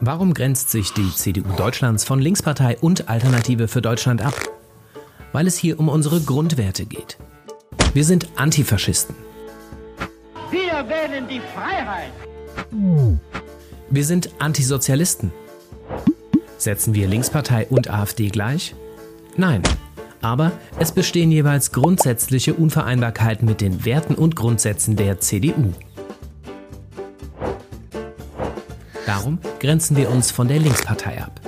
Warum grenzt sich die CDU Deutschlands von Linkspartei und Alternative für Deutschland ab? Weil es hier um unsere Grundwerte geht. Wir sind Antifaschisten. Wir wählen die Freiheit. Wir sind Antisozialisten. Setzen wir Linkspartei und AfD gleich? Nein. Aber es bestehen jeweils grundsätzliche Unvereinbarkeiten mit den Werten und Grundsätzen der CDU. Darum grenzen wir uns von der Linkspartei ab.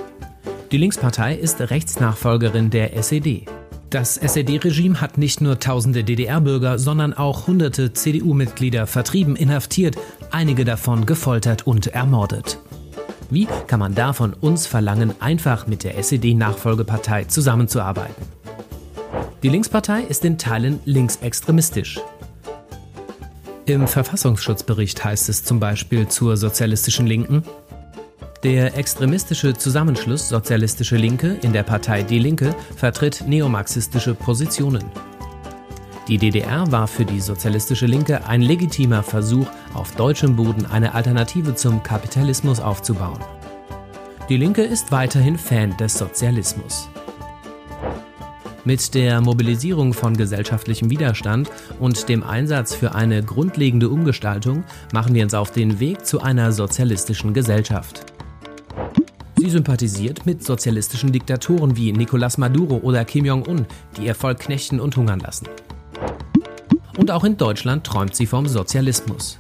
Die Linkspartei ist Rechtsnachfolgerin der SED. Das SED-Regime hat nicht nur tausende DDR-Bürger, sondern auch hunderte CDU-Mitglieder vertrieben, inhaftiert, einige davon gefoltert und ermordet. Wie kann man da von uns verlangen, einfach mit der SED-Nachfolgepartei zusammenzuarbeiten? Die Linkspartei ist in Teilen linksextremistisch. Im Verfassungsschutzbericht heißt es zum Beispiel zur sozialistischen Linken, der extremistische Zusammenschluss Sozialistische Linke in der Partei Die Linke vertritt neomarxistische Positionen. Die DDR war für die Sozialistische Linke ein legitimer Versuch, auf deutschem Boden eine Alternative zum Kapitalismus aufzubauen. Die Linke ist weiterhin Fan des Sozialismus. Mit der Mobilisierung von gesellschaftlichem Widerstand und dem Einsatz für eine grundlegende Umgestaltung machen wir uns auf den Weg zu einer sozialistischen Gesellschaft. Sie sympathisiert mit sozialistischen Diktatoren wie Nicolás Maduro oder Kim Jong-un, die ihr Volk knechten und hungern lassen. Und auch in Deutschland träumt sie vom Sozialismus.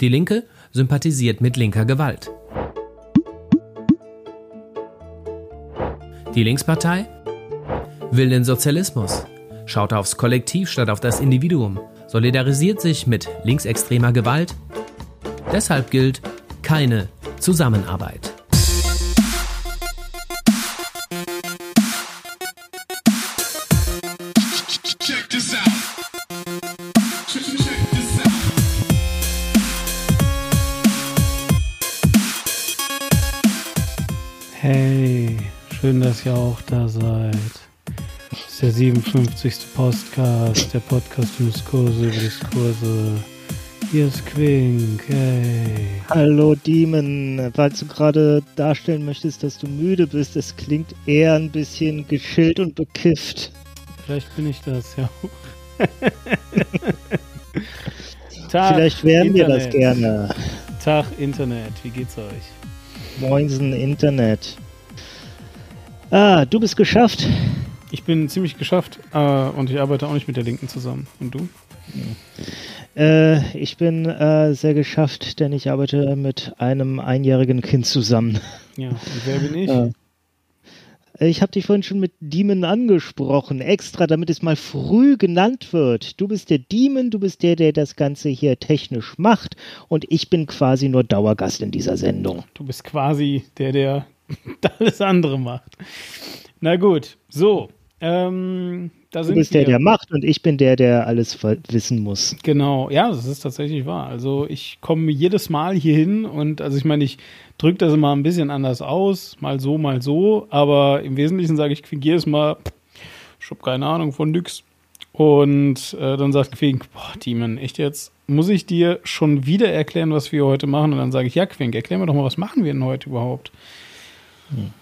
Die Linke sympathisiert mit linker Gewalt. Die Linkspartei will den Sozialismus, schaut aufs Kollektiv statt auf das Individuum, solidarisiert sich mit linksextremer Gewalt. Deshalb gilt keine Zusammenarbeit. Hey, schön, dass ihr auch da seid. Ist der 57. Podcast, der Podcast für Diskurse über Diskurse. Hier ist Quink, hey. Hallo Demon, falls du gerade darstellen möchtest, dass du müde bist, es klingt eher ein bisschen geschillt und bekifft. Vielleicht bin ich das, ja. Tag, Vielleicht wären wir das gerne. Tag Internet, wie geht's euch? Moinsen Internet. Ah, du bist geschafft. Ich bin ziemlich geschafft äh, und ich arbeite auch nicht mit der Linken zusammen. Und du? Äh, ich bin äh, sehr geschafft, denn ich arbeite mit einem einjährigen Kind zusammen. Ja, und wer bin ich? Äh, ich habe dich vorhin schon mit Demon angesprochen, extra, damit es mal früh genannt wird. Du bist der Demon, du bist der, der das Ganze hier technisch macht und ich bin quasi nur Dauergast in dieser Sendung. Du bist quasi der, der alles andere macht. Na gut, so. Ähm, da du bist wir. der, der macht und ich bin der, der alles wissen muss. Genau, ja, das ist tatsächlich wahr. Also ich komme jedes Mal hier hin und also ich meine, ich drücke das immer ein bisschen anders aus, mal so, mal so, aber im Wesentlichen sage ich Quink jedes Mal, ich habe keine Ahnung von nix. Und äh, dann sagt Quink, boah, Demon, echt jetzt? Muss ich dir schon wieder erklären, was wir heute machen? Und dann sage ich, ja, Quink, erklär mir doch mal, was machen wir denn heute überhaupt? Hm.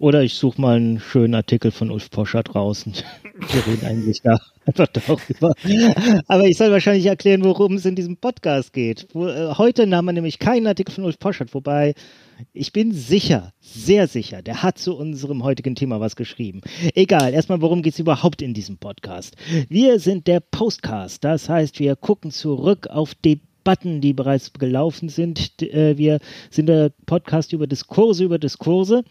Oder ich suche mal einen schönen Artikel von Ulf Poschert draußen. Wir reden eigentlich da einfach darüber. Aber ich soll wahrscheinlich erklären, worum es in diesem Podcast geht. Äh, heute nahm man nämlich keinen Artikel von Ulf Poschert, wobei ich bin sicher, sehr sicher, der hat zu unserem heutigen Thema was geschrieben. Egal, erstmal, worum geht es überhaupt in diesem Podcast? Wir sind der Postcast, das heißt, wir gucken zurück auf Debatten, die bereits gelaufen sind. Äh, wir sind der Podcast über Diskurse über Diskurse.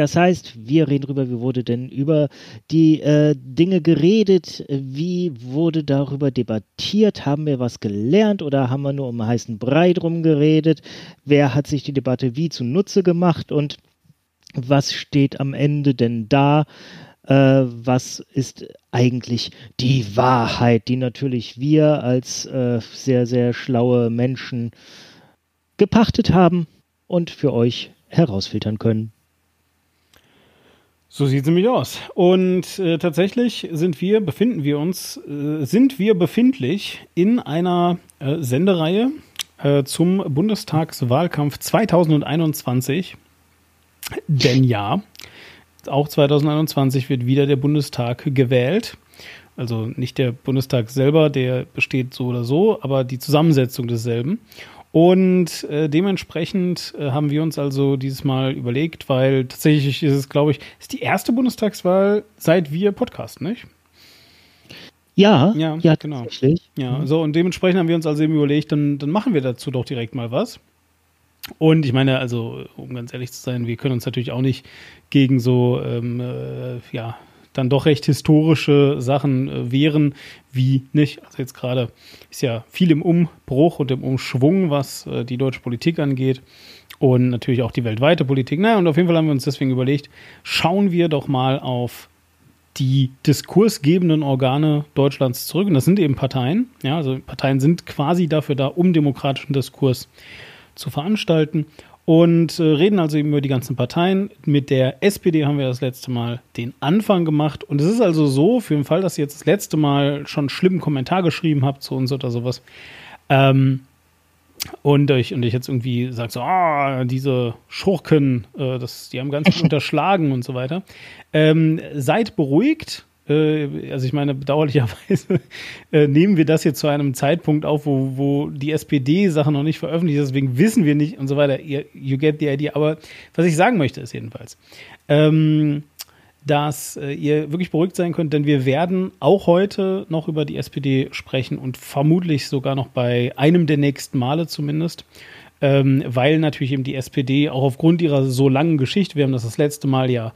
Das heißt, wir reden darüber, wie wurde denn über die äh, Dinge geredet, wie wurde darüber debattiert, haben wir was gelernt oder haben wir nur um heißen Brei drum geredet, wer hat sich die Debatte wie zunutze gemacht und was steht am Ende denn da, äh, was ist eigentlich die Wahrheit, die natürlich wir als äh, sehr, sehr schlaue Menschen gepachtet haben und für euch herausfiltern können. So sieht es nämlich aus. Und äh, tatsächlich sind wir, befinden wir uns, äh, sind wir befindlich in einer äh, Sendereihe, äh, zum Bundestagswahlkampf 2021. Denn ja, auch 2021 wird wieder der Bundestag gewählt. Also nicht der Bundestag selber, der besteht so oder so, aber die Zusammensetzung desselben. Und äh, dementsprechend äh, haben wir uns also dieses Mal überlegt, weil tatsächlich ist es, glaube ich, ist die erste Bundestagswahl seit wir Podcast, nicht? Ja, Ja, ja, genau. tatsächlich. Ja, so und dementsprechend haben wir uns also eben überlegt, dann, dann machen wir dazu doch direkt mal was. Und ich meine, also, um ganz ehrlich zu sein, wir können uns natürlich auch nicht gegen so, ähm, äh, ja, dann doch recht historische Sachen äh, wehren, wie nicht. Also jetzt gerade ist ja viel im Umbruch und im Umschwung, was äh, die deutsche Politik angeht. Und natürlich auch die weltweite Politik. Na, und auf jeden Fall haben wir uns deswegen überlegt, schauen wir doch mal auf die diskursgebenden Organe Deutschlands zurück. Und das sind eben Parteien. Ja, also Parteien sind quasi dafür da, um demokratischen Diskurs zu veranstalten. Und äh, reden also eben über die ganzen Parteien. Mit der SPD haben wir das letzte Mal den Anfang gemacht. Und es ist also so, für den Fall, dass ihr jetzt das letzte Mal schon einen schlimmen Kommentar geschrieben habt zu uns oder sowas, ähm, und ich, und ich jetzt irgendwie sage so, ah, diese Schurken, äh, das, die haben ganz viel unterschlagen und so weiter. Ähm, seid beruhigt. Äh, also ich meine, bedauerlicherweise äh, nehmen wir das jetzt zu einem Zeitpunkt auf, wo, wo die SPD-Sache noch nicht veröffentlicht ist, deswegen wissen wir nicht und so weiter. You, you get the idea. Aber was ich sagen möchte, ist jedenfalls, ähm, dass äh, ihr wirklich beruhigt sein könnt, denn wir werden auch heute noch über die SPD sprechen und vermutlich sogar noch bei einem der nächsten Male zumindest, ähm, weil natürlich eben die SPD auch aufgrund ihrer so langen Geschichte, wir haben das das letzte Mal ja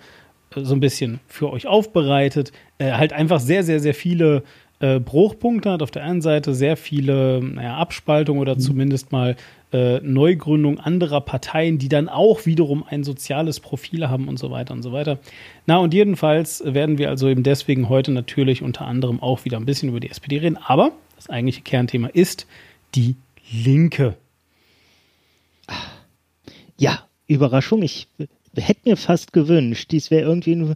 so ein bisschen für euch aufbereitet, äh, halt einfach sehr, sehr, sehr viele äh, Bruchpunkte hat. Auf der einen Seite sehr viele naja, Abspaltungen oder zumindest mal äh, Neugründung anderer Parteien, die dann auch wiederum ein soziales Profil haben und so weiter und so weiter. Na, und jedenfalls werden wir also eben deswegen heute natürlich unter anderem auch wieder ein bisschen über die SPD reden. Aber das eigentliche Kernthema ist die Linke. Ja, Überraschung. Ich hätte mir fast gewünscht, dies wäre irgendwie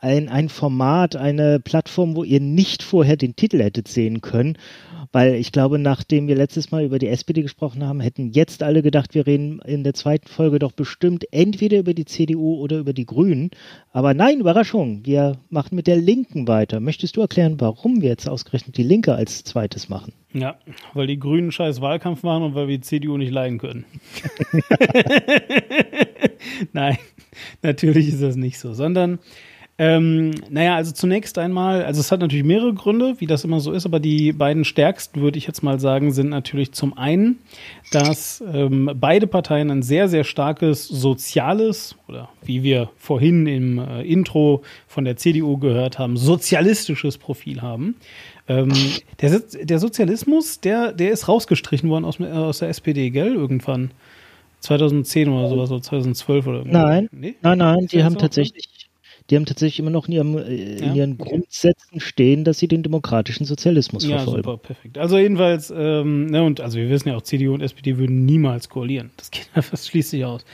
ein, ein Format, eine Plattform, wo ihr nicht vorher den Titel hättet sehen können. Weil ich glaube, nachdem wir letztes Mal über die SPD gesprochen haben, hätten jetzt alle gedacht, wir reden in der zweiten Folge doch bestimmt entweder über die CDU oder über die Grünen. Aber nein, Überraschung, wir machen mit der Linken weiter. Möchtest du erklären, warum wir jetzt ausgerechnet die Linke als zweites machen? Ja, weil die Grünen scheiß Wahlkampf machen und weil wir die CDU nicht leiden können. Nein, natürlich ist das nicht so, sondern ähm, naja, also zunächst einmal, also es hat natürlich mehrere Gründe, wie das immer so ist, aber die beiden stärksten, würde ich jetzt mal sagen, sind natürlich zum einen, dass ähm, beide Parteien ein sehr, sehr starkes soziales oder wie wir vorhin im äh, Intro von der CDU gehört haben, sozialistisches Profil haben. Ähm, der, der Sozialismus, der, der ist rausgestrichen worden aus, aus der SPD, gell, irgendwann. 2010 oder sowas, oder 2012 oder irgendwas. Nein, Nee? nein, nein, die haben tatsächlich, die haben tatsächlich immer noch in, ihrem, äh, in Ja, ihren okay. Grundsätzen stehen, dass sie den demokratischen Sozialismus Ja, verfolgen. super, perfekt. Also jedenfalls, ähm, ne, und also wir wissen ja auch, CDU und SPD würden niemals koalieren. Das geht das schließt sich aus.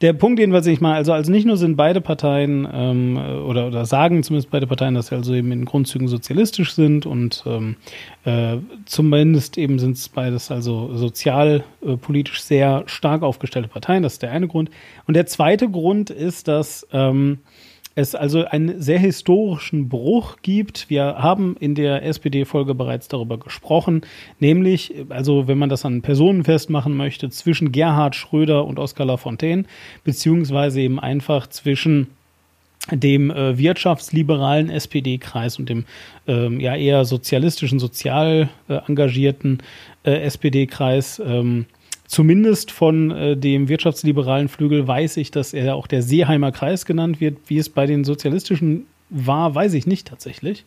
Der Punkt jedenfalls, den ich mal, also, also nicht nur sind beide Parteien ähm, oder, oder sagen zumindest beide Parteien, dass sie also eben in Grundzügen sozialistisch sind und ähm, äh, zumindest eben sind es beides also sozial, äh, sehr stark aufgestellte Parteien. Das ist der eine Grund. Und der zweite Grund ist, dass ähm, es also einen sehr historischen Bruch gibt. Wir haben in der SPD-Folge bereits darüber gesprochen, nämlich, also wenn man das an Personen festmachen möchte, zwischen Gerhard Schröder und Oskar Lafontaine, beziehungsweise eben einfach zwischen dem äh, wirtschaftsliberalen SPD-Kreis und dem ähm, ja eher sozialistischen, sozial äh, engagierten äh, SPD-Kreis. Ähm, zumindest von äh, dem wirtschaftsliberalen Flügel weiß ich, dass er auch der Seeheimer Kreis genannt wird. Wie es bei den sozialistischen war, weiß ich nicht tatsächlich.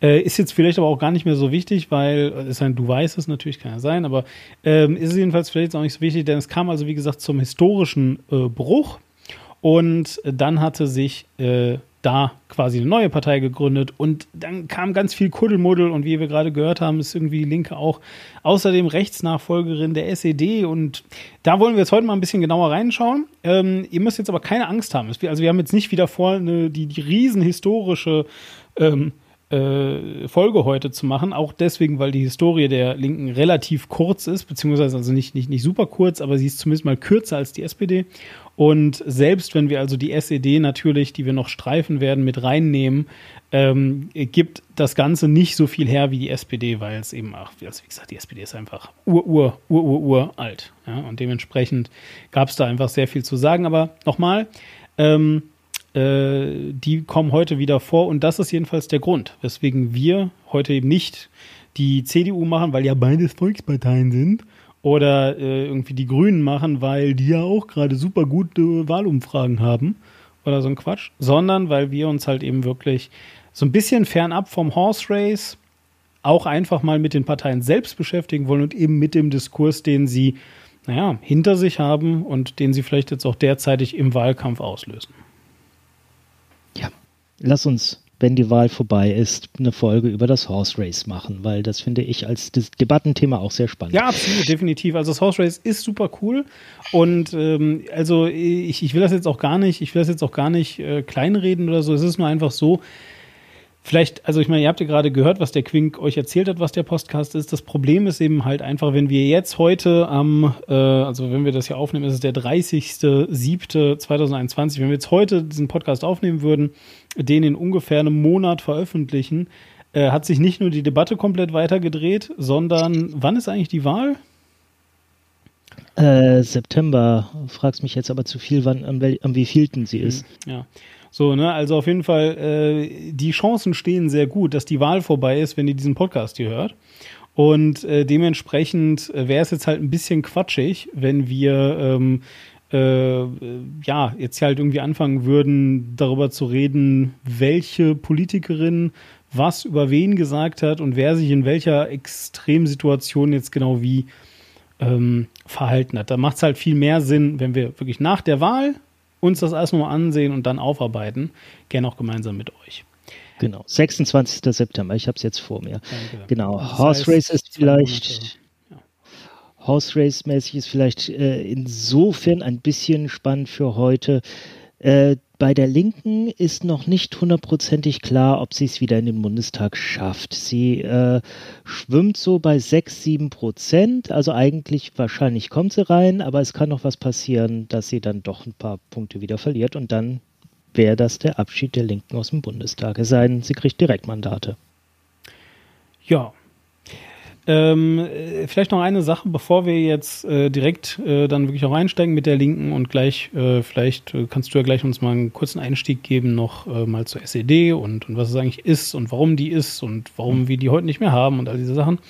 Äh, ist jetzt vielleicht aber auch gar nicht mehr so wichtig, weil, äh, ist ein, du weißt es natürlich, kann ja sein, aber ähm, ist es jedenfalls vielleicht auch nicht so wichtig, denn es kam also, wie gesagt, zum historischen äh, Bruch. Und dann hatte sich äh, da quasi eine neue Partei gegründet und dann kam ganz viel Kuddelmuddel und wie wir gerade gehört haben, ist irgendwie die Linke auch außerdem Rechtsnachfolgerin der SED und da wollen wir jetzt heute mal ein bisschen genauer reinschauen. Ähm, ihr müsst jetzt aber keine Angst haben. Also wir haben jetzt nicht wieder vor, eine, die, die riesen historische ähm, äh, Folge heute zu machen. Auch deswegen, weil die Historie der Linken relativ kurz ist, beziehungsweise also nicht, nicht, nicht super kurz, aber sie ist zumindest mal kürzer als die SPD. Und selbst wenn wir also die SED natürlich, die wir noch streifen werden, mit reinnehmen, ähm, gibt das Ganze nicht so viel her wie die SPD, weil es eben, ach, also wie gesagt, die SPD ist einfach ur, ur, ur, ur, ur alt. Ja? Und dementsprechend gab es da einfach sehr viel zu sagen. Aber nochmal, ähm, äh, die kommen heute wieder vor und das ist jedenfalls der Grund, weswegen wir heute eben nicht die CDU machen, weil ja beides Volksparteien sind oder äh, irgendwie die Grünen machen, weil die ja auch gerade super gute Wahlumfragen haben oder so ein Quatsch, sondern weil wir uns halt eben wirklich so ein bisschen fernab vom Horse Race auch einfach mal mit den Parteien selbst beschäftigen wollen und eben mit dem Diskurs, den sie, naja, hinter sich haben und den sie vielleicht jetzt auch derzeitig im Wahlkampf auslösen. Lass uns, wenn die Wahl vorbei ist, eine Folge über das Horse Race machen, weil das finde ich als Debattenthema auch sehr spannend. Ja, absolut, definitiv. Also das Horse Race ist super cool und ähm, also ich, ich will das jetzt auch gar nicht, ich will das jetzt auch gar nicht äh, kleinreden oder so. Es ist nur einfach so, Vielleicht, also ich meine, ihr habt ja gerade gehört, was der Quink euch erzählt hat, was der Podcast ist. Das Problem ist eben halt einfach, wenn wir jetzt heute am, äh, also wenn wir das hier aufnehmen, ist es der 30.07.2021, wenn wir jetzt heute diesen Podcast aufnehmen würden, den in ungefähr einem Monat veröffentlichen, äh, hat sich nicht nur die Debatte komplett weitergedreht, sondern wann ist eigentlich die Wahl? Äh, September. Fragst mich jetzt aber zu viel, wann, am, am wievielten sie ist. Ja. So, ne, also auf jeden Fall, äh, die Chancen stehen sehr gut, dass die Wahl vorbei ist, wenn ihr diesen Podcast hier hört. Und äh, dementsprechend äh, wäre es jetzt halt ein bisschen quatschig, wenn wir ähm, äh, ja jetzt halt irgendwie anfangen würden, darüber zu reden, welche Politikerin was über wen gesagt hat und wer sich in welcher Extremsituation jetzt genau wie ähm, verhalten hat. Da macht es halt viel mehr Sinn, wenn wir wirklich nach der Wahl uns das erstmal mal ansehen und dann aufarbeiten. Gerne auch gemeinsam mit euch. Genau, 26. September, ich habe es jetzt vor mir. Danke. Genau, also Horse Race ist vielleicht, ja. Horse Race mäßig ist vielleicht äh, insofern ein bisschen spannend für heute. Äh, bei der Linken ist noch nicht hundertprozentig klar, ob sie es wieder in den Bundestag schafft. Sie äh, schwimmt so bei 6, 7 Prozent. Also eigentlich wahrscheinlich kommt sie rein, aber es kann noch was passieren, dass sie dann doch ein paar Punkte wieder verliert und dann wäre das der Abschied der Linken aus dem Bundestag. Es sei denn, sie kriegt Direktmandate. Ja, ähm, äh, vielleicht noch eine Sache, bevor wir jetzt äh, direkt äh, dann wirklich auch einsteigen mit der Linken und gleich, äh, vielleicht äh, kannst du ja gleich uns mal einen kurzen Einstieg geben, noch äh, mal zur SED und, und was es eigentlich ist und warum die ist und warum wir die heute nicht mehr haben und all diese Sachen.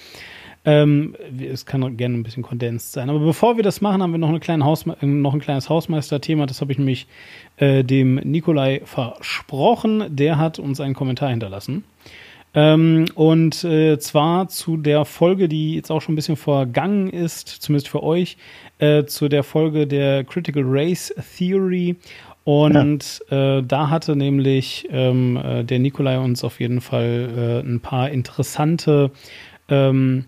Ähm, es kann gerne ein bisschen kondensiert sein. Aber bevor wir das machen, haben wir noch, eine kleine Haus, noch ein kleines Hausmeister-Thema. Das habe ich nämlich dem Nikolai versprochen. Der hat uns einen Kommentar hinterlassen. Ähm, und äh, zwar zu der Folge, die jetzt auch schon ein bisschen vergangen ist, zumindest für euch, äh, zu der Folge der Critical Race Theory. Und ja. äh, da hatte nämlich ähm, äh, der Nikolai uns auf jeden Fall äh, ein paar interessante ähm,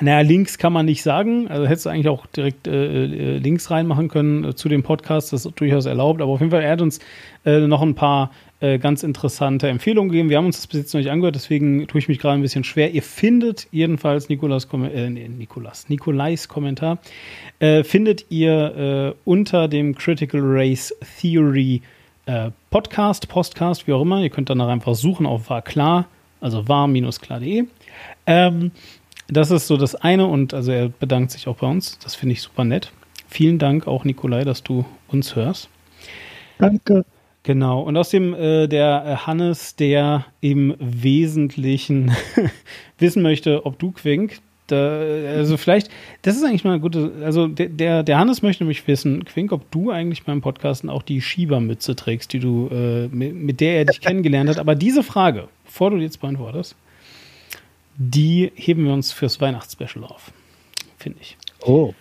naja, Links kann man nicht sagen. Also hättest du eigentlich auch direkt äh, äh Links reinmachen können äh, zu dem Podcast. Das ist durchaus erlaubt. Aber auf jeden Fall, er hat uns äh, noch ein paar äh, ganz interessante Empfehlungen gegeben. Wir haben uns das bis jetzt noch nicht angehört, deswegen tue ich mich gerade ein bisschen schwer. Ihr findet jedenfalls Nikolas, äh, Nikolas, Nikolais Kommentar, äh, findet ihr äh, unter dem Critical Race Theory äh, Podcast, Postcast, wie auch immer. Ihr könnt danach einfach suchen auf war klar, also war-klar.de. Ähm, das ist so das eine und also er bedankt sich auch bei uns. Das finde ich super nett. Vielen Dank auch, Nikolai, dass du uns hörst. Danke. Genau, und außerdem äh, der äh, Hannes, der im Wesentlichen wissen möchte, ob du Quink, da, also vielleicht, das ist eigentlich mal eine gute, also der, der, der Hannes möchte nämlich wissen, Quink, ob du eigentlich beim Podcasten auch die Schiebermütze trägst, die du, äh, mit, mit, der er dich kennengelernt hat. Aber diese Frage, bevor du jetzt beantwortest, die heben wir uns fürs Weihnachtsspecial auf, finde ich. Oh.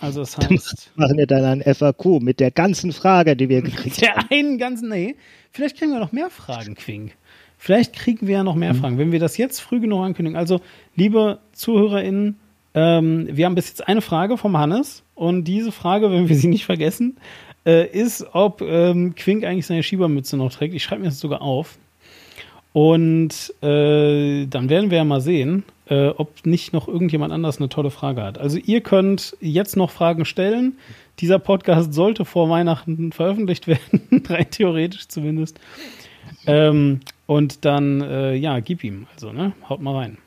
Also das heißt. machen wir dann ein FAQ mit der ganzen Frage, die wir gekriegt der haben. Der einen ganzen, nee. Vielleicht kriegen wir noch mehr Fragen, Quink. Vielleicht kriegen wir ja noch mehr mhm. Fragen, wenn wir das jetzt früh genug ankündigen. Also, liebe ZuhörerInnen, ähm, wir haben bis jetzt eine Frage vom Hannes und diese Frage, wenn wir sie nicht vergessen, äh, ist, ob ähm, Quink eigentlich seine Schiebermütze noch trägt. Ich schreibe mir das sogar auf. Und äh, dann werden wir ja mal sehen, äh, ob nicht noch irgendjemand anders eine tolle Frage hat. Also ihr könnt jetzt noch Fragen stellen. Dieser Podcast sollte vor Weihnachten veröffentlicht werden, rein theoretisch zumindest. Ähm, und dann, äh, ja, gib ihm. Also, ne? Haut mal rein.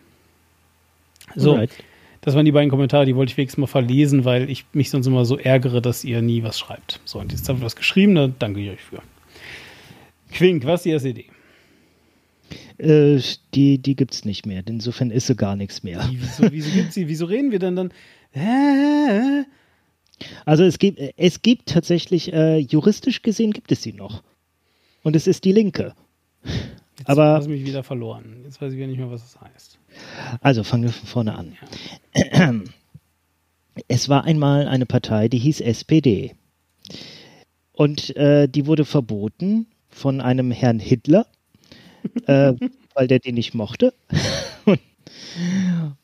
So, Alright. das waren die beiden Kommentare, die wollte ich wenigstens mal verlesen, weil ich mich sonst immer so ärgere, dass ihr nie was schreibt. So, und jetzt habt ihr was geschrieben, da danke ich euch für. Quink, was ist die SED? Äh, die die gibt es nicht mehr. Insofern ist sie gar nichts mehr. Wie, wieso, wieso gibt's sie? Wieso reden wir denn dann? Hä? Also es gibt, es gibt tatsächlich, äh, juristisch gesehen gibt es sie noch. Und es ist die Linke. Jetzt Aber- hast du mich wieder verloren. Jetzt weiß ich wieder nicht mehr, was das heißt. Also fangen wir von vorne an. Es war einmal eine Partei, die hieß SPD. Und äh, die wurde verboten von einem Herrn Hitler, äh, weil der den nicht mochte.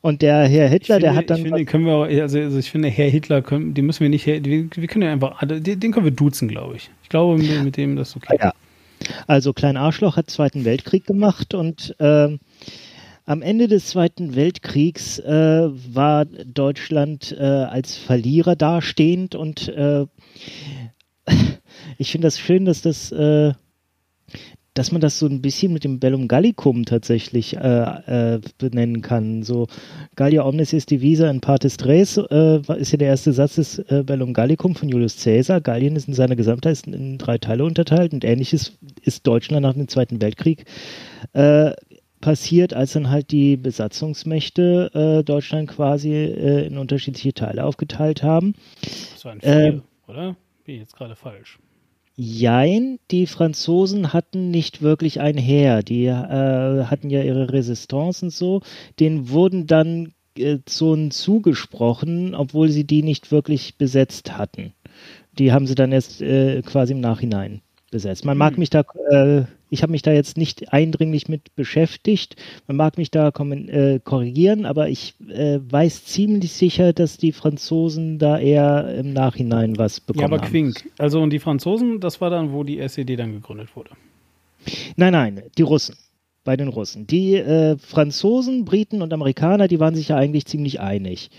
Und der Herr Hitler, ich der finde, hat dann. ich finde, können wir, auch- also, also ich finde, Herr Hitler, können, den müssen wir nicht, wir, wir können ja einfach, den, können wir duzen, glaube ich. Ich glaube, mit, mit dem das ist okay. Ja. Also Klein Arschloch hat Zweiten Weltkrieg gemacht und ähm, am Ende des Zweiten Weltkriegs äh, war Deutschland äh, als Verlierer dastehend und äh, ich finde das schön, dass das äh, dass man das so ein bisschen mit dem Bellum Gallicum tatsächlich äh, äh, benennen kann. So Gallia omnis ist divisa in partes tres äh, ist ja der erste Satz des äh, Bellum Gallicum von Julius Caesar. Gallien ist in seiner Gesamtheit in, drei Teile unterteilt und ähnliches ist Deutschland nach dem Zweiten Weltkrieg äh, passiert, als dann halt die Besatzungsmächte äh, Deutschland quasi in unterschiedliche Teile aufgeteilt haben. Das war ein Vier, Ähm, oder? Bin ich jetzt gerade falsch. Jein, die Franzosen hatten nicht wirklich ein Heer. Die äh, hatten ja ihre Resistance und so. Denen wurden dann äh, Zonen zugesprochen, obwohl sie die nicht wirklich besetzt hatten. Die haben sie dann erst äh, quasi im Nachhinein besetzt. Man mag mich da, äh, ich habe mich da jetzt nicht eindringlich mit beschäftigt. Man mag mich da äh, korrigieren, aber ich äh, weiß ziemlich sicher, dass die Franzosen da eher im Nachhinein was Ja, bekommen aber haben. Quink. Also, und die Franzosen, das war dann, wo die SED dann gegründet wurde. Nein, nein, die Russen. Bei den Russen. Die äh, Franzosen, Briten und Amerikaner, die waren sich ja eigentlich ziemlich einig.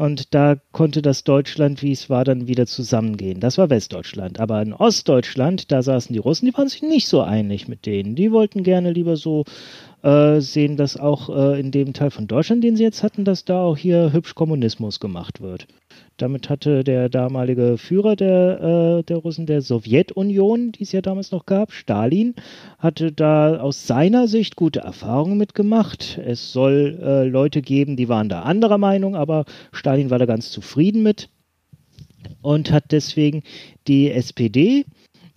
Und da konnte das Deutschland, wie es war, dann wieder zusammengehen. Das war Westdeutschland. Aber in Ostdeutschland, da saßen die Russen, die waren sich nicht so einig mit denen. Die wollten gerne lieber so äh, sehen, dass auch äh, in dem Teil von Deutschland, den sie jetzt hatten, dass da auch hier hübsch Kommunismus gemacht wird. Damit hatte der damalige Führer der, äh, der Russen, der Sowjetunion, die es ja damals noch gab, Stalin, hatte da aus seiner Sicht gute Erfahrungen mitgemacht. Es soll äh, Leute geben, die waren da anderer Meinung, aber Stalin war da ganz zufrieden mit und hat deswegen die SPD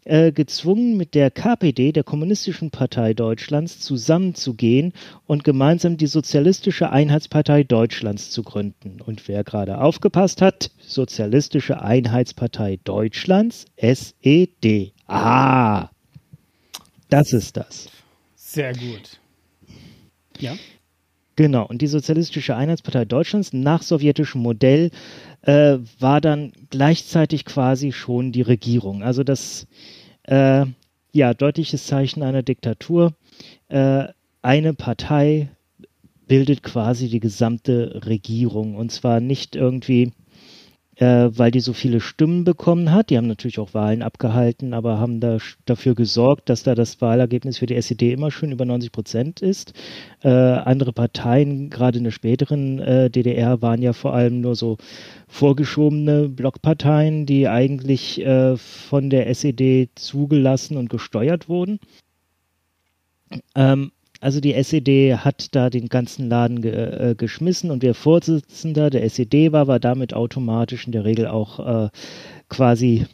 gezwungen, mit der KPD, der Kommunistischen Partei Deutschlands, zusammenzugehen und gemeinsam die Sozialistische Einheitspartei Deutschlands zu gründen. Und wer gerade aufgepasst hat, Sozialistische Einheitspartei Deutschlands, SED. Ah, das ist das. Sehr gut. Ja. Genau, und die Sozialistische Einheitspartei Deutschlands nach sowjetischem Modell äh, war dann gleichzeitig quasi schon die Regierung. Also das, äh, ja, deutliches Zeichen einer Diktatur. Äh, eine Partei bildet quasi die gesamte Regierung und zwar nicht irgendwie äh, weil die so viele Stimmen bekommen hat. Die haben natürlich auch Wahlen abgehalten, aber haben da dafür gesorgt, dass da das Wahlergebnis für die SED immer schön über 90 Prozent ist. Äh, andere Parteien, gerade in der späteren äh, DDR, waren ja vor allem nur so vorgeschobene Blockparteien, die eigentlich äh, von der SED zugelassen und gesteuert wurden. Ähm, also die SED hat da den ganzen Laden ge äh, geschmissen und wer Vorsitzender der SED war, war damit automatisch in der Regel auch äh, quasi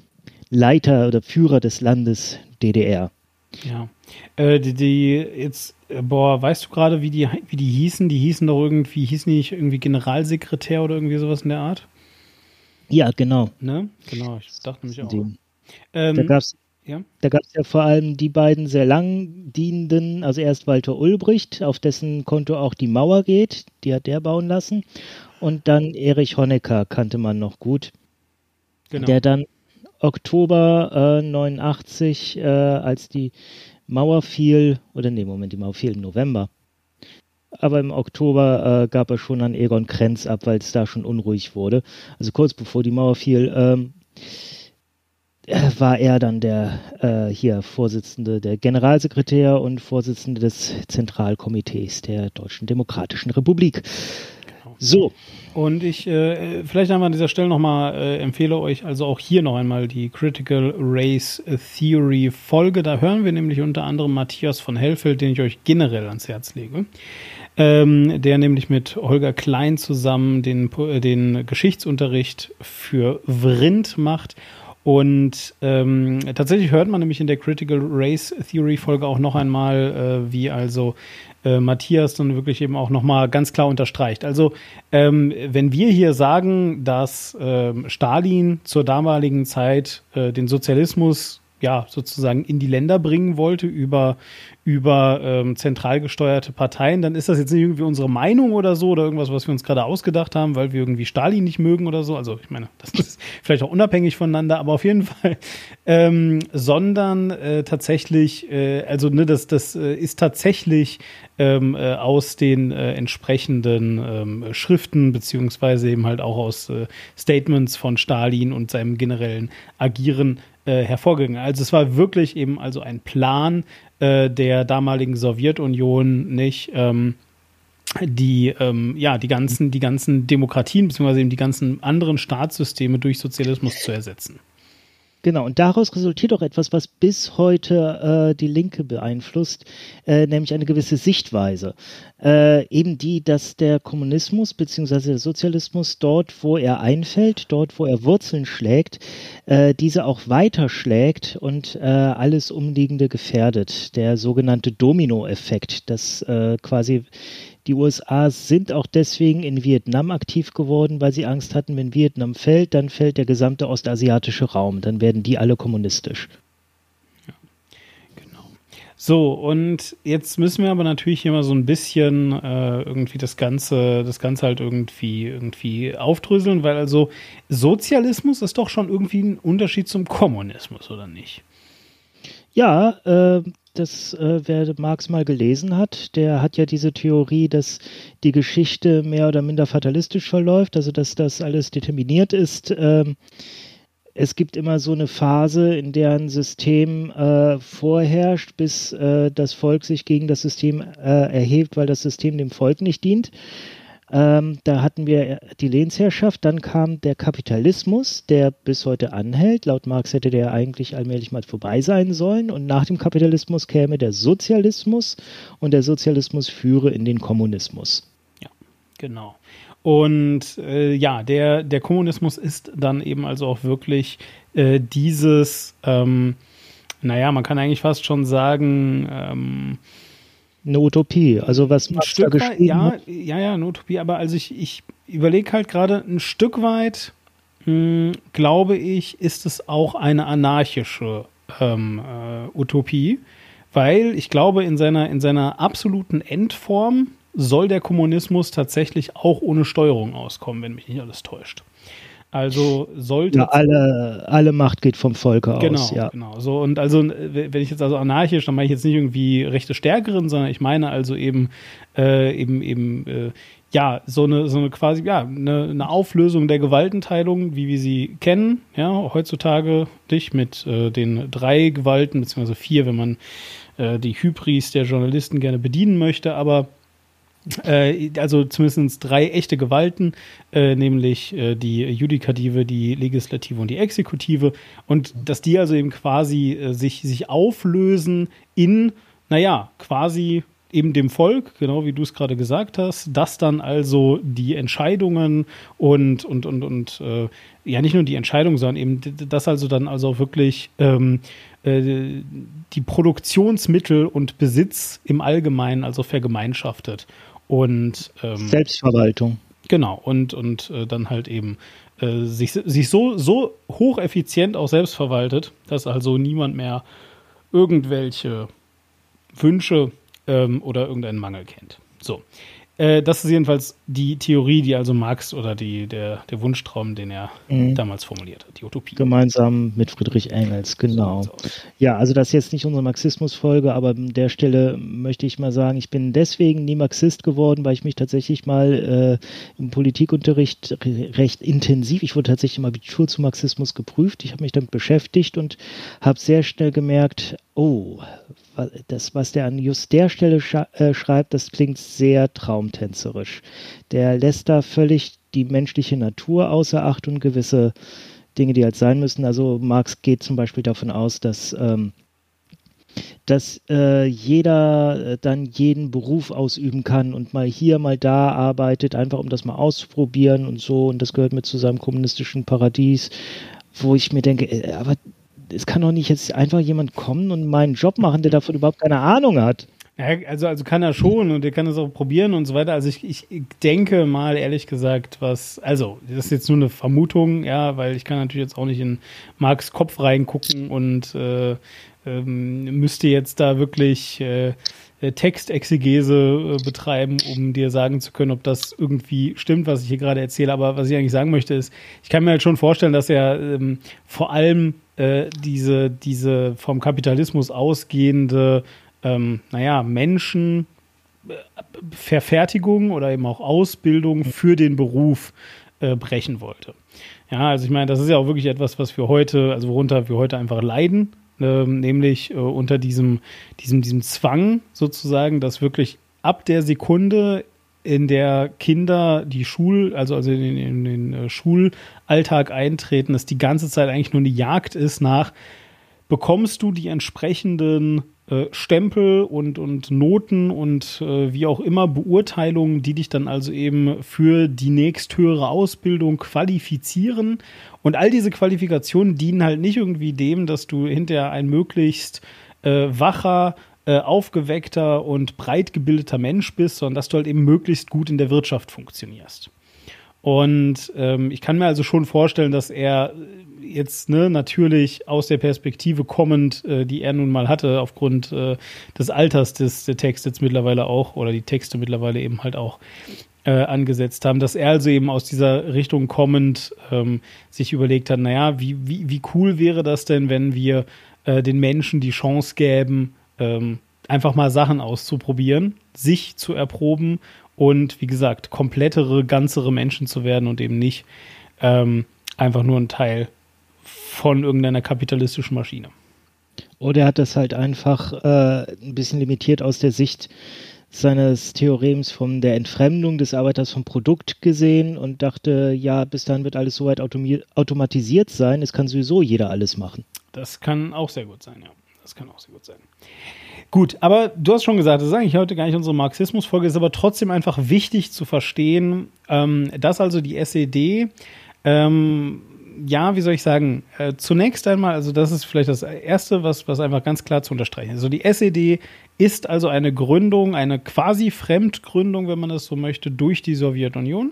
Leiter oder Führer des Landes DDR. Ja. Äh, die, die, jetzt, äh, boah, weißt du gerade, wie die, wie die hießen? Die hießen doch irgendwie, hießen die nicht irgendwie Generalsekretär oder irgendwie sowas in der Art? Ja, genau. Ne? Genau, ich dachte nämlich auch. Den, Ähm, da gab es ja. Da gab es ja vor allem die beiden sehr lang dienenden, also erst Walter Ulbricht, auf dessen Konto auch die Mauer geht, die hat der bauen lassen. Und dann Erich Honecker kannte man noch gut, Genau. der dann Oktober äh, 89, äh, als die Mauer fiel, oder nee, Moment, die Mauer fiel im November. Aber im Oktober äh, gab er schon an Egon Krenz ab, weil es da schon unruhig wurde. Also kurz bevor die Mauer fiel, ähm, äh, war er dann der äh, hier Vorsitzende, der Generalsekretär und Vorsitzende des Zentralkomitees der Deutschen Demokratischen Republik. Genau. So. Und ich äh, vielleicht einmal an dieser Stelle nochmal äh, empfehle euch also auch hier noch einmal die Critical Race Theory Folge. Da hören wir nämlich unter anderem Matthias von Hellfeld, den ich euch generell ans Herz lege. Ähm, der nämlich mit Holger Klein zusammen den, den Geschichtsunterricht für Vrind macht und ähm, tatsächlich hört man nämlich in der Critical Race Theory Folge auch noch einmal, äh, wie also äh, Matthias dann wirklich eben auch nochmal ganz klar unterstreicht. Also ähm, wenn wir hier sagen, dass äh, Stalin zur damaligen Zeit äh, den Sozialismus ja sozusagen in die Länder bringen wollte über über ähm, zentral gesteuerte Parteien, dann ist das jetzt nicht irgendwie unsere Meinung oder so oder irgendwas, was wir uns gerade ausgedacht haben, weil wir irgendwie Stalin nicht mögen oder so. Also ich meine, das ist vielleicht auch unabhängig voneinander, aber auf jeden Fall, ähm, sondern äh, tatsächlich, äh, also ne, das, das äh, ist tatsächlich ähm, äh, aus den äh, entsprechenden ähm, Schriften beziehungsweise eben halt auch aus äh, Statements von Stalin und seinem generellen Agieren äh, hervorgegangen. Also es war wirklich eben also ein Plan äh, der damaligen Sowjetunion nicht ähm, die ähm, ja die ganzen die ganzen Demokratien beziehungsweise eben die ganzen anderen Staatssysteme durch Sozialismus zu ersetzen. Genau, und daraus resultiert auch etwas, was bis heute äh, die Linke beeinflusst, äh, nämlich eine gewisse Sichtweise. Äh, eben die, dass der Kommunismus bzw. der Sozialismus dort, wo er einfällt, dort, wo er Wurzeln schlägt, äh, diese auch weiterschlägt und äh, alles Umliegende gefährdet. Der sogenannte Dominoeffekt, dass äh, quasi die USA sind auch deswegen in Vietnam aktiv geworden, weil sie Angst hatten, wenn Vietnam fällt, dann fällt der gesamte ostasiatische Raum, dann werden die alle kommunistisch. Ja, genau. So, und jetzt müssen wir aber natürlich hier mal so ein bisschen äh, irgendwie das Ganze, das Ganze halt irgendwie, irgendwie aufdröseln, weil also Sozialismus ist doch schon irgendwie ein Unterschied zum Kommunismus, oder nicht? Ja, äh, das, äh, wer Marx mal gelesen hat, der hat ja diese Theorie, dass die Geschichte mehr oder minder fatalistisch verläuft, also dass das alles determiniert ist. Ähm, es gibt immer so eine Phase, in der ein System äh, vorherrscht, bis äh, das Volk sich gegen das System äh, erhebt, weil das System dem Volk nicht dient. Ähm, da hatten wir die Lehnsherrschaft, dann kam der Kapitalismus, der bis heute anhält. Laut Marx hätte der eigentlich allmählich mal vorbei sein sollen. Und nach dem Kapitalismus käme der Sozialismus und der Sozialismus führe in den Kommunismus. Ja, genau. Und äh, ja, der, der Kommunismus ist dann eben also auch wirklich äh, dieses, ähm, naja, man kann eigentlich fast schon sagen, ähm, eine Utopie. Also was ein Stück weit, ja, ja, ja, eine Utopie. Aber also ich, ich überlege halt gerade ein Stück weit, mh, hm, glaube ich, ist es auch eine anarchische ähm, äh, Utopie, weil ich glaube, in seiner, in seiner absoluten Endform soll der Kommunismus tatsächlich auch ohne Steuerung auskommen, wenn mich nicht alles täuscht. Also sollte. Ja, alle, alle Macht geht vom Volke genau, aus. Ja, genau. So, und also, wenn ich jetzt also anarchisch, dann meine ich jetzt nicht irgendwie rechte Stärkeren, sondern ich meine also eben, äh, eben, eben, äh, ja, so eine, so eine quasi, ja, eine, eine, Auflösung der Gewaltenteilung, wie wir sie kennen, ja, heutzutage dich mit äh, den drei Gewalten, beziehungsweise vier, wenn man äh, die Hybris der Journalisten gerne bedienen möchte, aber äh, also zumindest drei echte Gewalten, äh, nämlich äh, die Judikative, die Legislative und die Exekutive. Und dass die also eben quasi äh, sich, sich auflösen in, naja, quasi eben dem Volk, genau wie du es gerade gesagt hast, dass dann also die Entscheidungen und, und, und, und äh, ja nicht nur die Entscheidungen, sondern eben das also dann also wirklich ähm, äh, die Produktionsmittel und Besitz im Allgemeinen also vergemeinschaftet. Und ähm, Selbstverwaltung. Genau, und, und äh, dann halt eben äh, sich, sich so, so hocheffizient auch selbst verwaltet, dass also niemand mehr irgendwelche Wünsche ähm, oder irgendeinen Mangel kennt. So. Äh, das ist jedenfalls die Theorie, die also Marx oder die, der, der Wunschtraum, den er mhm. damals formuliert hat, die Utopie. Gemeinsam mit Friedrich Engels, genau. So ja, also das ist jetzt nicht unsere Marxismus-Folge, aber an der Stelle möchte ich mal sagen, ich bin deswegen nie Marxist geworden, weil ich mich tatsächlich mal äh, im Politikunterricht recht intensiv, ich wurde tatsächlich im Abitur zu Marxismus geprüft, ich habe mich damit beschäftigt und habe sehr schnell gemerkt, oh, das, was der an just der Stelle äh, schreibt, das klingt sehr traumtänzerisch. Der lässt da völlig die menschliche Natur außer Acht und gewisse Dinge, die halt sein müssen. Also Marx geht zum Beispiel davon aus, dass ähm, dass äh, jeder äh, dann jeden Beruf ausüben kann und mal hier, mal da arbeitet, einfach um das mal auszuprobieren und so. Und das gehört mit zu seinem kommunistischen Paradies, wo ich mir denke, äh, aber es kann doch nicht jetzt einfach jemand kommen und meinen Job machen, der davon überhaupt keine Ahnung hat. Ja, also, also kann er schon und er kann es auch probieren und so weiter. Also ich, ich denke mal ehrlich gesagt, was, also das ist jetzt nur eine Vermutung, ja, weil ich kann natürlich jetzt auch nicht in Marks Kopf reingucken und äh, ähm, müsste jetzt da wirklich äh, äh Textexegese äh, betreiben, um dir sagen zu können, ob das irgendwie stimmt, was ich hier gerade erzähle. Aber was ich eigentlich sagen möchte, ist, ich kann mir halt schon vorstellen, dass er ähm, vor allem äh, diese, diese vom Kapitalismus ausgehende, ähm, naja, Menschen, äh, Verfertigung oder eben auch Ausbildung für den Beruf äh, brechen wollte. Ja, also ich meine, das ist ja auch wirklich etwas, was wir heute, also worunter wir heute einfach leiden, nämlich äh, unter diesem, diesem, diesem Zwang sozusagen, dass wirklich ab der Sekunde, in der Kinder die Schul, also, also in, in, in den äh, Schulalltag eintreten, dass die ganze Zeit eigentlich nur eine Jagd ist nach, bekommst du die entsprechenden äh, Stempel und, und Noten und äh, wie auch immer Beurteilungen, die dich dann also eben für die nächsthöhere Ausbildung qualifizieren. Und all diese Qualifikationen dienen halt nicht irgendwie dem, dass du hinterher ein möglichst äh, wacher, äh, aufgeweckter und breit gebildeter Mensch bist, sondern dass du halt eben möglichst gut in der Wirtschaft funktionierst. Und ähm, ich kann mir also schon vorstellen, dass er jetzt ne, natürlich aus der Perspektive kommend, äh, die er nun mal hatte, aufgrund äh, des Alters des der Text jetzt mittlerweile auch oder die Texte mittlerweile eben halt auch äh, angesetzt haben, dass er also eben aus dieser Richtung kommend ähm, sich überlegt hat, naja, wie, wie, wie cool wäre das denn, wenn wir äh, den Menschen die Chance gäben, ähm, einfach mal Sachen auszuprobieren, sich zu erproben und wie gesagt, komplettere, ganzere Menschen zu werden und eben nicht ähm, einfach nur ein Teil von irgendeiner kapitalistischen Maschine. Oder er hat das halt einfach äh, ein bisschen limitiert aus der Sicht seines Theorems von der Entfremdung des Arbeiters vom Produkt gesehen und dachte, ja, bis dahin wird alles so weit automatisiert sein, es kann sowieso jeder alles machen. Das kann auch sehr gut sein, ja. Das kann auch sehr gut sein. Gut, aber du hast schon gesagt, das ist eigentlich heute gar nicht unsere Marxismus-Folge, ist aber trotzdem einfach wichtig zu verstehen, ähm, dass also die SED, ähm, ja, wie soll ich sagen, äh, zunächst einmal, also das ist vielleicht das Erste, was, was einfach ganz klar zu unterstreichen ist. Also die SED ist also eine Gründung, eine quasi Fremdgründung, wenn man das so möchte, durch die Sowjetunion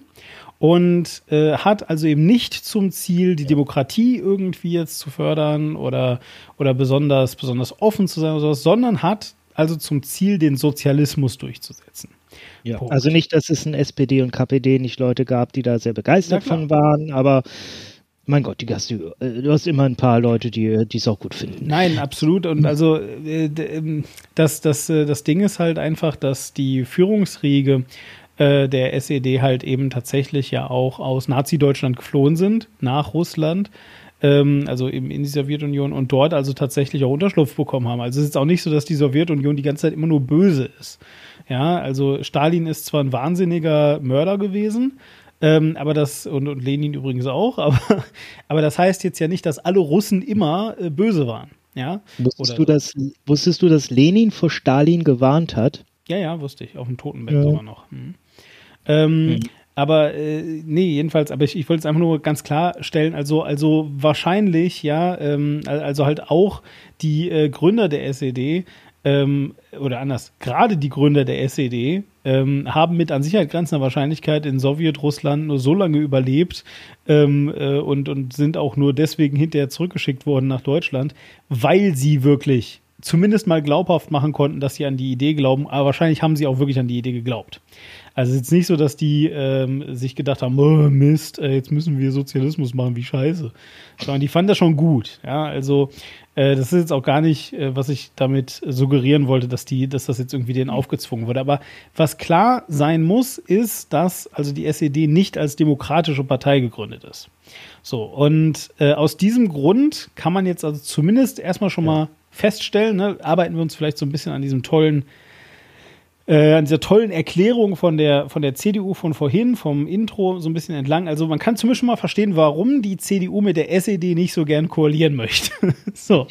und äh, hat also eben nicht zum Ziel, die Demokratie irgendwie jetzt zu fördern oder, oder besonders, besonders offen zu sein oder sowas, sondern hat also zum Ziel, den Sozialismus durchzusetzen. Ja, also nicht, dass es in SPD und KPD nicht Leute gab, die da sehr begeistert von waren, aber mein Gott, die hast du, äh, du hast immer ein paar Leute, die es auch gut finden. Nein, absolut. Und also äh, ähm, das, das, äh, das Ding ist halt einfach, dass die Führungsriege äh, der SED halt eben tatsächlich ja auch aus Nazi-Deutschland geflohen sind, nach Russland, ähm, also eben in die Sowjetunion und dort also tatsächlich auch Unterschlupf bekommen haben. Also es ist auch nicht so, dass die Sowjetunion die ganze Zeit immer nur böse ist. Ja, also Stalin ist zwar ein wahnsinniger Mörder gewesen, ähm, aber das, und, und Lenin übrigens auch, aber, aber das heißt jetzt ja nicht, dass alle Russen immer äh, böse waren. Ja? Wusstest, Oder, du, dass, wusstest du, dass Lenin vor Stalin gewarnt hat? Ja, ja, wusste ich. Auf dem Totenbett ja. sogar noch. Hm. Ähm, mhm. Aber äh, nee, jedenfalls, aber ich, ich wollte es einfach nur ganz klar stellen, also, also wahrscheinlich, ja, ähm, also halt auch die äh, Gründer der SED, ähm, oder anders, gerade die Gründer der SED ähm, haben mit an Sicherheit grenzender Wahrscheinlichkeit in Sowjetrussland nur so lange überlebt ähm, äh, und, und sind auch nur deswegen hinterher zurückgeschickt worden nach Deutschland, weil sie wirklich zumindest mal glaubhaft machen konnten, dass sie an die Idee glauben, aber wahrscheinlich haben sie auch wirklich an die Idee geglaubt. Also es ist jetzt nicht so, dass die ähm, sich gedacht haben, oh, Mist, äh, jetzt müssen wir Sozialismus machen, wie scheiße. Sondern die fanden das schon gut. Ja, also äh, das ist jetzt auch gar nicht, äh, was ich damit suggerieren wollte, dass die, dass das jetzt irgendwie denen aufgezwungen wurde. Aber was klar sein muss, ist, dass also die SED nicht als demokratische Partei gegründet ist. So, und äh, aus diesem Grund kann man jetzt also zumindest erstmal schon mal feststellen, ne, arbeiten wir uns vielleicht so ein bisschen an diesem tollen äh, an dieser tollen Erklärung von der, von der CDU von vorhin, vom Intro, so ein bisschen entlang. Also man kann zumindest mal verstehen, warum die CDU mit der SED nicht so gern koalieren möchte. so,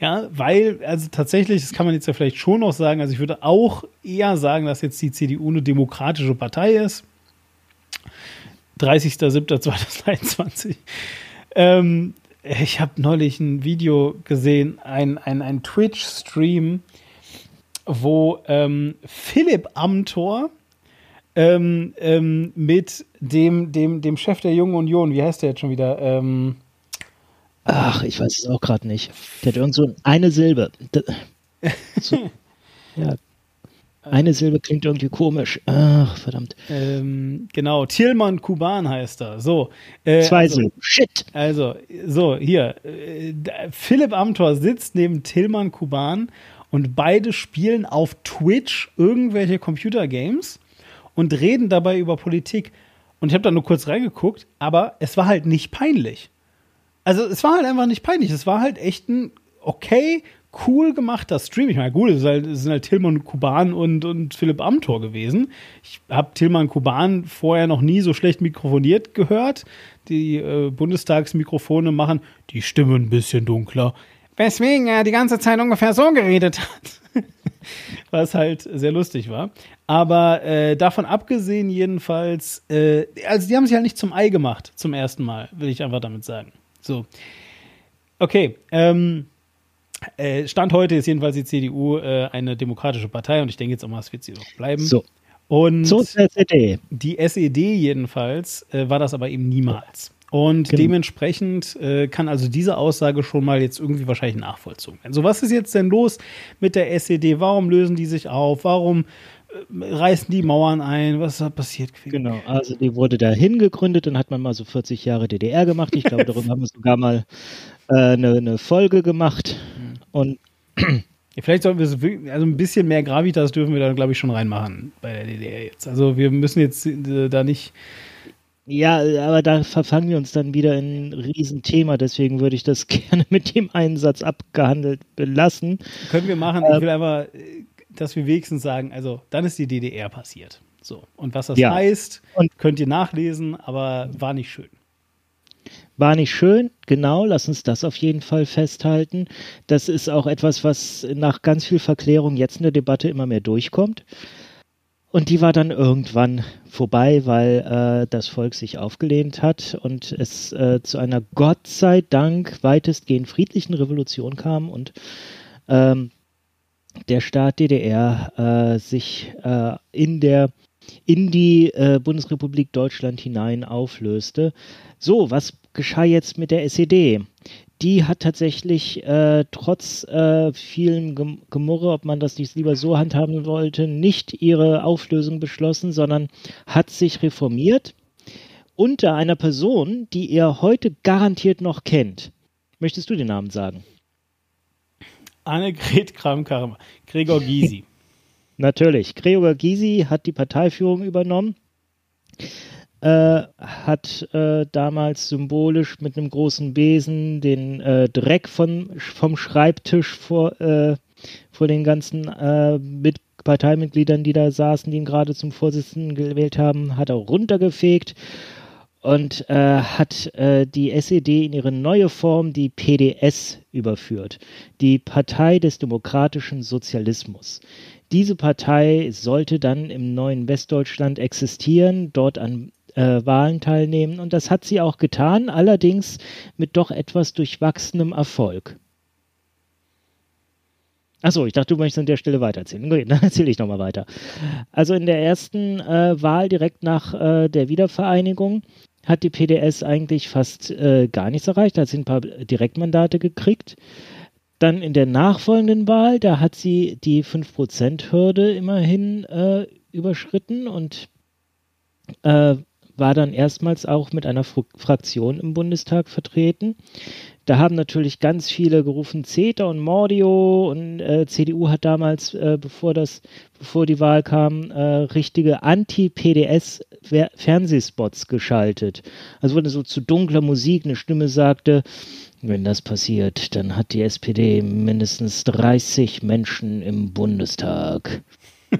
ja, weil, also tatsächlich, das kann man jetzt ja vielleicht schon noch sagen, also ich würde auch eher sagen, dass jetzt die CDU eine demokratische Partei ist. 30.07.2021. Ähm, ich habe neulich ein Video gesehen, ein, ein, ein Twitch-Stream, wo ähm, Philipp Amthor ähm, ähm, mit dem, dem, dem Chef der Jungen Union, wie heißt der jetzt schon wieder? Ähm, Ach, ich weiß es auch gerade nicht. Der hat irgend so eine Silbe. So, ja, eine Silbe klingt irgendwie komisch. Ach, verdammt. Ähm, genau, Thielmann Kuban heißt er. So. Äh, Zwei also, Silben. Shit. Also, so, hier. Äh, Philipp Amthor sitzt neben Tillmann Kuban und beide spielen auf Twitch irgendwelche Computergames und reden dabei über Politik. Und ich habe da nur kurz reingeguckt, aber es war halt nicht peinlich. Also es war halt einfach nicht peinlich. Es war halt echt ein okay, cool gemachter Stream. Ich meine, gut, es, halt, sind halt Tillmann Kuban und, und Philipp Amthor gewesen. Ich habe Tillmann Kuban vorher noch nie so schlecht mikrofoniert gehört. Die äh, Bundestagsmikrofone machen die Stimme ein bisschen dunkler. Weswegen er die ganze Zeit ungefähr so geredet hat. Was halt sehr lustig war. Aber äh, davon abgesehen, jedenfalls, äh, also die haben sich halt nicht zum Ei gemacht, zum ersten Mal, will ich einfach damit sagen. So. Okay, ähm, äh, Stand heute ist jedenfalls die CDU äh, eine demokratische Partei und ich denke jetzt auch mal, es wird sie auch bleiben. So. Und So zur SED. die SED jedenfalls äh, war das aber eben niemals. Und Genau. dementsprechend äh, kann also diese Aussage schon mal jetzt irgendwie wahrscheinlich nachvollzogen werden. So, was ist jetzt denn los mit der SED? Warum lösen die sich auf? Warum äh, reißen die Mauern ein? Was ist da passiert? Genau, also die wurde dahin gegründet, dann hat man mal so 40 Jahre DDR gemacht. Ich glaube, darüber haben wir sogar mal äh, eine, eine Folge gemacht. Und Ja, vielleicht sollten wir so, also ein bisschen mehr Gravitas dürfen wir da, glaube ich, schon reinmachen bei der DDR jetzt. Also wir müssen jetzt äh, da nicht. Ja, aber da verfangen wir uns dann wieder in ein Riesenthema. Deswegen würde ich das gerne mit dem einen Satz abgehandelt belassen. Können wir machen. Ich will einfach, äh, dass wir wenigstens sagen, also dann ist die DDR passiert. So. Und was das Ja. heißt, Und- könnt ihr nachlesen, aber war nicht schön. War nicht schön, genau, lass uns das auf jeden Fall festhalten. Das ist auch etwas, was nach ganz viel Verklärung jetzt in der Debatte immer mehr durchkommt. Und die war dann irgendwann vorbei, weil äh, das Volk sich aufgelehnt hat und es äh, zu einer Gott sei Dank weitestgehend friedlichen Revolution kam und ähm, der Staat DDR äh, sich äh, in der in die äh, Bundesrepublik Deutschland hinein auflöste. So, was geschah jetzt mit der SED? Die hat tatsächlich äh, trotz äh, vielem Gem Gemurre, ob man das nicht lieber so handhaben wollte, nicht ihre Auflösung beschlossen, sondern hat sich reformiert unter einer Person, die ihr heute garantiert noch kennt. Möchtest du den Namen sagen? Annegret Kramp-Karrenbauer, Gregor Gysi. Natürlich. Gregor Gysi hat die Parteiführung übernommen, äh, hat äh, damals symbolisch mit einem großen Besen den äh, Dreck von, vom Schreibtisch vor, äh, vor den ganzen äh, mit Parteimitgliedern, die da saßen, die ihn gerade zum Vorsitzenden gewählt haben, hat er runtergefegt und äh, hat äh, die SED in ihre neue Form, die PDS, überführt. Die Partei des demokratischen Sozialismus. Diese Partei sollte dann im neuen Westdeutschland existieren, dort an äh, Wahlen teilnehmen und das hat sie auch getan, allerdings mit doch etwas durchwachsenem Erfolg. Achso, ich dachte, du möchtest an der Stelle weitererzählen. Gut, dann erzähle ich nochmal weiter. Also in der ersten äh, Wahl direkt nach äh, der Wiedervereinigung hat die PDS eigentlich fast äh, gar nichts erreicht. Da hat sie ein paar Direktmandate gekriegt. Dann in der nachfolgenden Wahl, da hat sie die 5%-Hürde immerhin äh, überschritten und äh, war dann erstmals auch mit einer Fraktion im Bundestag vertreten. Da haben natürlich ganz viele gerufen, CETA und Mordio und äh, CDU hat damals, äh, bevor das, bevor die Wahl kam, äh, richtige Anti-PDS-Fernsehspots geschaltet. Also wurde so zu dunkler Musik eine Stimme sagte, wenn das passiert, dann hat die SPD mindestens 30 Menschen im Bundestag.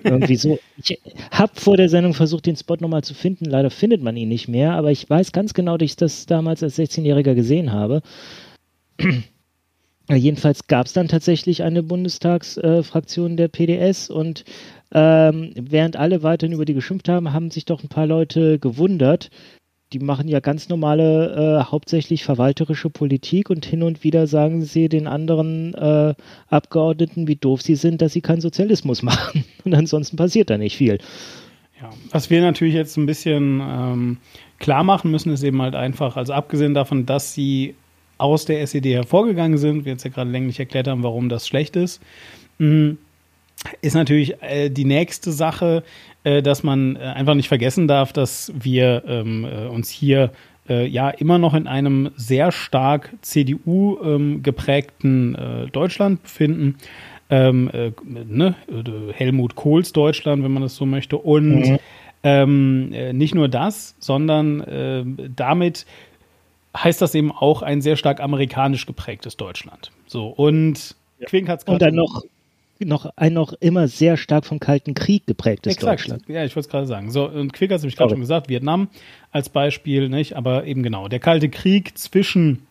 Irgendwie so. Ich habe vor der Sendung versucht, den Spot nochmal zu finden. Leider findet man ihn nicht mehr, aber ich weiß ganz genau, dass ich das damals als 16-Jähriger gesehen habe. Jedenfalls gab es dann tatsächlich eine Bundestagsfraktion äh, der PDS und ähm, während alle weiterhin über die geschimpft haben, haben sich doch ein paar Leute gewundert, die machen ja ganz normale, äh, hauptsächlich verwalterische Politik und hin und wieder sagen sie den anderen äh, Abgeordneten, wie doof sie sind, dass sie keinen Sozialismus machen. Und ansonsten passiert da nicht viel. Ja, was wir natürlich jetzt ein bisschen ähm, klar machen müssen, ist eben halt einfach, also abgesehen davon, dass sie aus der SED hervorgegangen sind, wir jetzt ja gerade länglich erklärt haben, warum das schlecht ist, mh, ist natürlich äh, die nächste Sache, äh, dass man äh, einfach nicht vergessen darf, dass wir ähm, äh, uns hier äh, ja immer noch in einem sehr stark CDU ähm, geprägten äh, Deutschland befinden. Ähm, ne? Helmut Kohls Deutschland, wenn man das so möchte. Und mhm. Ähm, nicht nur das, sondern damit heißt das eben auch ein sehr stark amerikanisch geprägtes Deutschland. So, und Quink hat es gerade. Und dann noch noch ein noch immer sehr stark vom Kalten Krieg geprägtes Exakt. Deutschland. Ja, ich wollte es gerade sagen. So, und Quick hat es nämlich gerade schon gesagt, Vietnam als Beispiel, nicht? Aber eben genau, der Kalte Krieg zwischen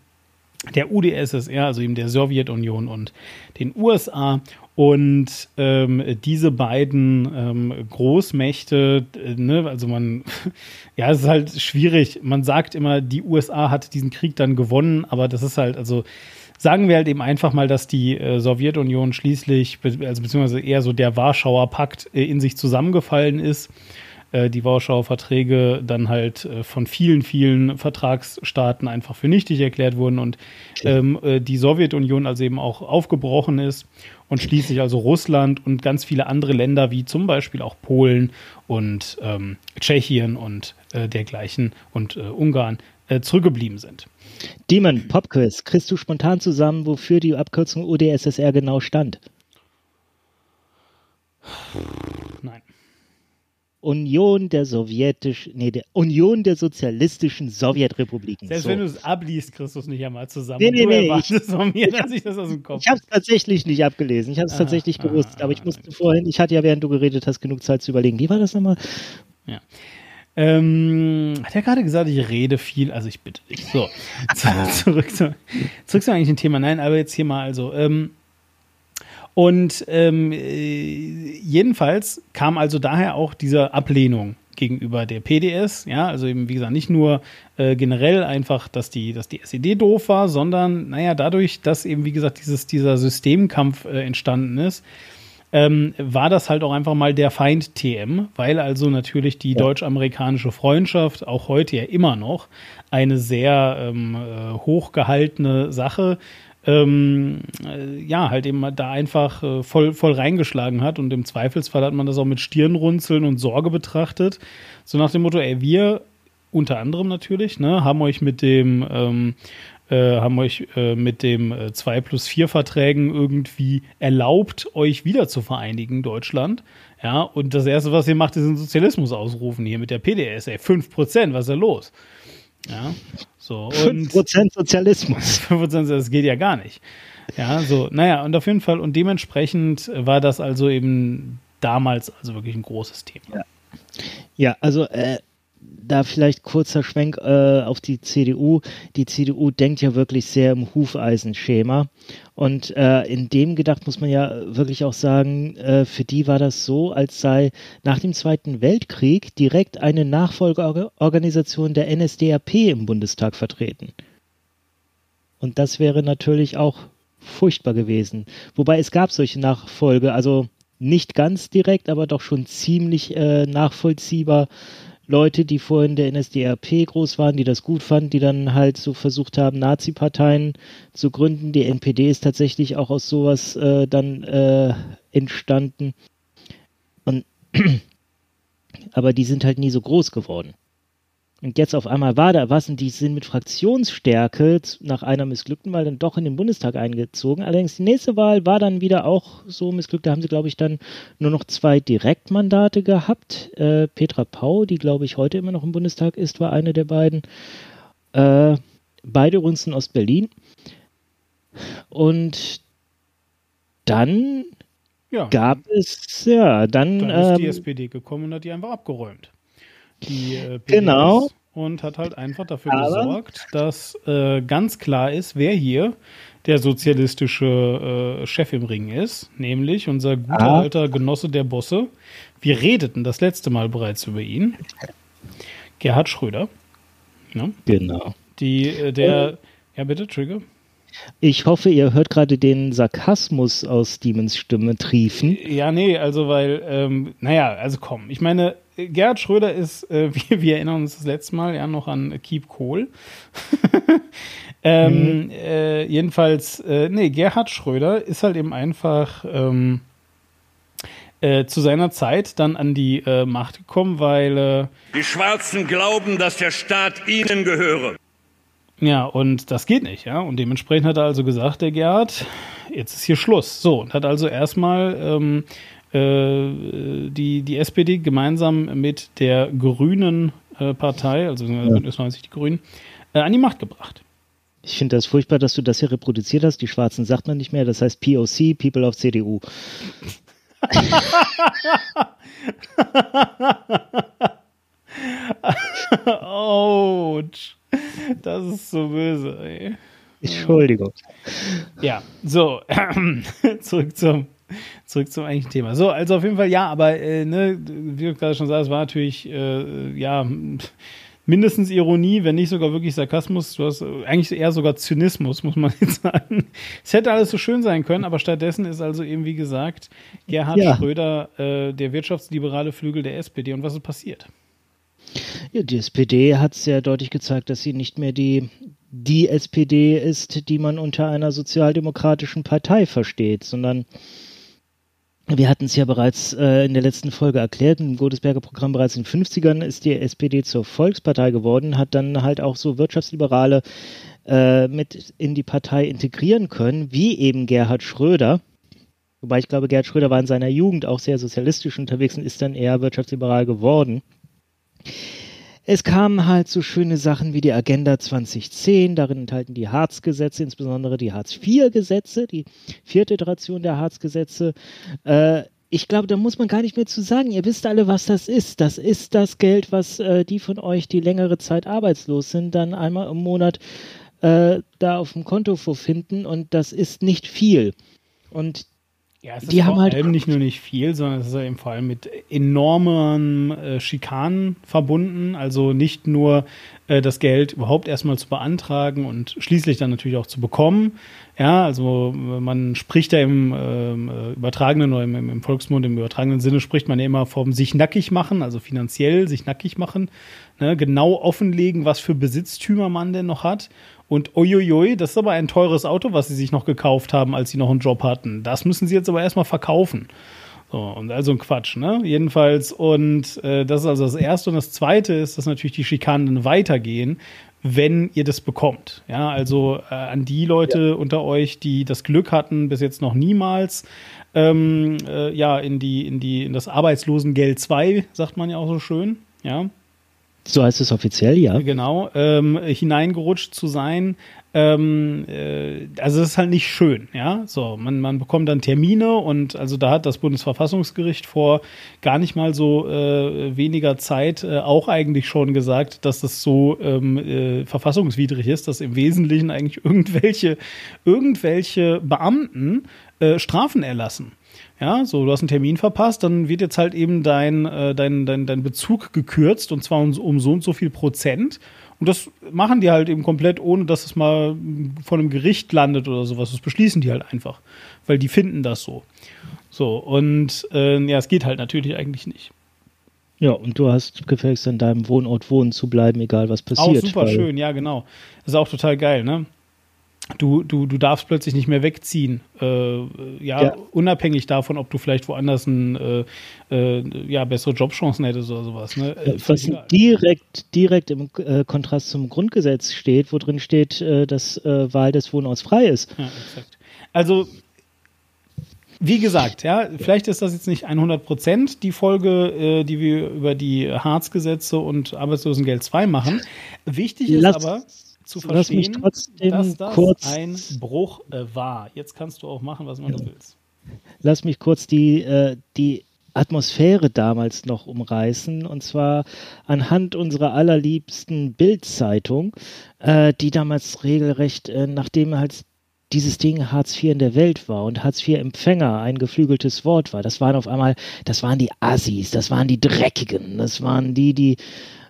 der UdSSR, also eben der Sowjetunion und den USA und ähm, diese beiden ähm, Großmächte, äh, ne, also man, ja, es ist halt schwierig. Man sagt immer, die USA hat diesen Krieg dann gewonnen, aber das ist halt, also sagen wir halt eben einfach mal, dass die äh, Sowjetunion schließlich, also beziehungsweise eher so der Warschauer Pakt äh, in sich zusammengefallen ist. Äh, die Warschauer Verträge dann halt äh, von vielen, vielen Vertragsstaaten einfach für nichtig erklärt wurden und ähm, äh, die Sowjetunion also eben auch aufgebrochen ist und schließlich also Russland und ganz viele andere Länder wie zum Beispiel auch Polen und ähm, Tschechien und dergleichen und Ungarn zurückgeblieben sind. Demon, Popquiz, kriegst du spontan zusammen, wofür die Abkürzung UdSSR genau stand? Nein. Union der sowjetischen, nee, der Union der sozialistischen Sowjetrepubliken. Selbst so. wenn du es abliest, kriegst du es nicht einmal zusammen. Nee, nee, nee. Ich, von mir, dass ich das aus dem Kopf Ich habe es tatsächlich nicht abgelesen. Ich habe es tatsächlich ah, gewusst. aber ich musste okay. vorhin, ich hatte ja, während du geredet hast, genug Zeit zu überlegen. Wie war das nochmal? Ja. Ähm, hat er gerade gesagt, ich rede viel, also ich bitte dich. So, zurück, zu, zurück zu eigentlich dem Thema. Nein, aber jetzt hier mal also. Ähm, und ähm, äh, jedenfalls kam also daher auch diese Ablehnung gegenüber der PDS, ja, also eben wie gesagt nicht nur äh, generell einfach, dass die, dass die SED doof war, sondern naja dadurch, dass eben wie gesagt dieses dieser Systemkampf äh, entstanden ist, ähm, war das halt auch einfach mal der Feind TM, weil also natürlich die deutsch-amerikanische Freundschaft auch heute ja immer noch eine sehr ähm, äh, hochgehaltene Sache ähm, äh, ja, halt eben da einfach äh, voll, voll reingeschlagen hat und im Zweifelsfall hat man das auch mit Stirnrunzeln und Sorge betrachtet. So nach dem Motto, ey, wir unter anderem natürlich, ne, haben euch mit dem ähm, äh, haben euch äh, mit dem äh, 2 plus 4 Verträgen irgendwie erlaubt, euch wieder zu vereinigen, Deutschland. Ja, und das Erste, was ihr macht, ist den Sozialismus ausrufen hier mit der PDS. Ey, 5 Prozent, was ist da los? Ja, so. 5 Prozent Sozialismus. 5 Prozent, das geht ja gar nicht. Ja, so, naja, und auf jeden Fall, und dementsprechend war das also eben damals also wirklich ein großes Thema. Ja, ja also äh, da vielleicht kurzer Schwenk äh, auf die CDU. Die CDU denkt ja wirklich sehr im Hufeisenschema. Und äh, in dem gedacht muss man ja wirklich auch sagen, äh, für die war das so, als sei nach dem Zweiten Weltkrieg direkt eine Nachfolgeorganisation der NSDAP im Bundestag vertreten. Und das wäre natürlich auch furchtbar gewesen. Wobei es gab solche Nachfolge, also nicht ganz direkt, aber doch schon ziemlich äh, nachvollziehbar Leute, die vorhin in der NSDAP groß waren, die das gut fanden, die dann halt so versucht haben, Nazi-Parteien zu gründen. Die NPD ist tatsächlich auch aus sowas äh, dann äh, entstanden. Und aber die sind halt nie so groß geworden. Und jetzt auf einmal war da was und die sind mit Fraktionsstärke nach einer missglückten Wahl dann doch in den Bundestag eingezogen. Allerdings die nächste Wahl war dann wieder auch so missglückt. Da haben sie, glaube ich, dann nur noch zwei Direktmandate gehabt. Äh, Petra Pau, die, glaube ich, heute immer noch im Bundestag ist, war eine der beiden. Äh, beide übrigens in Ostberlin. Und dann ja. gab es, ja, dann. Dann ist die ähm, SPD gekommen und hat die einfach abgeräumt die äh, PDS genau. und hat halt einfach dafür Aber gesorgt, dass äh, ganz klar ist, wer hier der sozialistische äh, Chef im Ring ist, nämlich unser guter ah. alter Genosse der Bosse. Wir redeten das letzte Mal bereits über ihn. Gerhard Schröder. Ne? Genau. Die, äh, der, ja bitte, Trigger. Ich hoffe, ihr hört gerade den Sarkasmus aus Demons Stimme triefen. Ja, nee, also weil, ähm, naja, also komm, ich meine, Gerhard Schröder ist, äh, wir, wir, erinnern uns das letzte Mal ja noch an Keep Kohl. ähm, mhm. äh, jedenfalls, äh, nee, Gerhard Schröder ist halt eben einfach ähm, äh, zu seiner Zeit dann an die äh, Macht gekommen, weil äh, die Schwarzen glauben, dass der Staat ihnen gehöre. Ja, und das geht nicht, ja. Und dementsprechend hat er also gesagt, der Gerhard, jetzt ist hier Schluss. So, und hat also erstmal ähm, äh, die, die SPD gemeinsam mit der Grünen äh, Partei, also Bündnis ja. 90 die Grünen, äh, an die Macht gebracht. Ich finde das furchtbar, dass du das hier reproduziert hast. Die Schwarzen sagt man nicht mehr, das heißt POC, People of CDU. Autsch. Das ist so böse, ey. Entschuldigung. Ja, so, zurück zum, zurück zum eigentlichen Thema. So, also auf jeden Fall ja, aber äh, ne, wie du gerade schon sagst, es war natürlich äh, ja mindestens Ironie, wenn nicht sogar wirklich Sarkasmus. Du hast eigentlich eher sogar Zynismus, muss man jetzt sagen. Es hätte alles so schön sein können, aber stattdessen ist also eben, wie gesagt, Gerhard ja. Schröder äh, der wirtschaftsliberale Flügel der SPD. Und was ist passiert? Ja, die SPD hat sehr deutlich gezeigt, dass sie nicht mehr die, die SPD ist, die man unter einer sozialdemokratischen Partei versteht, sondern wir hatten es ja bereits äh, in der letzten Folge erklärt, im Godesberger Programm bereits in den 50ern ist die SPD zur Volkspartei geworden, hat dann halt auch so Wirtschaftsliberale äh, mit in die Partei integrieren können, wie eben Gerhard Schröder. Wobei ich glaube, Gerhard Schröder war in seiner Jugend auch sehr sozialistisch unterwegs und ist dann eher wirtschaftsliberal geworden. Es kamen halt so schöne Sachen wie die Agenda 2010, darin enthalten die Harz-Gesetze, insbesondere die Hartz-IV-Gesetze, die vierte Iteration der Harz-Gesetze. Äh, ich glaube, da muss man gar nicht mehr zu sagen. Ihr wisst alle, was das ist. Das ist das Geld, was äh, die von euch, die längere Zeit arbeitslos sind, dann einmal im Monat äh, da auf dem Konto vorfinden und das ist nicht viel. Und ja, es ist die vor haben halt allem nicht nur nicht viel, sondern es ist eben vor allem mit enormen äh, Schikanen verbunden. Also nicht nur äh, das Geld überhaupt erstmal zu beantragen und schließlich dann natürlich auch zu bekommen. Ja, also man spricht ja im äh, übertragenen oder im, im, Volksmund, im übertragenen Sinne spricht man ja immer vom sich nackig machen, also finanziell sich nackig machen, ne, genau offenlegen, was für Besitztümer man denn noch hat und uiuiui, das ist aber ein teures Auto, was sie sich noch gekauft haben, als sie noch einen Job hatten. Das müssen sie jetzt aber erstmal verkaufen. So, und also ein Quatsch, ne? Jedenfalls, und äh, das ist also das Erste. Und das Zweite ist, dass natürlich die Schikanen weitergehen, wenn ihr das bekommt. Ja, also äh, an die Leute ja. unter euch, die das Glück hatten, bis jetzt noch niemals ähm, äh, ja, in die, in die, in das Arbeitslosengeld 2, sagt man ja auch so schön, ja, so heißt es offiziell, ja. Genau, ähm, hineingerutscht zu sein. Ähm, äh, also es ist halt nicht schön, ja. So, man, man bekommt dann Termine und also da hat das Bundesverfassungsgericht vor gar nicht mal so äh, weniger Zeit äh, auch eigentlich schon gesagt, dass das so ähm, äh, verfassungswidrig ist, dass im Wesentlichen eigentlich irgendwelche, irgendwelche Beamten äh, Strafen erlassen. Ja, so, du hast einen Termin verpasst, dann wird jetzt halt eben dein, äh, dein, dein, dein Bezug gekürzt und zwar um, um so und so viel Prozent. Und das machen die halt eben komplett, ohne dass es mal von einem Gericht landet oder sowas. Das beschließen die halt einfach, weil die finden das so. So, und äh, ja, es geht halt natürlich eigentlich nicht. Ja, und du hast gefälligst an deinem Wohnort wohnen zu bleiben, egal was passiert. Auch super schön, ja, genau. Das ist auch total geil, ne? Du, du, du darfst plötzlich nicht mehr wegziehen. Äh, ja, ja, unabhängig davon, ob du vielleicht woanders ein, äh, äh, ja, bessere Jobchancen hättest oder sowas. Ne? Äh, was direkt, direkt im äh, Kontrast zum Grundgesetz steht, wo drin steht, äh, dass Wahl des Wohnorts frei ist. Ja, exakt. Also wie gesagt, ja, vielleicht ist das jetzt nicht 100 Prozent die Folge, äh, die wir über die Harzgesetze und Arbeitslosengeld 2 machen. Wichtig ist lass, aber zu verstehen, dass das kurz, ein Bruch äh, war. Jetzt kannst du auch machen, was man ja. willst. Lass mich kurz die, äh, die Atmosphäre damals noch umreißen und zwar anhand unserer allerliebsten Bildzeitung, äh, die damals regelrecht, äh, nachdem halt dieses Ding Hartz IV in der Welt war und Hartz IV Empfänger ein geflügeltes Wort war. Das waren auf einmal, das waren die Assis, das waren die Dreckigen, das waren die, die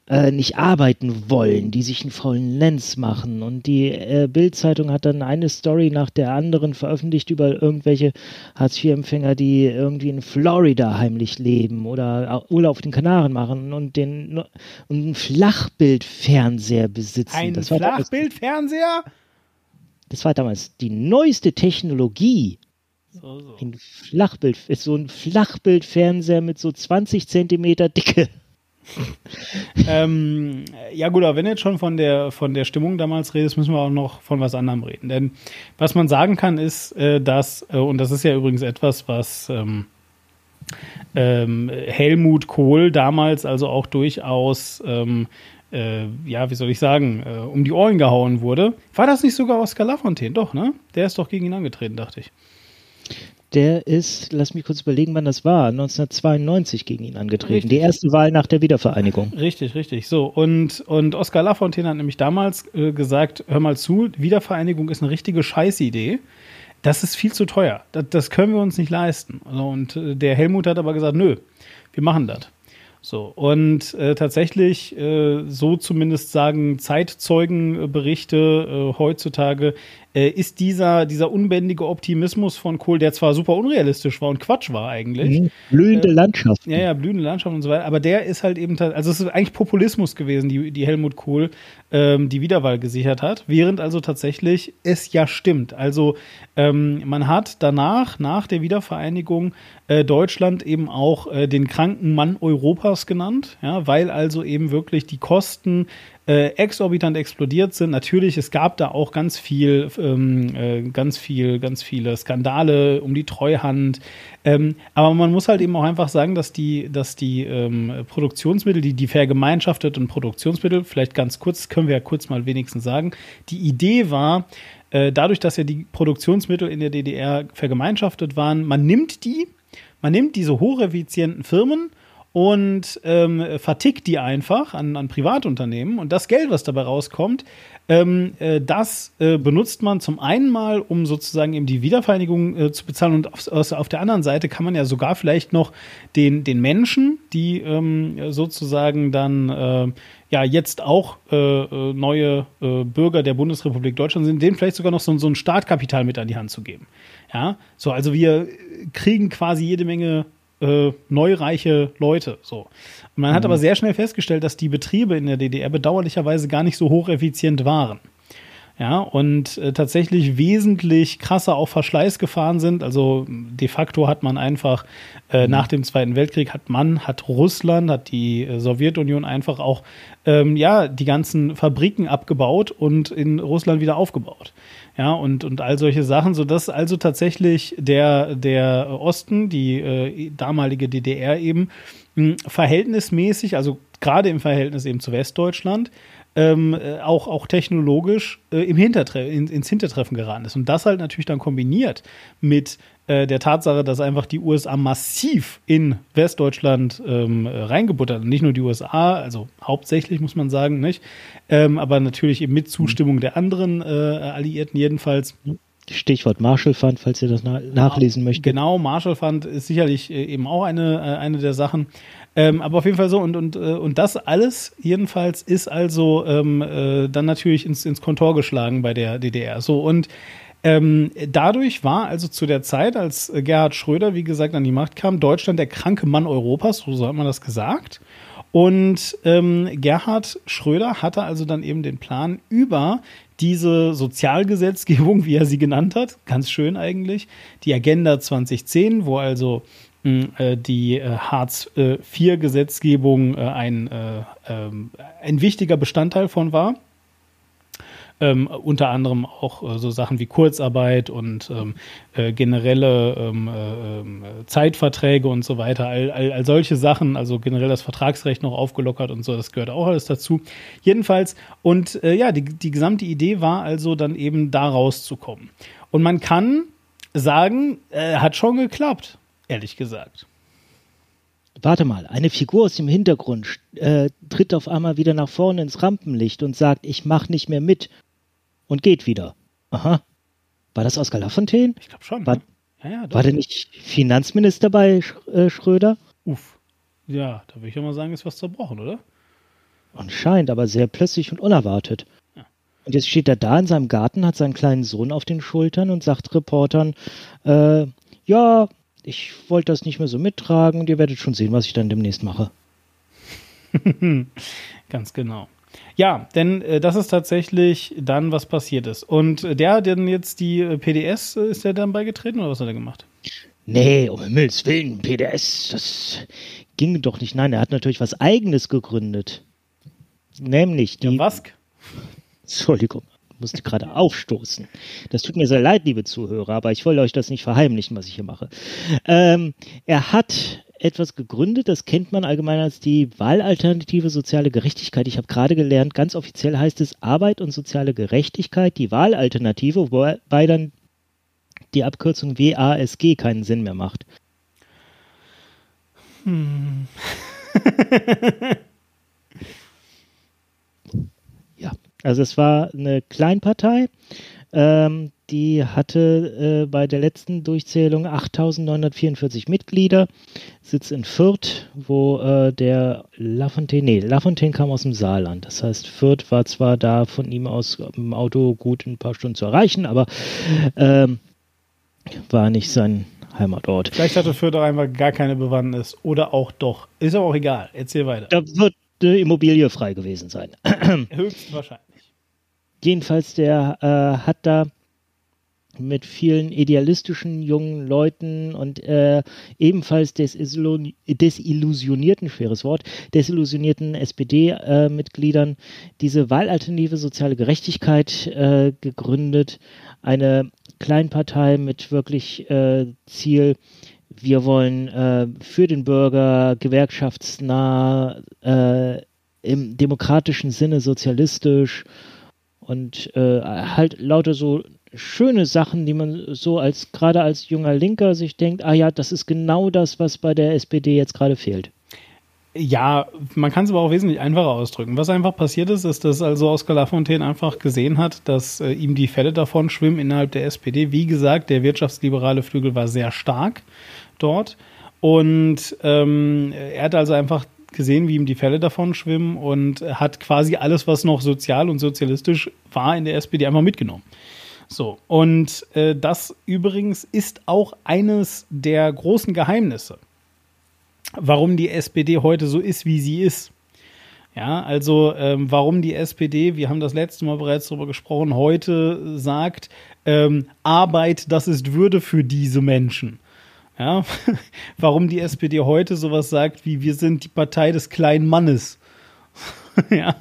äh, nicht arbeiten wollen, die sich einen faulen Lenz machen. Und die äh, Bild-Zeitung hat dann eine Story nach der anderen veröffentlicht über irgendwelche Hartz-IV-Empfänger, die irgendwie in Florida heimlich leben oder Urlaub auf den Kanaren machen und den und einen Flachbildfernseher besitzen. Ein Flachbildfernseher? das war damals die neueste Technologie. So, so. Ein Flachbild, ist so ein Flachbildfernseher mit so 20 Zentimeter Dicke. ähm, ja gut, aber wenn du jetzt schon von der, von der Stimmung damals redest, müssen wir auch noch von was anderem reden. Denn was man sagen kann, ist, äh, dass, äh, und das ist ja übrigens etwas, was ähm, ähm, Helmut Kohl damals also auch durchaus ähm, äh, ja, wie soll ich sagen, äh, um die Ohren gehauen wurde. War das nicht sogar Oskar Lafontaine? Doch, ne? Der ist doch gegen ihn angetreten, dachte ich. Der ist, lass mich kurz überlegen, wann das war, 1992 gegen ihn angetreten. Richtig. Die erste Wahl nach der Wiedervereinigung. Richtig, richtig. So, und, und Oskar Lafontaine hat nämlich damals äh, gesagt, hör mal zu, Wiedervereinigung ist eine richtige Scheißidee. Das ist viel zu teuer. Das, das können wir uns nicht leisten. Und äh, der Helmut hat aber gesagt, nö, wir machen das. So, und äh, tatsächlich, äh, so zumindest sagen Zeitzeugenberichte äh, heutzutage, äh, ist dieser, dieser unbändige Optimismus von Kohl, der zwar super unrealistisch war und Quatsch war eigentlich. Mhm. Blühende äh, Landschaft. Ja, ja, blühende Landschaft und so weiter. Aber der ist halt eben, also es ist eigentlich Populismus gewesen, die, die Helmut Kohl ähm, die Wiederwahl gesichert hat, während also tatsächlich es ja stimmt. Also ähm, man hat danach, nach der Wiedervereinigung, äh, Deutschland eben auch äh, den kranken Mann Europas genannt, ja, weil also eben wirklich die Kosten äh, exorbitant explodiert sind. Natürlich, es gab da auch ganz viel, ähm, äh, ganz viel, ganz viele Skandale um die Treuhand. Ähm, aber man muss halt eben auch einfach sagen, dass die, dass die ähm, Produktionsmittel, die, die vergemeinschafteten Produktionsmittel, vielleicht ganz kurz, können wir ja kurz mal wenigstens sagen, die Idee war, äh, dadurch, dass ja die Produktionsmittel in der DDR vergemeinschaftet waren, man nimmt die, man nimmt diese hocheffizienten Firmen und ähm, vertickt die einfach an, an Privatunternehmen. Und das Geld, was dabei rauskommt, ähm, äh, das äh, benutzt man zum einen mal, um sozusagen eben die Wiedervereinigung äh, zu bezahlen. Und auf, auf, der anderen Seite kann man ja sogar vielleicht noch den, den Menschen, die ähm, sozusagen dann äh, ja jetzt auch äh, äh, neue Bürger der Bundesrepublik Deutschland sind, denen vielleicht sogar noch so, so ein Startkapital mit an die Hand zu geben. Ja, so, also wir kriegen quasi jede Menge äh, neureiche Leute. So. Man mhm. hat aber sehr schnell festgestellt, dass die Betriebe in der DDR bedauerlicherweise gar nicht so hocheffizient waren. Ja, und äh, tatsächlich wesentlich krasser auf Verschleiß gefahren sind. Also de facto hat man einfach äh, mhm. nach dem Zweiten Weltkrieg hat man, hat Russland, hat die äh, Sowjetunion einfach auch ähm, ja die ganzen Fabriken abgebaut und in Russland wieder aufgebaut ja, und, und all solche Sachen, sodass also tatsächlich der, der Osten, die äh, damalige DDR eben, mh, verhältnismäßig, also gerade im Verhältnis eben zu Westdeutschland, ähm, äh, auch, auch technologisch äh, im Hintertre in, ins Hintertreffen geraten ist. Und das halt natürlich dann kombiniert mit äh, der Tatsache, dass einfach die USA massiv in Westdeutschland ähm, reingebuttert und nicht nur die USA, also hauptsächlich muss man sagen, nicht, ähm, aber natürlich eben mit Zustimmung der anderen äh, Alliierten jedenfalls. Stichwort Marshall Fund, falls ihr das na nachlesen möchtet. Genau, Marshall Fund ist sicherlich äh, eben auch eine, äh, eine der Sachen. Ähm, aber auf jeden Fall so, und, und, äh, und das alles jedenfalls ist also ähm, äh, dann natürlich ins, ins Kontor geschlagen bei der DDR. So, und Ähm, dadurch war also zu der Zeit, als Gerhard Schröder, wie gesagt, an die Macht kam, Deutschland der kranke Mann Europas, so hat man das gesagt. Und ähm, Gerhard Schröder hatte also dann eben den Plan, über diese Sozialgesetzgebung, wie er sie genannt hat, ganz schön eigentlich, die Agenda 2010, wo also die äh, Hartz-IV-Gesetzgebung äh, ein, äh, ähm, ein wichtiger Bestandteil von war ähm, unter anderem auch äh, so Sachen wie Kurzarbeit und ähm, äh, generelle ähm, äh, ähm, Zeitverträge und so weiter, all, all, all solche Sachen, also generell das Vertragsrecht noch aufgelockert und so, das gehört auch alles dazu. Jedenfalls, und äh, ja, die, die gesamte Idee war also dann eben da rauszukommen. Und man kann sagen, äh, hat schon geklappt, ehrlich gesagt. Warte mal, eine Figur aus dem Hintergrund äh, tritt auf einmal wieder nach vorne ins Rampenlicht und sagt, ich mach nicht mehr mit und geht wieder. Aha. War das Oskar Lafontaine? Ich glaube schon. War, ne? ja, ja, war der nicht Finanzminister bei äh, Schröder? Uff. Ja, da würde ich ja mal sagen, ist was zerbrochen, oder? Anscheinend, aber sehr plötzlich und unerwartet. Ja. Und jetzt steht er da in seinem Garten, hat seinen kleinen Sohn auf den Schultern und sagt Reportern, äh, ja, ich wollte das nicht mehr so mittragen und ihr werdet schon sehen, was ich dann demnächst mache. Ganz genau. Ja, denn äh, das ist tatsächlich dann, was passiert ist. Und äh, der hat dann jetzt die äh, PDS, äh, ist der dann beigetreten oder was hat er gemacht? Nee, um Himmels Willen, PDS, das ging doch nicht. Nein, er hat natürlich was Eigenes gegründet. Nämlich die. Ja, Wask? Entschuldigung, musste gerade aufstoßen. Das tut mir sehr leid, liebe Zuhörer, aber ich wollte euch das nicht verheimlichen, was ich hier mache. Ähm, er hat etwas gegründet, das kennt man allgemein als die Wahlalternative soziale Gerechtigkeit. Ich habe gerade gelernt, ganz offiziell heißt es Arbeit und soziale Gerechtigkeit, die Wahlalternative, wobei dann die Abkürzung WASG keinen Sinn mehr macht. Hm. ja, also es war eine Kleinpartei, ähm, die hatte äh, bei der letzten Durchzählung 8.944 Mitglieder, sitzt in Fürth, wo äh, der Lafontaine, nee, Lafontaine kam aus dem Saarland. Das heißt, Fürth war zwar da von ihm aus im Auto gut ein paar Stunden zu erreichen, aber ähm, war nicht sein Heimatort. Vielleicht hatte Fürth auch einfach gar keine Bewandtnis oder auch doch. Ist aber auch egal. Erzähl weiter. Da wird eine Immobilie frei gewesen sein. Höchstwahrscheinlich. Jedenfalls, der äh, hat da mit vielen idealistischen jungen Leuten und äh, ebenfalls desillusionierten, schweres Wort, desillusionierten SPD-Mitgliedern äh, diese Wahlalternative Soziale Gerechtigkeit äh, gegründet. Eine Kleinpartei mit wirklich äh, Ziel, wir wollen äh, für den Bürger gewerkschaftsnah, äh, im demokratischen Sinne sozialistisch und halt lauter so schöne Sachen, die man so als gerade als junger Linker sich denkt, ah ja, das ist genau das, was bei der SPD jetzt gerade fehlt. Ja, man kann es aber auch wesentlich einfacher ausdrücken. Was einfach passiert ist, ist, dass also Oskar Lafontaine einfach gesehen hat, dass äh, ihm die Fälle davon schwimmen innerhalb der SPD. Wie gesagt, der wirtschaftsliberale Flügel war sehr stark dort. Und ähm, er hat also einfach gesehen, wie ihm die Fälle davon schwimmen und hat quasi alles, was noch sozial und sozialistisch war in der SPD, einfach mitgenommen. So, und äh, das übrigens ist auch eines der großen Geheimnisse, warum die SPD heute so ist, wie sie ist. Ja, also ähm, warum die SPD, wir haben das letzte Mal bereits darüber gesprochen, heute sagt, ähm, Arbeit, das ist Würde für diese Menschen. Ja, warum die SPD heute sowas sagt, wie wir sind die Partei des kleinen Mannes. ja,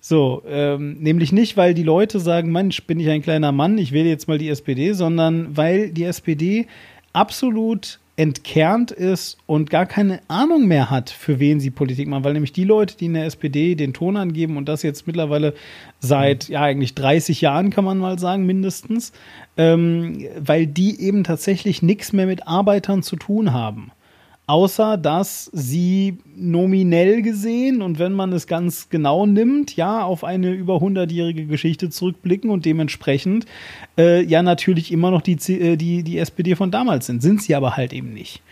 so, ähm, nämlich nicht, weil die Leute sagen, Mensch, bin ich ein kleiner Mann, ich wähle jetzt mal die SPD, sondern weil die SPD absolut entkernt ist und gar keine Ahnung mehr hat, für wen sie Politik machen, weil nämlich die Leute, die in der SPD den Ton angeben und das jetzt mittlerweile seit ja eigentlich 30 Jahren kann man mal sagen mindestens, ähm, weil die eben tatsächlich nichts mehr mit Arbeitern zu tun haben außer dass sie nominell gesehen und wenn man es ganz genau nimmt, ja, auf eine über 100-jährige Geschichte zurückblicken und dementsprechend äh, ja natürlich immer noch die, äh, die, die SPD von damals sind. Sind sie aber halt eben nicht.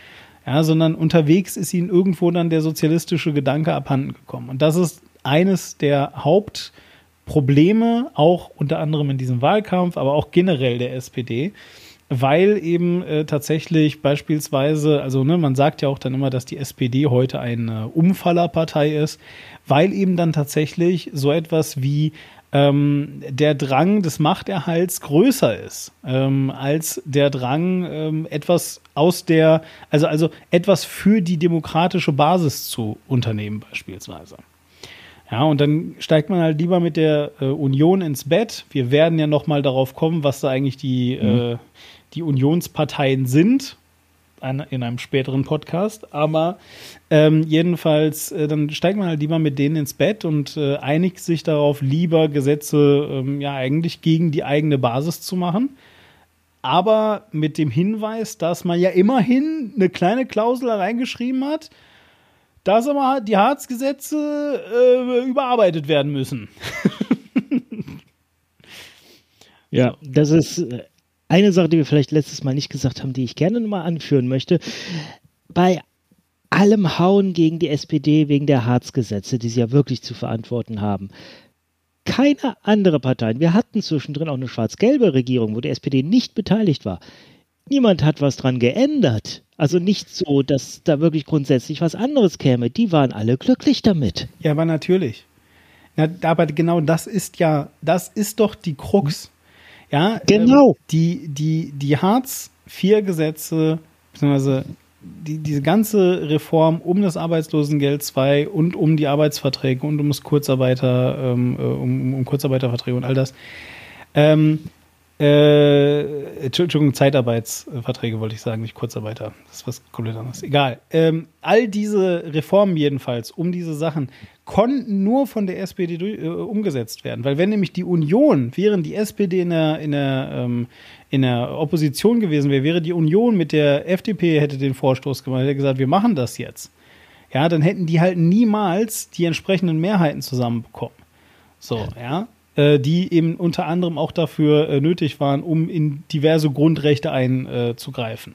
Ja, sondern unterwegs ist ihnen irgendwo dann der sozialistische Gedanke abhanden gekommen. Und das ist eines der Haupt Probleme, auch unter anderem in diesem Wahlkampf, aber auch generell der SPD, weil eben äh, tatsächlich beispielsweise, also ne, man sagt ja auch dann immer, dass die SPD heute eine Umfallerpartei ist, weil eben dann tatsächlich so etwas wie ähm, der Drang des Machterhalts größer ist ähm, als der Drang, ähm, etwas aus der, also, also etwas für die demokratische Basis zu unternehmen, beispielsweise. Ja, und dann steigt man halt lieber mit der äh, Union ins Bett. Wir werden ja noch mal darauf kommen, was da eigentlich die, mhm. äh, die Unionsparteien sind in einem späteren Podcast. Aber ähm, jedenfalls, äh, dann steigt man halt lieber mit denen ins Bett und äh, einigt sich darauf, lieber Gesetze ähm, ja eigentlich gegen die eigene Basis zu machen. Aber mit dem Hinweis, dass man ja immerhin eine kleine Klausel reingeschrieben hat, dass aber die Harzgesetze äh, überarbeitet werden müssen. ja, das ist äh, eine Sache, die wir vielleicht letztes Mal nicht gesagt haben, die ich gerne nochmal anführen möchte. Bei allem Hauen gegen die SPD wegen der Harzgesetze, die sie ja wirklich zu verantworten haben. Keine andere Partei, wir hatten zwischendrin auch eine schwarz-gelbe Regierung, wo die SPD nicht beteiligt war. Niemand hat was dran geändert. Also nicht so, dass da wirklich grundsätzlich was anderes käme. Die waren alle glücklich damit. Ja, aber natürlich. Ja, aber genau das ist ja, das ist doch die Krux. Ja, genau. Ähm, die, die, die Hartz-IV-Gesetze, beziehungsweise die, diese ganze Reform um das Arbeitslosengeld 2 und um die Arbeitsverträge und um das Kurzarbeiter, ähm, äh, um, um Kurzarbeiterverträge und all das, ähm, äh, Entschuldigung, Zeitarbeitsverträge wollte ich sagen, nicht Kurzarbeiter. Das ist was komplett anderes. Egal. Ähm, all diese Reformen jedenfalls um diese Sachen konnten nur von der SPD äh, umgesetzt werden. Weil wenn nämlich die Union, während die SPD in der, in der, ähm, in der Opposition gewesen wäre, wäre die Union mit der FDP hätte den Vorstoß gemacht, hätte gesagt, wir machen das jetzt. Ja, dann hätten die halt niemals die entsprechenden Mehrheiten zusammenbekommen. So, ja äh, die eben unter anderem auch dafür äh, nötig waren, um in diverse Grundrechte einzugreifen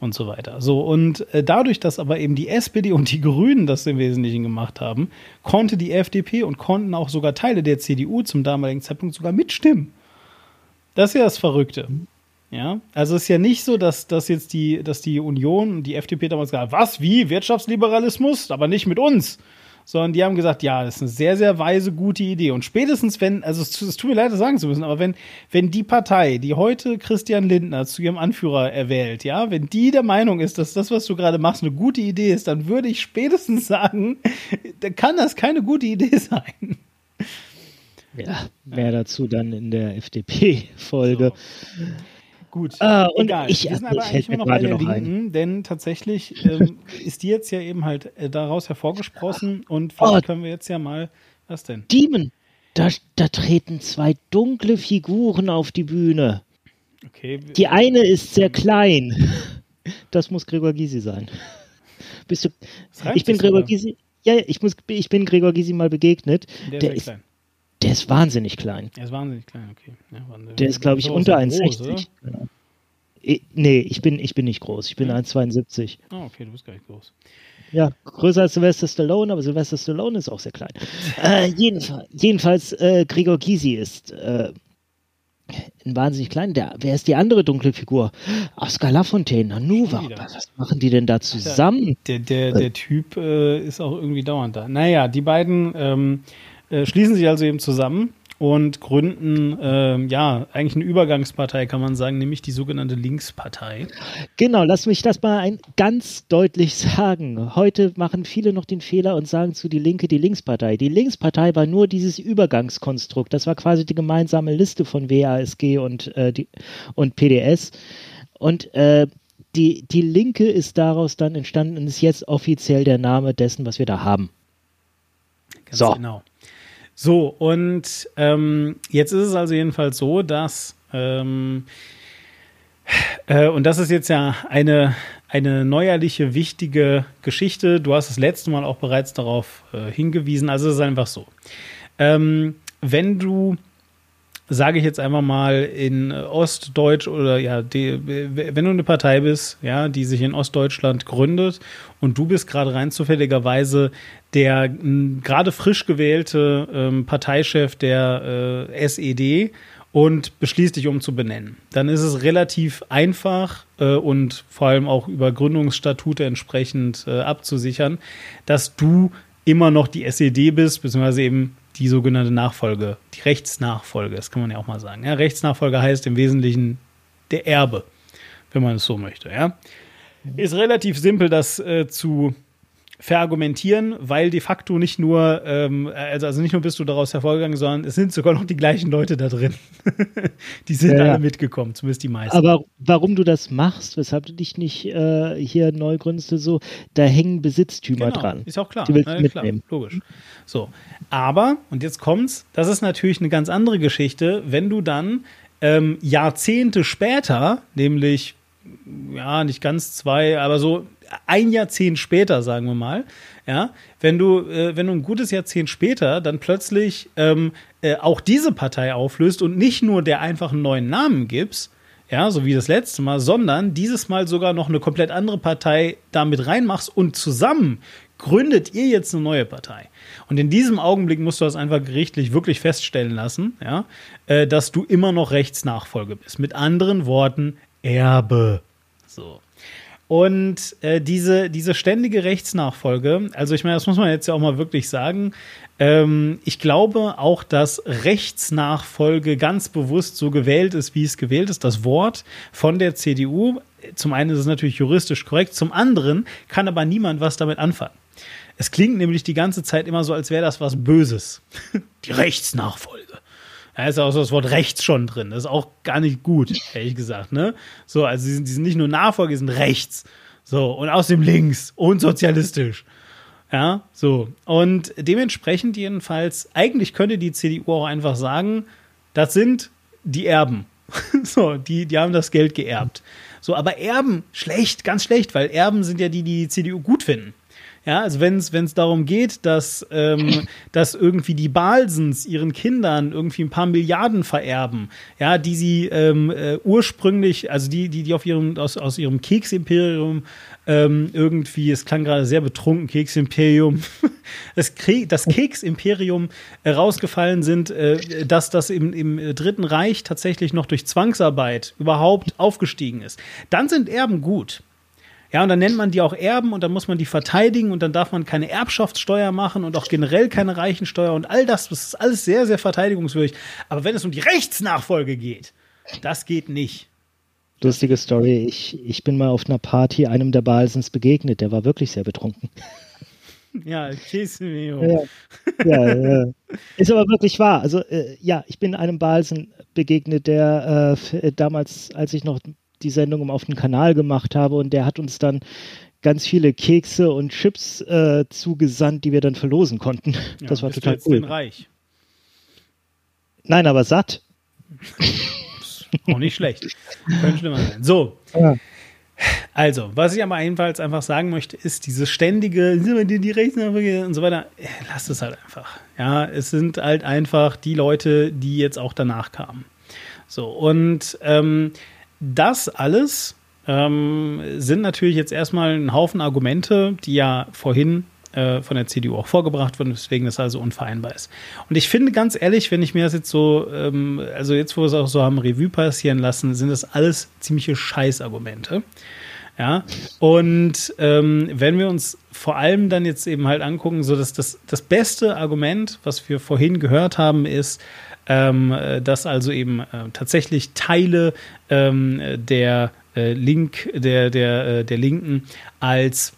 und so weiter. So, und äh, dadurch, dass aber eben die SPD und die Grünen das im Wesentlichen gemacht haben, konnte die FDP und konnten auch sogar Teile der CDU zum damaligen Zeitpunkt sogar mitstimmen. Das ist ja das Verrückte. Ja, also es ist ja nicht so, dass, dass jetzt die, dass die Union und die FDP damals gesagt haben, was, wie, Wirtschaftsliberalismus, aber nicht mit uns sondern die haben gesagt, ja, das ist eine sehr, sehr weise, gute Idee. Und spätestens, wenn, also es, es tut mir leid, das sagen zu müssen, aber wenn, wenn die Partei, die heute Christian Lindner zu ihrem Anführer erwählt, ja, wenn die der Meinung ist, dass das, was du gerade machst, eine gute Idee ist, dann würde ich spätestens sagen, dann kann das keine gute Idee sein. Ja, mehr dazu dann in der FDP-Folge. So. Gut, ah, und egal. Ich, wir sind aber eigentlich nur noch bei der Linken, ein. denn tatsächlich ähm, ist die jetzt ja eben halt äh, daraus hervorgesprossen und vielleicht oh, können wir jetzt ja mal, was denn? Demon, da, da treten zwei dunkle Figuren auf die Bühne. Okay. Die eine ist sehr klein. Das muss Gregor Gysi sein. Bist du? Ich bin Gregor Gysi. Ja, ich muss, ich bin Gregor Gysi mal begegnet. Der, der ist, klein. Der ist wahnsinnig klein. Der ist wahnsinnig klein, okay. Ja, der ist, glaube ich, unter 1,60. Ja. Nee, ich bin, ich bin nicht groß. Ich bin ja. 1,72. Ah, okay, du bist gar nicht groß. Ja, größer als Sylvester Stallone, aber Sylvester Stallone ist auch sehr klein. äh, jedenfalls, jedenfalls äh, Gregor Gysi ist äh, wahnsinnig klein. Der, wer ist die andere dunkle Figur? Oscar Lafontaine, Hanuva. Was machen die denn da zusammen? Der, der, der Typ äh, ist auch irgendwie dauernd da. Naja, die beiden ähm, äh, schließen sich also eben zusammen und gründen äh, ja eigentlich eine Übergangspartei, kann man sagen, nämlich die sogenannte Linkspartei. Genau, lass mich das mal ein, ganz deutlich sagen. Heute machen viele noch den Fehler und sagen zu die Linke die Linkspartei. Die Linkspartei war nur dieses Übergangskonstrukt. Das war quasi die gemeinsame Liste von WASG und, äh, die, und PDS. Und äh, die, die Linke ist daraus dann entstanden und ist jetzt offiziell der Name dessen, was wir da haben. Ganz so. genau. So, und ähm, jetzt ist es also jedenfalls so, dass, ähm, äh, und das ist jetzt ja eine, eine neuerliche, wichtige Geschichte. Du hast das letzte Mal auch bereits darauf äh, hingewiesen. Also es ist einfach so. Ähm, wenn du sage ich jetzt einfach mal, in Ostdeutsch oder ja, die, wenn du eine Partei bist, ja, die sich in Ostdeutschland gründet und du bist gerade rein zufälligerweise der gerade frisch gewählte ähm, Parteichef der äh, SED und beschließt dich umzubenennen. Dann ist es relativ einfach äh, und vor allem auch über Gründungsstatute entsprechend äh, abzusichern, dass du immer noch die SED bist, beziehungsweise eben die sogenannte Nachfolge, die Rechtsnachfolge, das kann man ja auch mal sagen. Ja, Rechtsnachfolge heißt im Wesentlichen der Erbe, wenn man es so möchte. Ja. Ist relativ simpel, das äh, zu verargumentieren, weil de facto nicht nur, ähm, also, also nicht nur bist du daraus hervorgegangen, sondern es sind sogar noch die gleichen Leute da drin. die sind ja, alle mitgekommen, zumindest die meisten. Aber warum du das machst, weshalb du dich nicht äh, hier neu gründest, so, da hängen Besitztümer genau, dran. Ist auch klar. Die willst ja, mitnehmen. Klar, logisch. So. Aber, und jetzt kommt's, das ist natürlich eine ganz andere Geschichte, wenn du dann ähm, Jahrzehnte später, nämlich ja, nicht ganz zwei, aber so ein Jahrzehnt später, sagen wir mal, ja, wenn du, äh, wenn du ein gutes Jahrzehnt später dann plötzlich ähm, äh, auch diese Partei auflöst und nicht nur der einfach einen neuen Namen gibst, ja, so wie das letzte Mal, sondern dieses Mal sogar noch eine komplett andere Partei damit reinmachst und zusammen gründet ihr jetzt eine neue Partei. Und in diesem Augenblick musst du das einfach gerichtlich wirklich feststellen lassen, ja, äh, dass du immer noch Rechtsnachfolge bist. Mit anderen Worten, Erbe. So. Und äh, diese, diese ständige Rechtsnachfolge, also ich meine, das muss man jetzt ja auch mal wirklich sagen, ähm, ich glaube auch, dass Rechtsnachfolge ganz bewusst so gewählt ist, wie es gewählt ist, das Wort von der CDU. Zum einen ist es natürlich juristisch korrekt, zum anderen kann aber niemand was damit anfangen. Es klingt nämlich die ganze Zeit immer so, als wäre das was Böses. die Rechtsnachfolge. Da ist auch so das Wort rechts schon drin. Das ist auch gar nicht gut, ehrlich gesagt. Ne? So, also die sind, die sind nicht nur Nachfolge, die sind rechts. So, und außerdem links und sozialistisch. Ja, so. Und dementsprechend jedenfalls, eigentlich könnte die CDU auch einfach sagen, das sind die Erben. so, die, die haben das Geld geerbt. So, aber Erben, schlecht, ganz schlecht, weil Erben sind ja die, die die CDU gut finden. Ja, also wenn es darum geht, dass, ähm, dass irgendwie die Balsens ihren Kindern irgendwie ein paar Milliarden vererben, ja, die sie ähm, äh, ursprünglich, also die, die, die auf ihrem, aus, aus ihrem Keksimperium ähm, irgendwie, es klang gerade sehr betrunken, Keksimperium, das, das Keksimperium äh, rausgefallen sind, äh, dass das im, im Dritten Reich tatsächlich noch durch Zwangsarbeit überhaupt aufgestiegen ist. Dann sind Erben gut. Ja, und dann nennt man die auch Erben und dann muss man die verteidigen und dann darf man keine Erbschaftssteuer machen und auch generell keine Reichensteuer und all das, das ist alles sehr, sehr verteidigungswürdig. Aber wenn es um die Rechtsnachfolge geht, das geht nicht. Lustige Story. Ich, ich bin mal auf einer Party einem der Balsens begegnet. Der war wirklich sehr betrunken. Ja, Chesimeo. Ja, ja, ja, Ist aber wirklich wahr. Also, äh, ja, ich bin einem Balsen begegnet, der äh, damals, als ich noch die Sendung auf dem Kanal gemacht habe und der hat uns dann ganz viele Kekse und Chips äh, zugesandt, die wir dann verlosen konnten. Ja, das war total du jetzt cool. reich? Nein, aber satt. Auch nicht schlecht. Könnte schlimmer sein. So. Ja. Also, was ich aber ebenfalls einfach sagen möchte, ist dieses ständige, die, die Rechtsnachfolge und so weiter, lasst es halt einfach. Ja, es sind halt einfach die Leute, die jetzt auch danach kamen. So, und ähm, das alles ähm, sind natürlich jetzt erstmal ein Haufen Argumente, die ja vorhin äh, von der CDU auch vorgebracht wurden, weswegen das also unvereinbar ist. Und ich finde ganz ehrlich, wenn ich mir das jetzt so, ähm, also jetzt, wo wir es auch so haben Revue passieren lassen, sind das alles ziemliche Scheißargumente. Ja, und ähm, wenn wir uns vor allem dann jetzt eben halt angucken, so dass das, das beste Argument, was wir vorhin gehört haben, ist, ähm, dass also eben äh, tatsächlich Teile ähm, der äh, Link, der, der, äh, der Linken als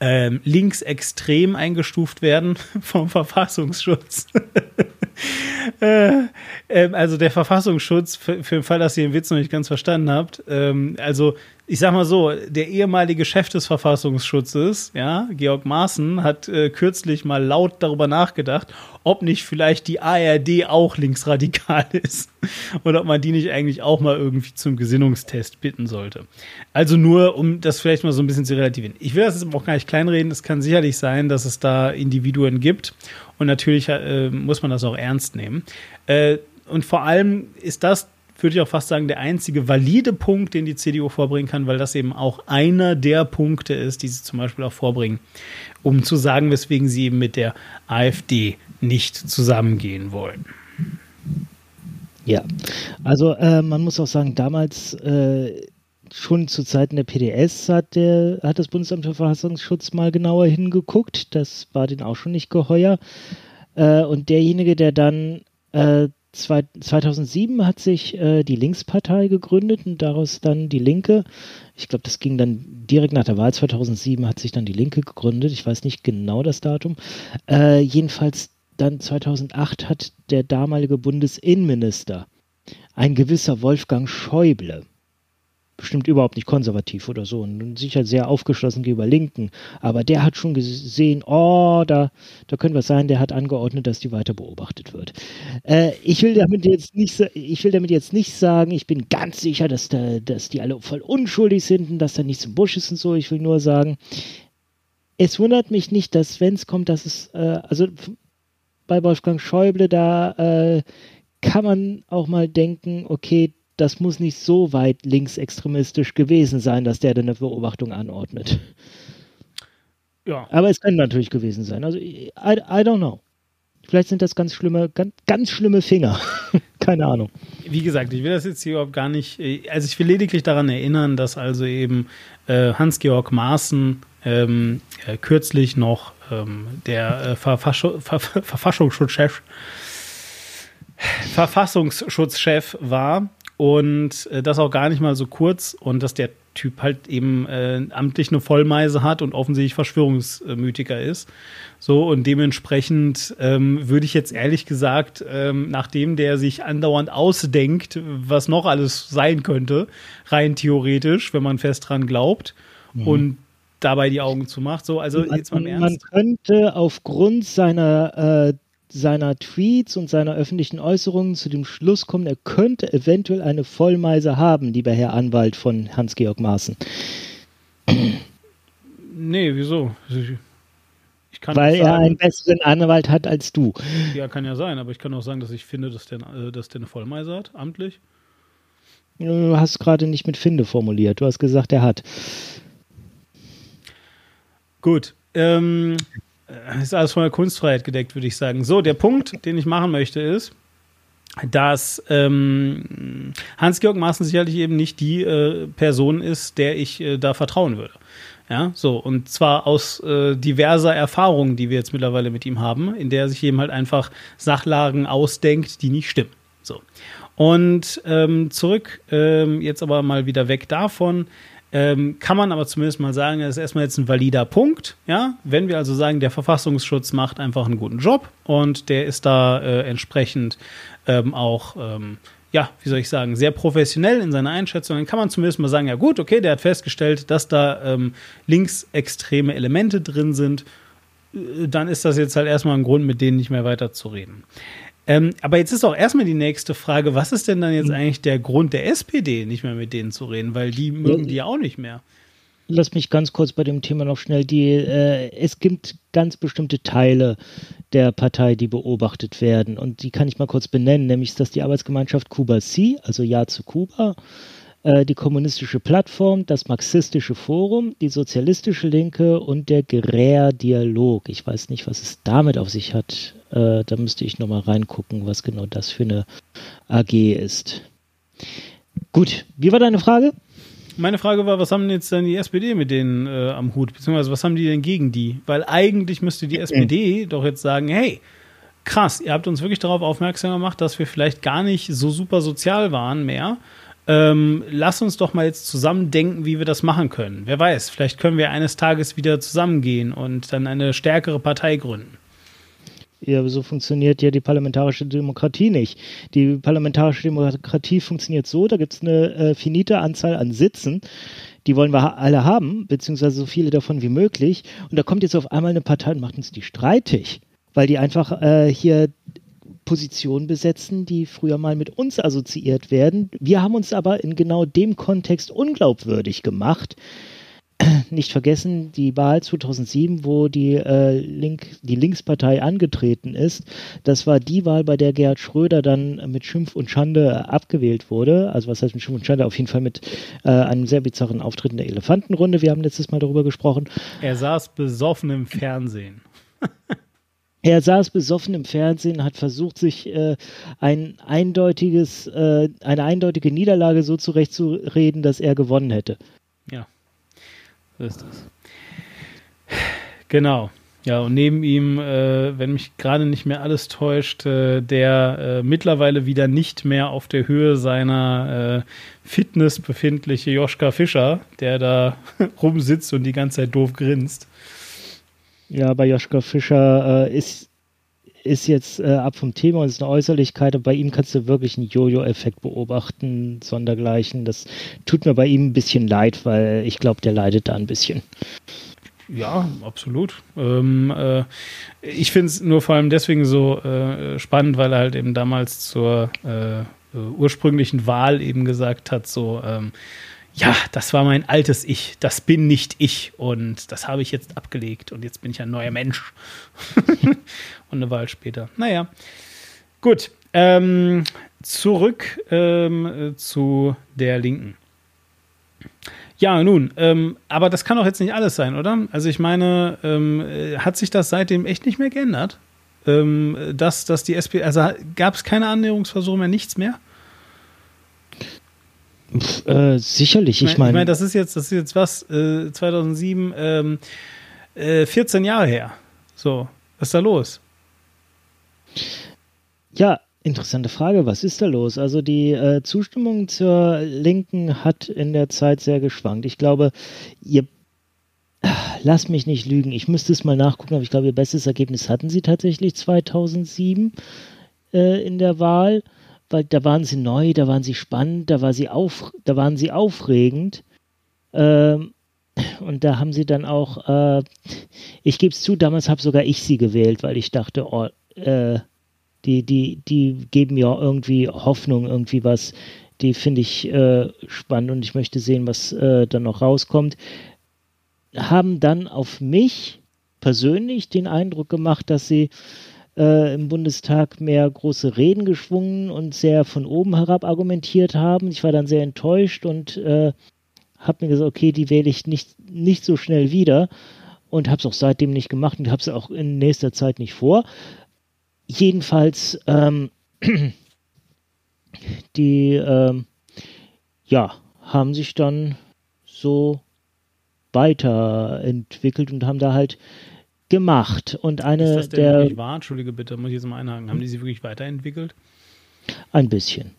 ähm, linksextrem eingestuft werden vom Verfassungsschutz. äh, äh, also der Verfassungsschutz, für, für, den Fall, dass ihr den Witz noch nicht ganz verstanden habt, ähm, also ich sag mal so, der ehemalige Chef des Verfassungsschutzes, ja, Georg Maaßen, hat äh, kürzlich mal laut darüber nachgedacht, ob nicht vielleicht die ARD auch linksradikal ist und ob man die nicht eigentlich auch mal irgendwie zum Gesinnungstest bitten sollte. Also nur, um das vielleicht mal so ein bisschen zu relativieren. Ich will das jetzt auch gar nicht kleinreden. Es kann sicherlich sein, dass es da Individuen gibt und natürlich äh, muss man das auch ernst nehmen. Äh, und vor allem ist das, würde ich auch fast sagen, der einzige valide Punkt, den die CDU vorbringen kann, weil das eben auch einer der Punkte ist, die sie zum Beispiel auch vorbringen, um zu sagen, weswegen sie eben mit der AfD nicht zusammengehen wollen. Ja, also äh, man muss auch sagen, damals äh, schon zu Zeiten der PDS hat, der, hat das Bundesamt für Verfassungsschutz mal genauer hingeguckt. Das war denen auch schon nicht geheuer. Äh, und derjenige, der dann äh, zwei, 2007 hat sich äh, die Linkspartei gegründet und daraus dann die Linke. Ich glaube, das ging dann direkt nach der Wahl 2007 hat sich dann die Linke gegründet. Ich weiß nicht genau das Datum. Äh, jedenfalls dann 2008 hat der damalige Bundesinnenminister, ein gewisser Wolfgang Schäuble, bestimmt überhaupt nicht konservativ oder so und sicher sehr aufgeschlossen gegenüber Linken, aber der hat schon gesehen, oh, da, da könnte was sein, der hat angeordnet, dass die weiter beobachtet wird. Äh, ich will damit jetzt nicht, ich will damit jetzt nicht sagen, ich bin ganz sicher, dass, da, dass die alle voll unschuldig sind und dass da nichts im Busch ist und so. Ich will nur sagen, es wundert mich nicht, dass wenn es kommt, dass es, äh, also bei Wolfgang Schäuble, da äh, kann man auch mal denken, okay, das muss nicht so weit linksextremistisch gewesen sein, dass der dann eine Beobachtung anordnet. Ja. Aber es kann natürlich gewesen sein. Also, I, I don't know. Vielleicht sind das ganz schlimme, ganz, ganz schlimme Finger. Keine Ahnung. Wie gesagt, ich will das jetzt hier überhaupt gar nicht. Also ich will lediglich daran erinnern, dass also eben äh, Hans-Georg Maaßen ähm, äh, kürzlich noch ähm, der äh, Verfass Ver Verfassungsschutzchef Verfassungsschutzchef war und äh, das auch gar nicht mal so kurz und dass der Typ halt eben äh, amtlich eine Vollmeise hat und offensichtlich Verschwörungsmythiker ist. So und dementsprechend ähm, würde ich jetzt ehrlich gesagt, ähm, nachdem der sich andauernd ausdenkt, was noch alles sein könnte, rein theoretisch, wenn man fest dran glaubt mhm. und dabei die Augen zumacht. So, also man, jetzt mal im Ernst. Man könnte aufgrund seiner äh, seiner Tweets und seiner öffentlichen Äußerungen zu dem Schluss kommen, er könnte eventuell eine Vollmeise haben, lieber Herr Anwalt von Hans-Georg Maaßen. Nee, wieso? Weil sagen, er einen besseren Anwalt hat als du. Ja, kann ja sein, aber ich kann auch sagen, dass ich finde, dass der, äh, dass der eine Vollmeise hat, amtlich. Du hast gerade nicht mit Finde formuliert. Du hast gesagt, er hat. Gut. Ähm, äh, ist alles von der Kunstfreiheit gedeckt, würde ich sagen. So, der Punkt, den ich machen möchte, ist, dass ähm, Hans-Georg Maaßen sicherlich eben nicht die äh, Person ist, der ich äh, da vertrauen würde. Ja, so, und zwar aus äh, diverser Erfahrungen, die wir jetzt mittlerweile mit ihm haben, in der er sich eben halt einfach Sachlagen ausdenkt, die nicht stimmen. So. Und ähm, zurück, ähm, jetzt aber mal wieder weg davon. Ähm, kann man aber zumindest mal sagen, das ist erstmal jetzt ein valider Punkt. Ja, wenn wir also sagen, der Verfassungsschutz macht einfach einen guten Job und der ist da äh, entsprechend ähm, auch, ähm, ja, wie soll ich sagen, sehr professionell in seiner Einschätzung, dann kann man zumindest mal sagen, ja gut, okay, der hat festgestellt, dass da ähm, linksextreme Elemente drin sind. Äh, dann ist das jetzt halt erstmal ein Grund, mit denen nicht mehr weiter zu reden. Ähm, aber jetzt ist auch erstmal die nächste Frage, was ist denn dann jetzt hm. eigentlich der Grund der SPD, nicht mehr mit denen zu reden? Weil die mögen die ja auch nicht mehr. Lass mich ganz kurz bei dem Thema noch schnell die, äh, es gibt ganz bestimmte Teile der Partei, die beobachtet werden und die kann ich mal kurz benennen, nämlich ist das die Arbeitsgemeinschaft Kuba C, also Ja zu Kuba, äh, die kommunistische Plattform, das marxistische Forum, die sozialistische Linke und der Geräer-Dialog. Ich weiß nicht, was es damit auf sich hat. Äh, da müsste ich nochmal reingucken, was genau das für eine AG ist. Gut, wie war deine Frage? Meine Frage war, was haben jetzt dann die SPD mit denen äh, am Hut? Beziehungsweise was haben die denn gegen die? Weil eigentlich müsste die SPD doch jetzt sagen, hey, krass, ihr habt uns wirklich darauf aufmerksam gemacht, dass wir vielleicht gar nicht so super sozial waren mehr ähm, lass uns doch mal jetzt zusammen denken, wie wir das machen können. Wer weiß, vielleicht können wir eines Tages wieder zusammengehen und dann eine stärkere Partei gründen. Ja, so funktioniert ja die parlamentarische Demokratie nicht. Die parlamentarische Demokratie funktioniert so, da gibt es eine äh, finite Anzahl an Sitzen, die wollen wir alle haben, beziehungsweise so viele davon wie möglich. Und da kommt jetzt auf einmal eine Partei und macht uns die streitig, weil die einfach äh, hier Positionen besetzen, die früher mal mit uns assoziiert werden. Wir haben uns aber in genau dem Kontext unglaubwürdig gemacht. nicht vergessen, die Wahl 2007, wo die, äh, Link, die Linkspartei angetreten ist, das war die Wahl, bei der Gerhard Schröder dann mit Schimpf und Schande abgewählt wurde. Also was heißt mit Schimpf und Schande? Auf jeden Fall mit äh, einem sehr bizarren Auftritt in der Elefantenrunde. Wir haben letztes Mal darüber gesprochen. Er saß besoffen im Fernsehen. Er saß besoffen im Fernsehen, hat versucht, sich äh, ein eindeutiges, äh, eine eindeutige Niederlage so zurechtzureden, dass er gewonnen hätte. Ist das. Genau. Ja, und neben ihm, äh, wenn mich gerade nicht mehr alles täuscht, äh, der äh, mittlerweile wieder nicht mehr auf der Höhe seiner äh, Fitness befindliche Joschka Fischer, der da rumsitzt und die ganze Zeit doof grinst. Ja, bei Joschka Fischer äh, ist, ist jetzt äh, ab vom Thema und ist eine Äußerlichkeit, aber bei ihm kannst du wirklich einen Jojo-Effekt beobachten, sondergleichen. Das tut mir bei ihm ein bisschen leid, weil ich glaube, der leidet da ein bisschen. Ja, absolut. Ähm, äh, ich finde es nur vor allem deswegen so äh, spannend, weil er halt eben damals zur äh, ursprünglichen Wahl eben gesagt hat, so, ähm, ja, das war mein altes Ich, das bin nicht ich und das habe ich jetzt abgelegt und jetzt bin ich ein neuer Mensch. und eine Wahl später. Naja, gut. Ähm, zurück ähm, zu der Linken. Ja, nun, ähm, aber das kann doch jetzt nicht alles sein, oder? Also ich meine, ähm, hat sich das seitdem echt nicht mehr geändert? Ähm, dass, dass die SP, also gab es keine Annäherungsversuche mehr, nichts mehr? Pff, äh, sicherlich, ich meine. Ich meine, das ist jetzt, das ist jetzt was, äh, 2007, ähm, äh, 14 Jahre her. So, was ist da los? Ja, interessante Frage. Was ist da los? Also die äh, Zustimmung zur Linken hat in der Zeit sehr geschwankt. Ich glaube, ihr Lass mich nicht lügen. Ich müsste es mal nachgucken, aber ich glaube, ihr bestes Ergebnis hatten sie tatsächlich 2007 äh, in der Wahl weil da waren sie neu, da waren sie spannend, da war sie auf, da waren sie aufregend. Ähm, und da haben sie dann auch, äh, ich gebe es zu, damals habe sogar ich sie gewählt, weil ich dachte, oh, äh, die, die, die geben ja irgendwie Hoffnung, irgendwie was, die finde ich äh, spannend und ich möchte sehen, was äh, dann noch rauskommt. Haben dann auf mich persönlich den Eindruck gemacht, dass sie äh, im Bundestag mehr große Reden geschwungen und sehr von oben herab argumentiert haben. Ich war dann sehr enttäuscht und äh, habe mir gesagt, okay, die wähle ich nicht, nicht so schnell wieder und habe es auch seitdem nicht gemacht und habe es auch in nächster Zeit nicht vor. Jedenfalls, ähm, die, ähm, ja, haben sich dann so weiterentwickelt und haben da halt gemacht. Und eine ist das denn der. wirklich wahr? Entschuldige bitte, muss ich jetzt mal einhaken. Haben die sie wirklich weiterentwickelt? Ein bisschen.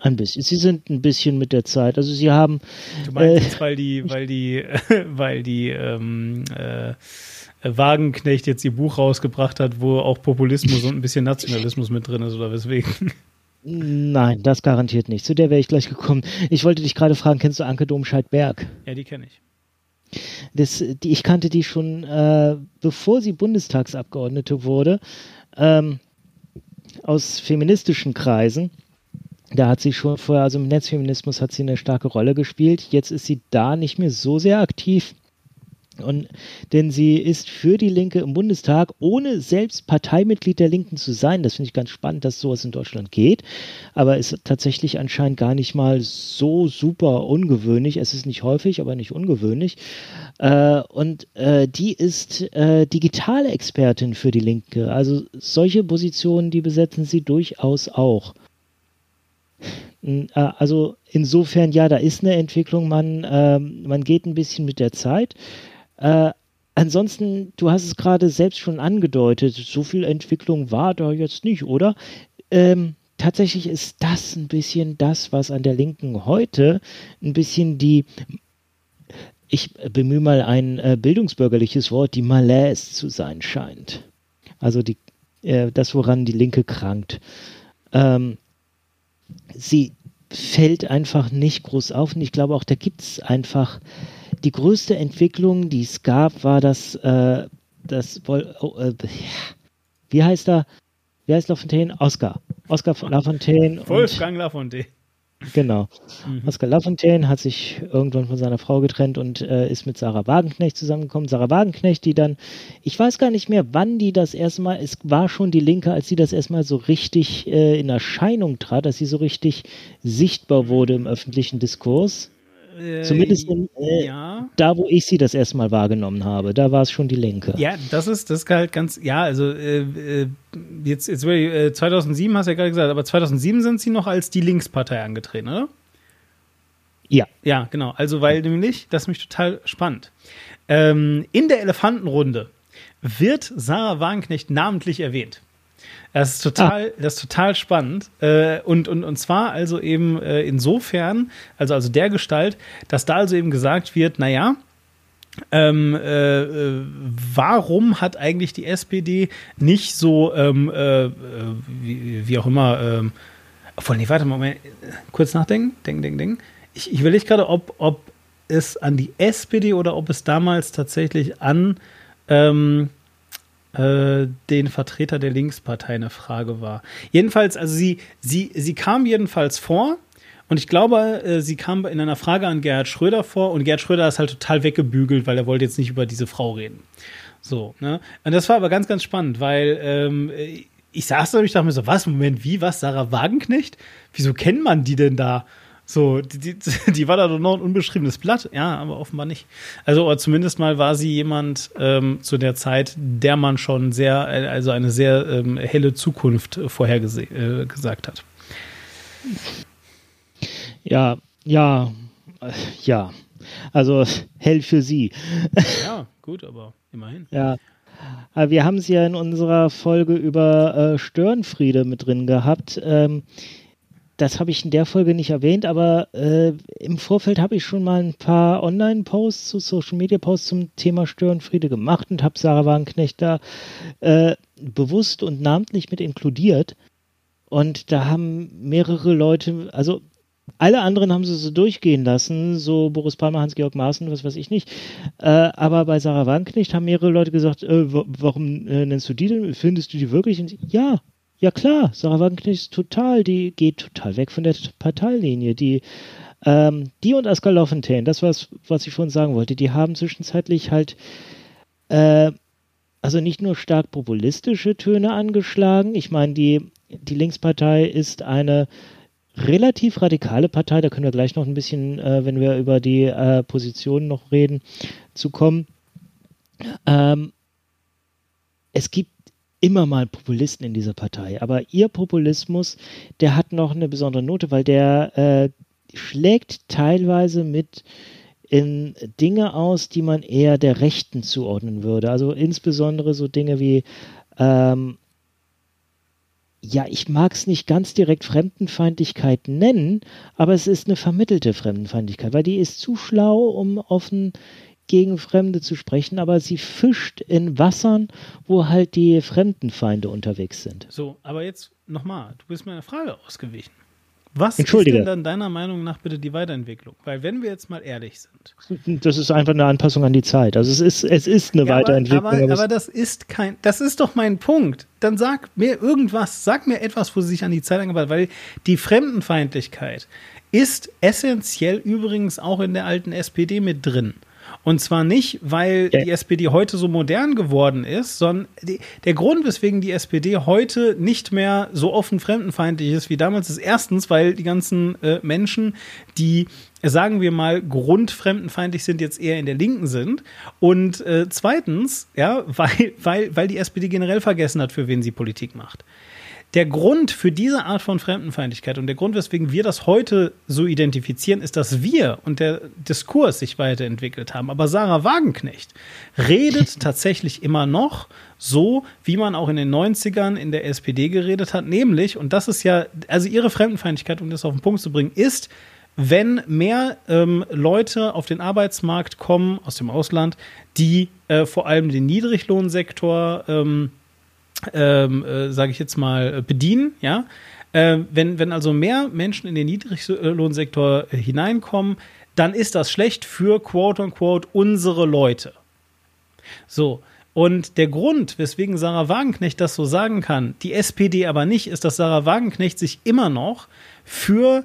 Ein bisschen. Sie sind ein bisschen mit der Zeit. Also sie haben. Du meinst äh, jetzt, weil die, weil die, weil die ähm, äh, Wagenknecht jetzt ihr Buch rausgebracht hat, wo auch Populismus und ein bisschen Nationalismus mit drin ist, oder weswegen? Nein, das garantiert nicht. Zu der wäre ich gleich gekommen. Ich wollte dich gerade fragen, kennst du Anke Domscheit-Berg? Ja, die kenne ich. Das, die, ich kannte die schon, äh, bevor sie Bundestagsabgeordnete wurde, ähm, aus feministischen Kreisen. Da hat sie schon vorher, also im Netzfeminismus hat sie eine starke Rolle gespielt. Jetzt ist sie da nicht mehr so sehr aktiv. Und, denn sie ist für die Linke im Bundestag, ohne selbst Parteimitglied der Linken zu sein. Das finde ich ganz spannend, dass sowas in Deutschland geht. Aber ist tatsächlich anscheinend gar nicht mal so super ungewöhnlich. Es ist nicht häufig, aber nicht ungewöhnlich. Äh, und äh, die ist äh, digitale Expertin für die Linke. Also solche Positionen, die besetzen sie durchaus auch. Äh, also insofern, ja, da ist eine Entwicklung, man, ähm, man geht ein bisschen mit der Zeit. Äh, ansonsten, du hast es gerade selbst schon angedeutet, so viel Entwicklung war da jetzt nicht, oder? Ähm, tatsächlich ist das ein bisschen das, was an der Linken heute ein bisschen die, ich bemühe mal ein äh, bildungsbürgerliches Wort, die Malaise zu sein scheint. Also die, äh, das, woran die Linke krankt. Ähm, sie fällt einfach nicht groß auf und ich glaube auch, da gibt es einfach die größte Entwicklung, die es gab, war das, äh, das oh, äh, wie heißt er? Wie heißt Lafontaine? Oscar. Oscar Lafontaine. Wolfgang Lafontaine. Genau. Mhm. Oscar Lafontaine hat sich irgendwann von seiner Frau getrennt und äh, ist mit Sarah Wagenknecht zusammengekommen. Sarah Wagenknecht, die dann, ich weiß gar nicht mehr, wann die das erste Mal, es war schon die Linke, als sie das erstmal so richtig äh, in Erscheinung trat, dass sie so richtig sichtbar wurde im öffentlichen Diskurs. Zumindest in, äh, ja. da, wo ich sie das erste Mal wahrgenommen habe, da war es schon die Linke. Ja, das ist, das ist halt ganz, ja, also äh, äh, jetzt, jetzt äh, 2007 hast du ja gerade gesagt, aber 2007 sind sie noch als die Linkspartei angetreten, oder? Ja. Ja, genau. Also, weil nämlich, das ist nämlich total spannend. Ähm, in der Elefantenrunde wird Sarah Wagenknecht namentlich erwähnt. Das ist total, das ist total spannend. Äh, und, und, und zwar also eben äh, insofern, also, also der Gestalt, dass da also eben gesagt wird, naja, ähm, äh, äh, warum hat eigentlich die SPD nicht so, ähm, äh, äh, wie, wie, auch immer, ähm, obwohl, nee, warte mal, Moment, kurz nachdenken, denken, denken, denken. Ich, ich überlege gerade, ob, ob es an die SPD oder ob es damals tatsächlich an ähm, äh, den Vertreter der Linkspartei eine Frage war. Jedenfalls, also sie, sie, sie kam jedenfalls vor und ich glaube, äh, sie kam in einer Frage an Gerhard Schröder vor und Gerhard Schröder ist halt total weggebügelt, weil er wollte jetzt nicht über diese Frau reden. So, ne? Und das war aber ganz, ganz spannend, weil ähm, ich saß da und ich dachte mir so, was, Moment, wie, was, Sarah Wagenknecht? Wieso kennt man die denn da? So, die, die, die war da doch noch ein unbeschriebenes Blatt, ja, aber offenbar nicht. Also, oder zumindest mal war sie jemand ähm, zu der Zeit, der man schon sehr, also eine sehr ähm, helle Zukunft vorhergesagt äh, hat. Ja, ja, äh, ja. Also hell für sie. Ja, gut, aber immerhin. Ja. Aber wir haben sie ja in unserer Folge über äh, Störenfriede mit drin gehabt. Ähm, das habe ich in der Folge nicht erwähnt, aber äh, im Vorfeld habe ich schon mal ein paar Online-Posts zu Social-Media-Posts zum Thema Störenfriede gemacht und habe Sarah Wagenknecht da äh, bewusst und namentlich mit inkludiert. Und da haben mehrere Leute, also alle anderen haben sie so durchgehen lassen, so Boris Palmer, Hans-Georg Maaßen, was weiß ich nicht. Äh, aber bei Sarah Wagenknecht haben mehrere Leute gesagt, äh, warum äh, nennst du die denn? Findest du die wirklich? Und ja, ja klar, Sarah Wagenknecht ist total, die geht total weg von der Parteilinie. Die, ähm, die und Oskar Lafontaine, das was, was ich vorhin sagen wollte, die haben zwischenzeitlich halt äh, also nicht nur stark populistische Töne angeschlagen. Ich meine, die, die Linkspartei ist eine relativ radikale Partei, da können wir gleich noch ein bisschen, äh, wenn wir über die äh, Positionen noch reden, zu kommen. Ähm, es gibt immer mal Populisten in dieser Partei, aber ihr Populismus, der hat noch eine besondere Note, weil der äh, schlägt teilweise mit in Dinge aus, die man eher der Rechten zuordnen würde. Also insbesondere so Dinge wie ähm, ja, ich mag es nicht ganz direkt Fremdenfeindlichkeit nennen, aber es ist eine vermittelte Fremdenfeindlichkeit, weil die ist zu schlau, um offen gegen Fremde zu sprechen, aber sie fischt in Wassern, wo halt die Fremdenfeinde unterwegs sind. So, aber jetzt nochmal, du bist meiner Frage ausgewichen. Was ist denn dann deiner Meinung nach bitte die Weiterentwicklung? Weil wenn wir jetzt mal ehrlich sind. Das ist einfach eine Anpassung an die Zeit. Also es ist, es ist eine Ja, Weiterentwicklung. Aber, aber, aber das ist kein, das ist doch mein Punkt. Dann sag mir irgendwas, sag mir etwas, wo sie sich an die Zeit angepasst hat, weil die Fremdenfeindlichkeit ist essentiell übrigens auch in der alten SPD mit drin. Und zwar nicht, weil Ja. die SPD heute so modern geworden ist, sondern die, der Grund, weswegen die SPD heute nicht mehr so offen fremdenfeindlich ist wie damals, ist erstens, weil die ganzen äh, Menschen, die sagen wir mal, grundfremdenfeindlich sind, jetzt eher in der Linken sind. Und äh, zweitens, ja, weil, weil, weil die SPD generell vergessen hat, für wen sie Politik macht. Der Grund für diese Art von Fremdenfeindlichkeit und der Grund, weswegen wir das heute so identifizieren, ist, dass wir und der Diskurs sich weiterentwickelt haben. Aber Sarah Wagenknecht redet tatsächlich immer noch so, wie man auch in den 90ern in der SPD geredet hat, nämlich, und das ist ja, also ihre Fremdenfeindlichkeit, um das auf den Punkt zu bringen, ist, wenn mehr ähm, Leute auf den Arbeitsmarkt kommen aus dem Ausland, die äh, vor allem den Niedriglohnsektor ähm, ähm, äh, sage ich jetzt mal, äh, bedienen, ja. Äh, wenn, wenn also mehr Menschen in den Niedriglohnsektor äh, hineinkommen, dann ist das schlecht für quote unquote unsere Leute. So. Und der Grund, weswegen Sarah Wagenknecht das so sagen kann, die SPD aber nicht, ist, dass Sarah Wagenknecht sich immer noch für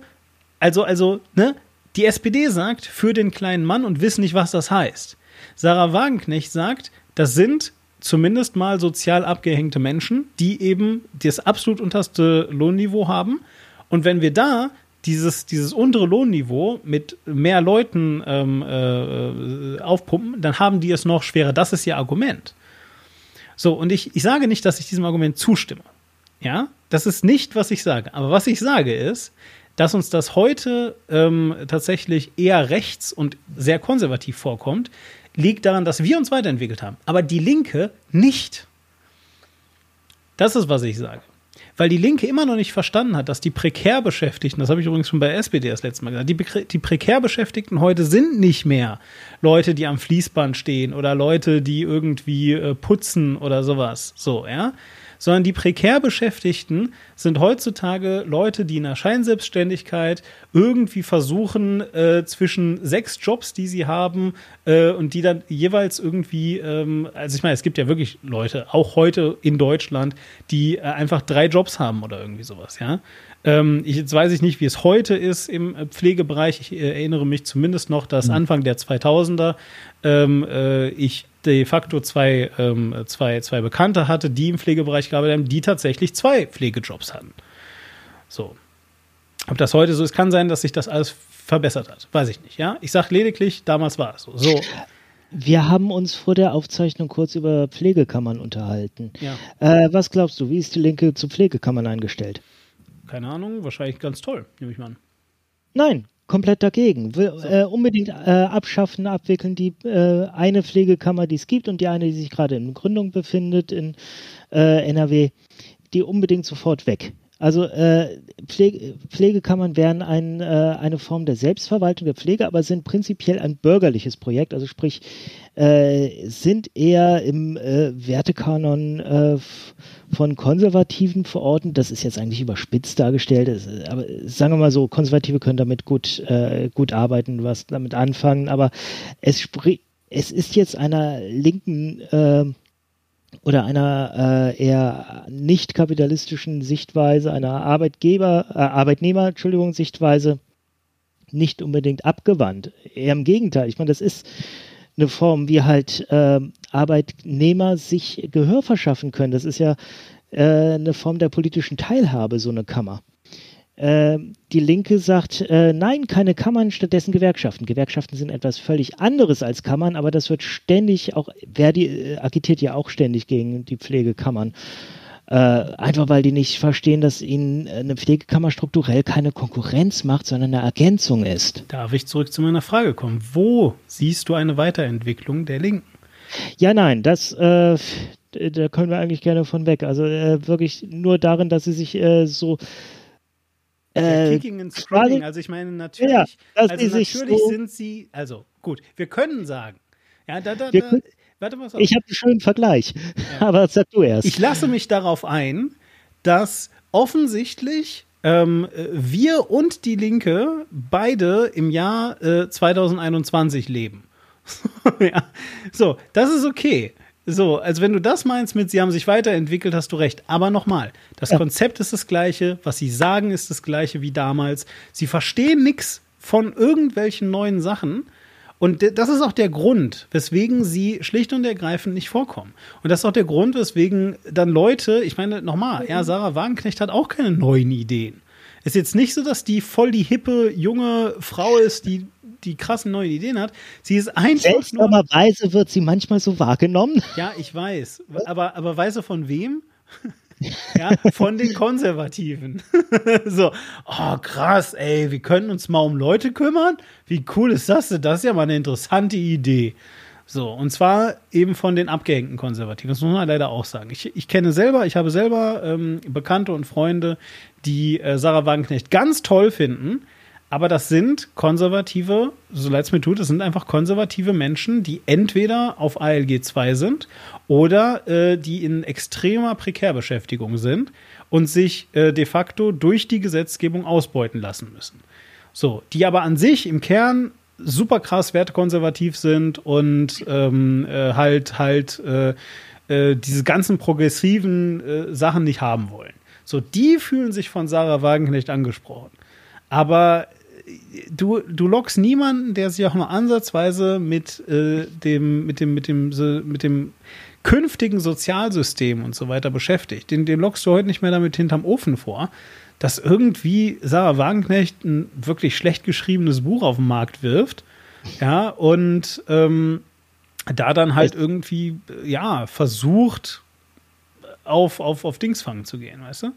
Also, also, ne? Die SPD sagt für den kleinen Mann und wissen nicht, was das heißt. Sarah Wagenknecht sagt, das sind zumindest mal sozial abgehängte Menschen, die eben das absolut unterste Lohnniveau haben. Und wenn wir da dieses, dieses untere Lohnniveau mit mehr Leuten ähm, äh, aufpumpen, dann haben die es noch schwerer. Das ist ihr Argument. So, und ich, ich sage nicht, dass ich diesem Argument zustimme. Ja, das ist nicht, was ich sage. Aber was ich sage ist, dass uns das heute ähm, tatsächlich eher rechts und sehr konservativ vorkommt, liegt daran, dass wir uns weiterentwickelt haben. Aber die Linke nicht. Das ist, was ich sage. Weil die Linke immer noch nicht verstanden hat, dass die prekär Beschäftigten, das habe ich übrigens schon bei SPD das letzte Mal gesagt, die, die prekär Beschäftigten heute sind nicht mehr Leute, die am Fließband stehen oder Leute, die irgendwie äh, putzen oder sowas. So, ja sondern die prekär Beschäftigten sind heutzutage Leute, die in der Scheinselbstständigkeit irgendwie versuchen, äh, zwischen sechs Jobs, die sie haben, äh, und die dann jeweils irgendwie, ähm, also ich meine, es gibt ja wirklich Leute, auch heute in Deutschland, die äh, einfach drei Jobs haben oder irgendwie sowas, ja. Ähm, ich, jetzt weiß ich nicht, wie es heute ist im äh, Pflegebereich. Ich äh, erinnere mich zumindest noch, dass mhm. Anfang der 2000er ähm, äh, ich de facto zwei, ähm, zwei, zwei Bekannte hatte, die im Pflegebereich gearbeitet haben, die tatsächlich zwei Pflegejobs hatten. So. Ob das heute so ist, kann sein, dass sich das alles verbessert hat. Weiß ich nicht, ja. Ich sage lediglich, damals war es so. So. Wir haben uns vor der Aufzeichnung kurz über Pflegekammern unterhalten. Ja. Äh, was glaubst du, wie ist die Linke zu Pflegekammern eingestellt? Keine Ahnung, wahrscheinlich ganz toll, nehme ich mal an. Nein, komplett dagegen. Will so. äh, unbedingt äh, abschaffen, abwickeln die äh, eine Pflegekammer, die es gibt und die eine, die sich gerade in Gründung befindet in äh, NRW, die unbedingt sofort weg. Also äh, Pflege, Pflegekammern wären ein, äh, eine Form der Selbstverwaltung der Pflege, aber sind prinzipiell ein bürgerliches Projekt, also sprich äh, sind eher im äh, Wertekanon äh, von Konservativen verordnet. Das ist jetzt eigentlich überspitzt dargestellt, das, aber sagen wir mal so, Konservative können damit gut, äh, gut arbeiten, was damit anfangen, aber es, es ist jetzt einer linken äh, oder einer äh, eher nicht kapitalistischen Sichtweise, einer Arbeitgeber, äh, Arbeitnehmer, Entschuldigung, Sichtweise nicht unbedingt abgewandt. Eher im Gegenteil. Ich meine, das ist eine Form, wie halt äh, Arbeitnehmer sich Gehör verschaffen können. Das ist ja äh, eine Form der politischen Teilhabe, so eine Kammer. Äh, die Linke sagt, äh, nein, keine Kammern, stattdessen Gewerkschaften. Gewerkschaften sind etwas völlig anderes als Kammern, aber das wird ständig, auch Verdi äh, agitiert ja auch ständig gegen die Pflegekammern. Äh, einfach weil die nicht verstehen, dass ihnen eine Pflegekammer strukturell keine Konkurrenz macht, sondern eine Ergänzung ist. Darf ich zurück zu meiner Frage kommen? Wo siehst du eine Weiterentwicklung der Linken? Ja, nein, das, äh, da können wir eigentlich gerne von weg. Also äh, wirklich nur darin, dass sie sich äh, so äh, Kicking and Scrolling, also ich meine, natürlich, ja, also natürlich so sind sie, also gut, wir können sagen, ja, da, da, da, warte mal. Ich habe einen schönen Vergleich, ja. aber sag du erst. Ich lasse mich darauf ein, dass offensichtlich ähm, wir und die Linke beide im Jahr äh, 2021 leben. ja. So, das ist okay. So, also wenn du das meinst mit, sie haben sich weiterentwickelt, hast du recht. Aber nochmal, das ja. Konzept ist das gleiche, was sie sagen ist das gleiche wie damals. Sie verstehen nichts von irgendwelchen neuen Sachen. Und das ist auch der Grund, weswegen sie schlicht und ergreifend nicht vorkommen. Und das ist auch der Grund, weswegen dann Leute, ich meine, nochmal, ja, Sarah Wagenknecht hat auch keine neuen Ideen. Ist jetzt nicht so, dass die voll die hippe junge Frau ist, die die krassen neuen Ideen hat. Sie ist einfach Seltsamerweise wird sie manchmal so wahrgenommen. Ja, ich weiß. Aber, aber weißt du von wem? ja, von den Konservativen. so, oh krass, ey, wir können uns mal um Leute kümmern. Wie cool ist das denn? Das ist ja mal eine interessante Idee. So, und zwar eben von den abgehängten Konservativen. Das muss man leider auch sagen. Ich, ich kenne selber, ich habe selber ähm, Bekannte und Freunde, die äh, Sarah Wagenknecht ganz toll finden. Aber das sind konservative, so leid es mir tut, das sind einfach konservative Menschen, die entweder auf ALG 2 sind oder äh, die in extremer Prekärbeschäftigung sind und sich äh, de facto durch die Gesetzgebung ausbeuten lassen müssen. So, die aber an sich im Kern super krass wertekonservativ sind und ähm, äh, halt halt äh, äh, diese ganzen progressiven äh, Sachen nicht haben wollen. So, die fühlen sich von Sarah Wagenknecht angesprochen. Aber du, du lockst niemanden, der sich auch nur ansatzweise mit äh, dem, mit dem, mit dem, mit dem künftigen Sozialsystem und so weiter beschäftigt. Den, den lockst du heute nicht mehr damit hinterm Ofen vor, dass irgendwie Sarah Wagenknecht ein wirklich schlecht geschriebenes Buch auf den Markt wirft. Ja, und ähm, da dann halt irgendwie, ja, versucht, auf, auf, auf Dingsfang zu gehen, weißt du?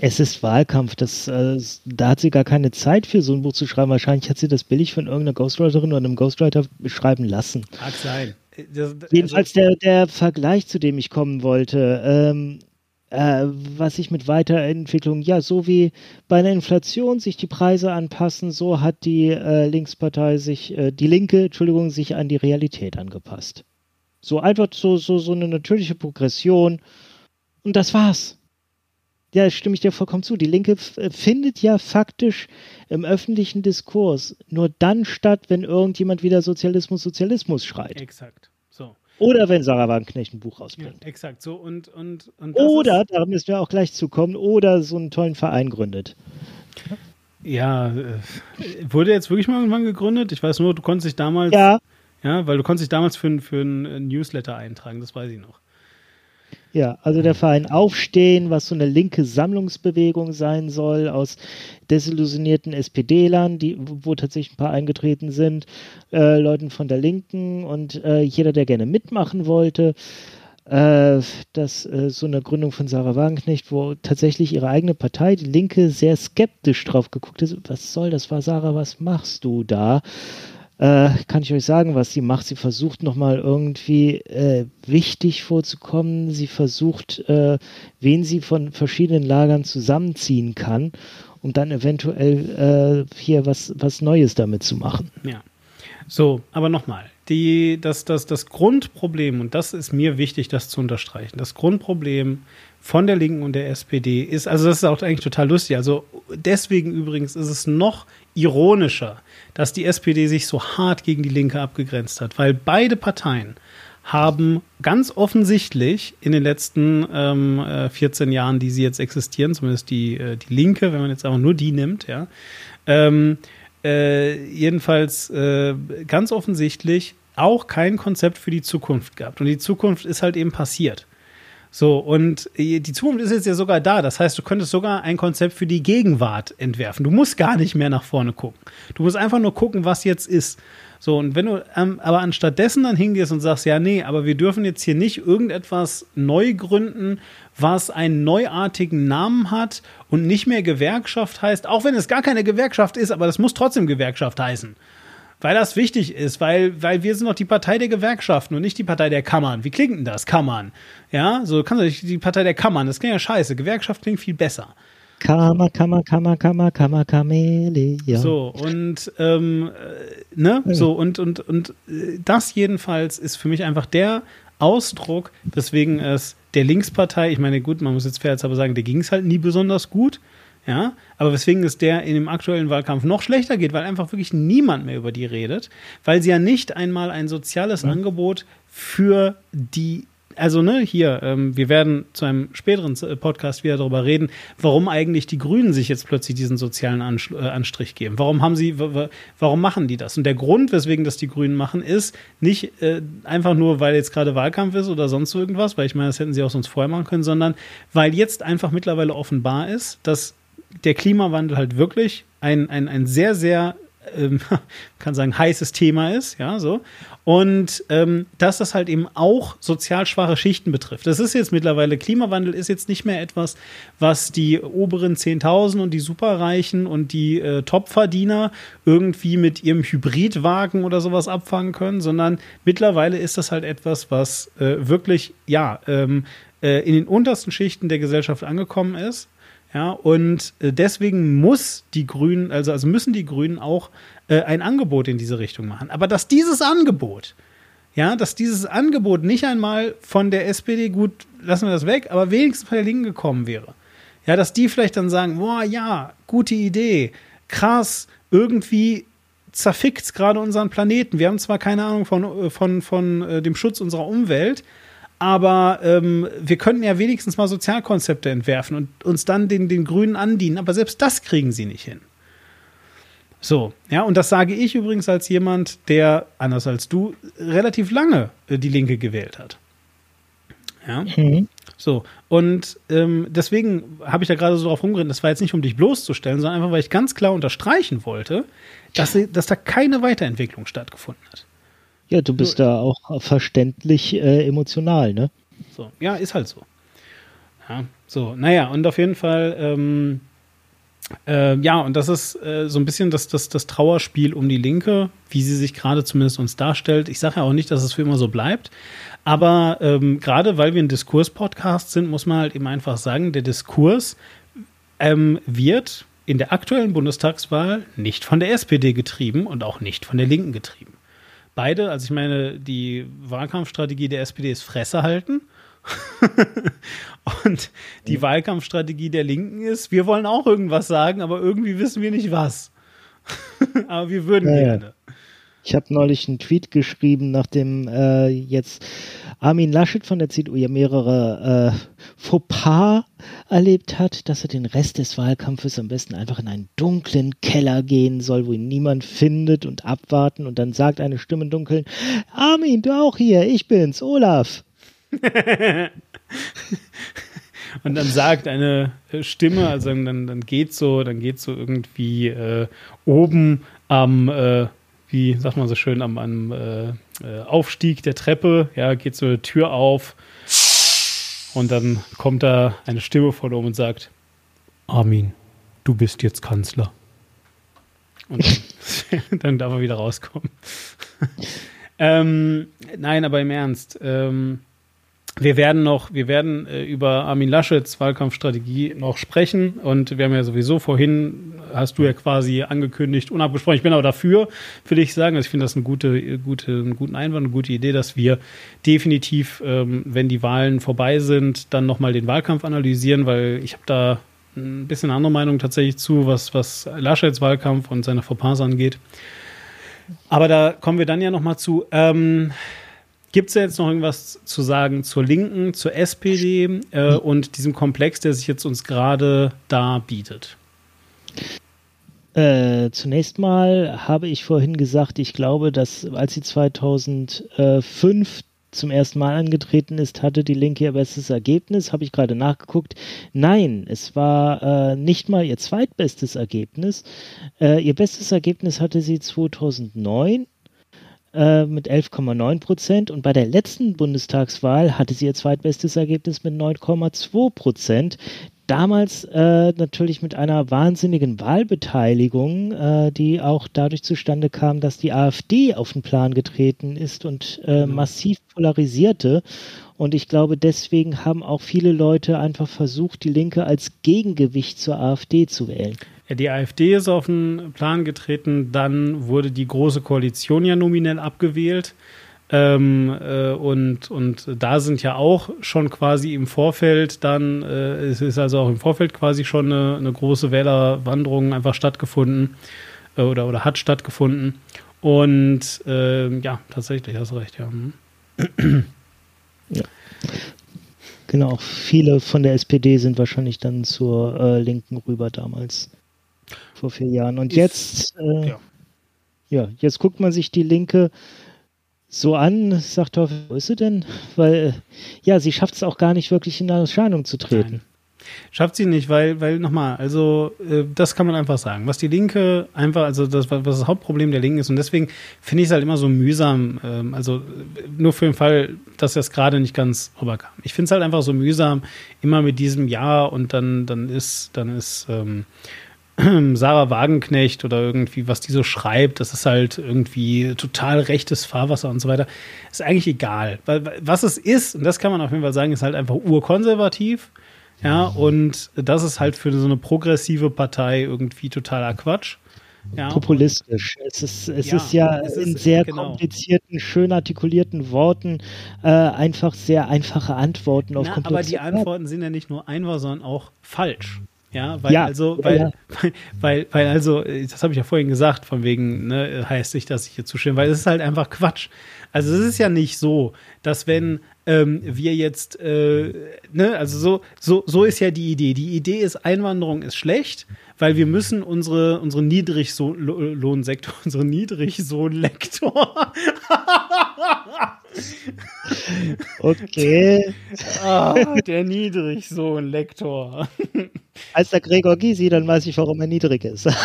Es ist Wahlkampf. Das, äh, da hat sie gar keine Zeit für so ein Buch zu schreiben. Wahrscheinlich hat sie das billig von irgendeiner Ghostwriterin oder einem Ghostwriter schreiben lassen. Mag sein. Das, also, Jedenfalls der, der Vergleich, zu dem ich kommen wollte, ähm, äh, was ich mit Weiterentwicklung, ja, so wie bei einer Inflation sich die Preise anpassen, so hat die äh, Linkspartei sich, äh, die Linke, Entschuldigung, sich an die Realität angepasst. So einfach so, so, so eine natürliche Progression. Und das war's. Ja, stimme ich dir vollkommen zu. Die Linke äh, findet ja faktisch im öffentlichen Diskurs nur dann statt, wenn irgendjemand wieder Sozialismus, Sozialismus schreit. Exakt. So. Oder wenn Sarah Wagenknecht ein Buch rausbringt. Ja, exakt. So und, und, und oder, da müssen wir auch gleich zukommen, oder so einen tollen Verein gründet. Ja, äh, wurde jetzt wirklich mal irgendwann gegründet? Ich weiß nur, du konntest dich damals. Ja. Ja, weil du konntest dich damals für, für ein Newsletter eintragen, das weiß ich noch. Ja, also der Verein Aufstehen, was so eine linke Sammlungsbewegung sein soll aus desillusionierten SPD-Lern, die, wo tatsächlich ein paar eingetreten sind, äh, Leuten von der Linken und äh, jeder, der gerne mitmachen wollte. Äh, dass äh, so eine Gründung von Sarah Wagenknecht, wo tatsächlich ihre eigene Partei, die Linke, sehr skeptisch drauf geguckt ist. Was soll das? War Sarah, was machst du da? Äh, kann ich euch sagen, was sie macht. Sie versucht nochmal irgendwie äh, wichtig vorzukommen. Sie versucht, äh, wen sie von verschiedenen Lagern zusammenziehen kann, um dann eventuell äh, hier was, was Neues damit zu machen. Ja. So, aber nochmal, die, das, das, das Grundproblem, und das ist mir wichtig, das zu unterstreichen, das Grundproblem von der Linken und der SPD ist, also das ist auch eigentlich total lustig, also deswegen übrigens ist es noch ironischer, dass die SPD sich so hart gegen die Linke abgegrenzt hat, weil beide Parteien haben ganz offensichtlich in den letzten ähm, 14 äh, Jahren, die sie jetzt existieren, zumindest die, äh, die Linke, wenn man jetzt aber nur die nimmt, ja, ähm, äh, jedenfalls äh, ganz offensichtlich auch kein Konzept für die Zukunft gehabt. Und die Zukunft ist halt eben passiert. So, und die Zukunft ist jetzt ja sogar da. Das heißt, du könntest sogar ein Konzept für die Gegenwart entwerfen. Du musst gar nicht mehr nach vorne gucken. Du musst einfach nur gucken, was jetzt ist. So, und wenn du ähm, aber anstatt dessen dann hingehst und sagst, ja, nee, aber wir dürfen jetzt hier nicht irgendetwas neu gründen, was einen neuartigen Namen hat und nicht mehr Gewerkschaft heißt, auch wenn es gar keine Gewerkschaft ist, aber das muss trotzdem Gewerkschaft heißen weil das wichtig ist, weil, weil wir sind doch die Partei der Gewerkschaften und nicht die Partei der Kammern. Wie klingt denn das, Kammern? Ja, so kannst du nicht die Partei der Kammern, das klingt ja scheiße. Gewerkschaft klingt viel besser. Kammer, Kammer, Kammer, Kammer, Kammer, Kamele, ja. So, und, ähm, äh, ne, so, und, und, und äh, das jedenfalls ist für mich einfach der Ausdruck, weswegen es der Linkspartei, ich meine, gut, man muss jetzt fair jetzt aber sagen, der ging es halt nie besonders gut. Ja, aber weswegen es der in dem aktuellen Wahlkampf noch schlechter geht, weil einfach wirklich niemand mehr über die redet, weil sie ja nicht einmal ein soziales mhm. Angebot für die also ne, hier, ähm, wir werden zu einem späteren äh, Podcast wieder darüber reden, warum eigentlich die Grünen sich jetzt plötzlich diesen sozialen Ansch äh, Anstrich geben. Warum haben sie, warum machen die das? Und der Grund, weswegen das die Grünen machen, ist nicht äh, einfach nur, weil jetzt gerade Wahlkampf ist oder sonst irgendwas, weil ich meine, das hätten sie auch sonst vorher machen können, sondern weil jetzt einfach mittlerweile offenbar ist, dass der Klimawandel halt wirklich ein, ein, ein sehr, sehr, ähm, kann sagen, heißes Thema ist, ja, so. Und ähm, dass das halt eben auch sozial schwache Schichten betrifft. Das ist jetzt mittlerweile, Klimawandel ist jetzt nicht mehr etwas, was die oberen 10.000 und die Superreichen und die äh, Topverdiener irgendwie mit ihrem Hybridwagen oder sowas abfangen können, sondern mittlerweile ist das halt etwas, was äh, wirklich, ja, ähm, äh, in den untersten Schichten der Gesellschaft angekommen ist ja, und äh, deswegen muss die Grünen, also, also müssen die Grünen auch äh, ein Angebot in diese Richtung machen. Aber dass dieses Angebot, ja, dass dieses Angebot nicht einmal von der SPD, gut, lassen wir das weg, aber wenigstens von der Linken gekommen wäre. Ja, dass die vielleicht dann sagen, boah, ja, gute Idee, krass, irgendwie zerfickt gerade unseren Planeten. Wir haben zwar keine Ahnung von, äh, von, von, von äh, dem Schutz unserer Umwelt, aber ähm, wir könnten ja wenigstens mal Sozialkonzepte entwerfen und uns dann den, den Grünen andienen. Aber selbst das kriegen sie nicht hin. So, ja, und das sage ich übrigens als jemand, der, anders als du, relativ lange äh, die Linke gewählt hat. Ja. Mhm. So, und ähm, deswegen habe ich da gerade so drauf rumgeritten, das war jetzt nicht, um dich bloßzustellen, sondern einfach, weil ich ganz klar unterstreichen wollte, dass, sie, dass da keine Weiterentwicklung stattgefunden hat. Ja, du bist da auch verständlich äh, emotional, ne? So, ja, ist halt so. Ja, so, naja, und auf jeden Fall, ähm, äh, ja, und das ist äh, so ein bisschen das, das, das Trauerspiel um die Linke, wie sie sich gerade zumindest uns darstellt. Ich sage ja auch nicht, dass es für immer so bleibt, aber ähm, gerade weil wir ein Diskurs-Podcast sind, muss man halt eben einfach sagen, der Diskurs ähm, wird in der aktuellen Bundestagswahl nicht von der SPD getrieben und auch nicht von der Linken getrieben. Beide, also ich meine, die Wahlkampfstrategie der SPD ist Fresse halten. und die Wahlkampfstrategie der Linken ist, wir wollen auch irgendwas sagen, aber irgendwie wissen wir nicht was. aber wir würden Ja, ja. gerne. Ich habe neulich einen Tweet geschrieben, nachdem äh, jetzt Armin Laschet von der CDU ja mehrere äh, Fauxpas erlebt hat, dass er den Rest des Wahlkampfes am besten einfach in einen dunklen Keller gehen soll, wo ihn niemand findet und abwarten und dann sagt eine Stimme im Dunkeln, Armin, du auch hier, ich bin's, Olaf. Und dann sagt eine äh, Stimme, also dann, dann geht so, dann geht so irgendwie äh, oben am, äh, wie sagt man so schön, am, am äh, äh, Aufstieg der Treppe, ja, geht so eine Tür auf und dann kommt da eine Stimme von oben und sagt, Armin, du bist jetzt Kanzler. Und dann, dann darf er wieder rauskommen. ähm, nein, aber im Ernst. Ähm, wir werden noch, wir werden äh, über Armin Laschets Wahlkampfstrategie noch sprechen und wir haben ja sowieso vorhin, hast du ja quasi angekündigt, unabgesprochen, ich bin aber dafür, würde ich sagen, also ich finde das eine gute, gute, einen guten Einwand, eine gute Idee, dass wir definitiv, ähm, wenn die Wahlen vorbei sind, dann nochmal den Wahlkampf analysieren, weil ich habe da ein bisschen andere Meinung tatsächlich zu, was, was Laschets Wahlkampf und seine Fauxpas angeht. Aber da kommen wir dann ja nochmal zu. Ähm, Gibt es da jetzt noch irgendwas zu sagen zur Linken, zur SPD äh, und diesem Komplex, der sich jetzt uns gerade da bietet? Äh, zunächst mal habe ich vorhin gesagt, ich glaube, dass als sie 2005 zum ersten Mal angetreten ist, hatte die Linke ihr bestes Ergebnis. Habe ich gerade nachgeguckt. Nein, es war äh, nicht mal ihr zweitbestes Ergebnis. Äh, ihr bestes Ergebnis hatte sie 2009 äh, mit 11,9 Prozent und bei der letzten Bundestagswahl hatte sie ihr zweitbestes Ergebnis mit 9,2 Prozent. Damals äh, natürlich mit einer wahnsinnigen Wahlbeteiligung, äh, die auch dadurch zustande kam, dass die AfD auf den Plan getreten ist und äh, massiv polarisierte. Und ich glaube, deswegen haben auch viele Leute einfach versucht, die Linke als Gegengewicht zur AfD zu wählen. Ja, die AfD ist auf den Plan getreten, dann wurde die Große Koalition ja nominell abgewählt. Ähm, äh, und, und da sind ja auch schon quasi im Vorfeld dann, äh, es ist also auch im Vorfeld quasi schon eine, eine große Wählerwanderung einfach stattgefunden äh, oder, oder hat stattgefunden. Und ähm, ja, tatsächlich, hast recht, ja. Hm. Genau, auch viele von der SPD sind wahrscheinlich dann zur äh, Linken rüber damals, vor vier Jahren. Und Ist- jetzt, äh, ja. ja. jetzt guckt man sich die Linke so an, sagt doch, wo ist sie denn? Weil, äh, ja, sie schafft es auch gar nicht wirklich in Erscheinung zu treten. Schafft sie nicht, weil, weil nochmal, also äh, das kann man einfach sagen. Was die Linke einfach, also das, was das Hauptproblem der Linken ist, und deswegen finde ich es halt immer so mühsam, ähm, also äh, nur für den Fall, dass das gerade nicht ganz rüberkam. Ich finde es halt einfach so mühsam, immer mit diesem Ja und dann, dann ist, dann ist ähm, Sarah Wagenknecht oder irgendwie, was die so schreibt, das ist halt irgendwie total rechtes Fahrwasser und so weiter. Ist eigentlich egal. Weil, was es ist, und das kann man auf jeden Fall sagen, ist halt einfach urkonservativ. Ja, und das ist halt für so eine progressive Partei irgendwie totaler Quatsch. Ja, Populistisch. Es ist, es Ja, ist ja es in ist- sehr genau. komplizierten, schön artikulierten Worten äh, einfach sehr einfache Antworten auf Na, aber die. Antworten sind ja nicht nur einfach, sondern auch falsch. Ja, weil Ja, also, weil, ja. weil, weil, weil also, das habe ich ja vorhin gesagt, von wegen, ne, heißt nicht, dass ich hier zustimme, weil es ist halt einfach Quatsch. Also es ist ja nicht so, dass wenn ähm, wir jetzt, äh, ne, also so, so, so ist ja die Idee. Die Idee ist, Einwanderung ist schlecht, weil wir müssen unsere, unsere Niedriglohnsektor, unsere Niedriglohnlektor. Okay. ah, der Niedriglohnlektor. Als der Gregor Gysi, dann weiß ich, warum er niedrig ist.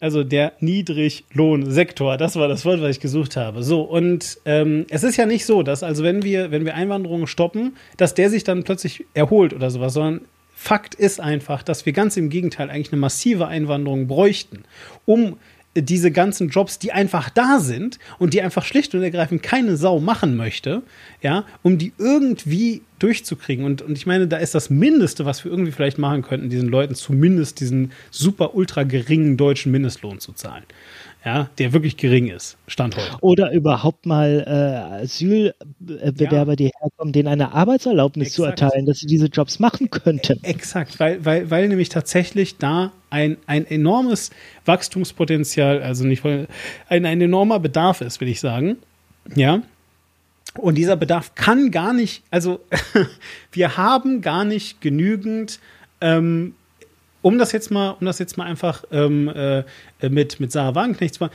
Also der Niedriglohnsektor, das war das Wort, was ich gesucht habe. So, und ähm, es ist ja nicht so, dass, also wenn wir, wenn wir Einwanderung stoppen, dass der sich dann plötzlich erholt oder sowas, sondern Fakt ist einfach, dass wir ganz im Gegenteil eigentlich eine massive Einwanderung bräuchten, um diese ganzen Jobs, die einfach da sind und die einfach schlicht und ergreifend keine Sau machen möchte, ja, um die irgendwie durchzukriegen. Und, und ich meine, da ist das Mindeste, was wir irgendwie vielleicht machen könnten, diesen Leuten zumindest diesen super ultra geringen deutschen Mindestlohn zu zahlen ja, der wirklich gering ist, Stand heute. Oder überhaupt mal äh, Asylbewerber, ja. die herkommen, denen eine Arbeitserlaubnis Exakt. zu erteilen, dass sie diese Jobs machen könnten. Exakt, weil, weil, weil nämlich tatsächlich da ein, ein enormes Wachstumspotenzial, also nicht ein, ein enormer Bedarf ist, will ich sagen. Ja. Und dieser Bedarf kann gar nicht, also wir haben gar nicht genügend ähm, um das jetzt mal, um das jetzt mal einfach ähm, äh, mit, mit Sarah Wagenknecht zu machen,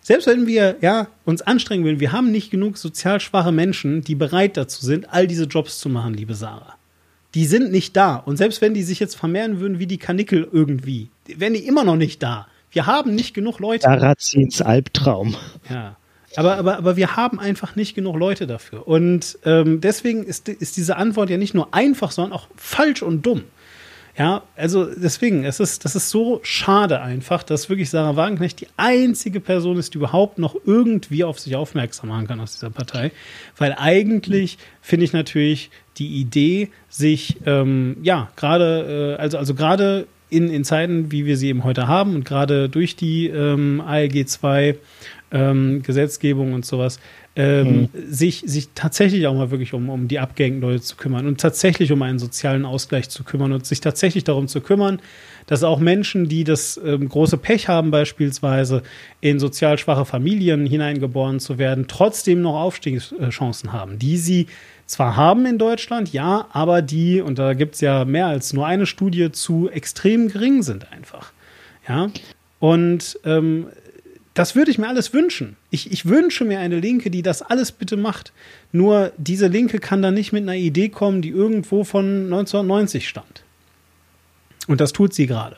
selbst wenn wir ja, uns anstrengen würden, wir haben nicht genug sozial schwache Menschen, die bereit dazu sind, all diese Jobs zu machen, liebe Sarah. Die sind nicht da. Und selbst wenn die sich jetzt vermehren würden wie die Kanickel irgendwie, wären die immer noch nicht da. Wir haben nicht genug Leute. Darazins Albtraum. Ja. Aber, aber, aber wir haben einfach nicht genug Leute dafür. Und ähm, deswegen ist, ist diese Antwort ja nicht nur einfach, sondern auch falsch und dumm. Ja, also deswegen, es ist, das ist so schade einfach, dass wirklich Sarah Wagenknecht die einzige Person ist, die überhaupt noch irgendwie auf sich aufmerksam machen kann aus dieser Partei. Weil eigentlich finde ich natürlich die Idee, sich, ähm, ja, gerade, äh, also, also gerade in, in Zeiten, wie wir sie eben heute haben und gerade durch die ähm, ALG 2 ähm, Gesetzgebung und sowas, ähm, mhm. sich, sich tatsächlich auch mal wirklich um, um die abgehängten Leute zu kümmern und tatsächlich um einen sozialen Ausgleich zu kümmern und sich tatsächlich darum zu kümmern, dass auch Menschen, die das ähm, große Pech haben, beispielsweise in sozial schwache Familien hineingeboren zu werden, trotzdem noch Aufstiegschancen haben, die sie zwar haben in Deutschland, ja, aber die, und da gibt es ja mehr als nur eine Studie zu, extrem gering sind einfach. Ja. Und ähm, das würde ich mir alles wünschen. Ich, ich wünsche mir eine Linke, die das alles bitte macht. Nur diese Linke kann dann nicht mit einer Idee kommen, die irgendwo von 1990 stammt. Und das tut sie gerade.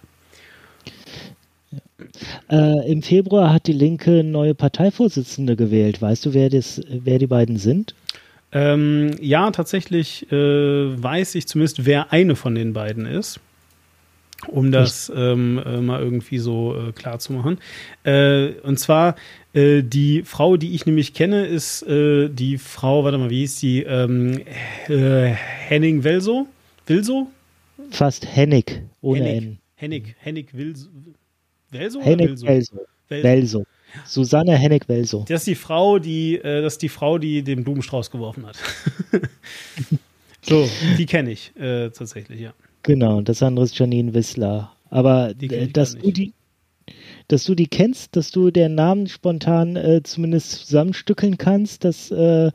Äh, Im Februar hat die Linke neue Parteivorsitzende gewählt. Weißt du, wer, das, wer die beiden sind? Ähm, ja, tatsächlich äh, weiß ich zumindest, wer eine von den beiden ist um das ähm, äh, mal irgendwie so äh, klar zu machen. Äh, und zwar äh, die Frau, die ich nämlich kenne, ist äh, die Frau, warte mal, wie hieß die? Ähm, äh, Henning Welso? Wilso? Fast Hennig, ohne Hennig, N. Hennig, Hennig Wilso. Welso Hennig Welso? Welso. Welso. Susanne Hennig Welso. Das ist die Frau, die, das ist die Frau, die den Blumenstrauß geworfen hat. so, die kenne ich tatsächlich, ja. Genau, das andere ist Janine Wissler. Aber äh, dass du die, dass du die kennst, dass du den Namen spontan äh, zumindest zusammenstückeln kannst, das äh,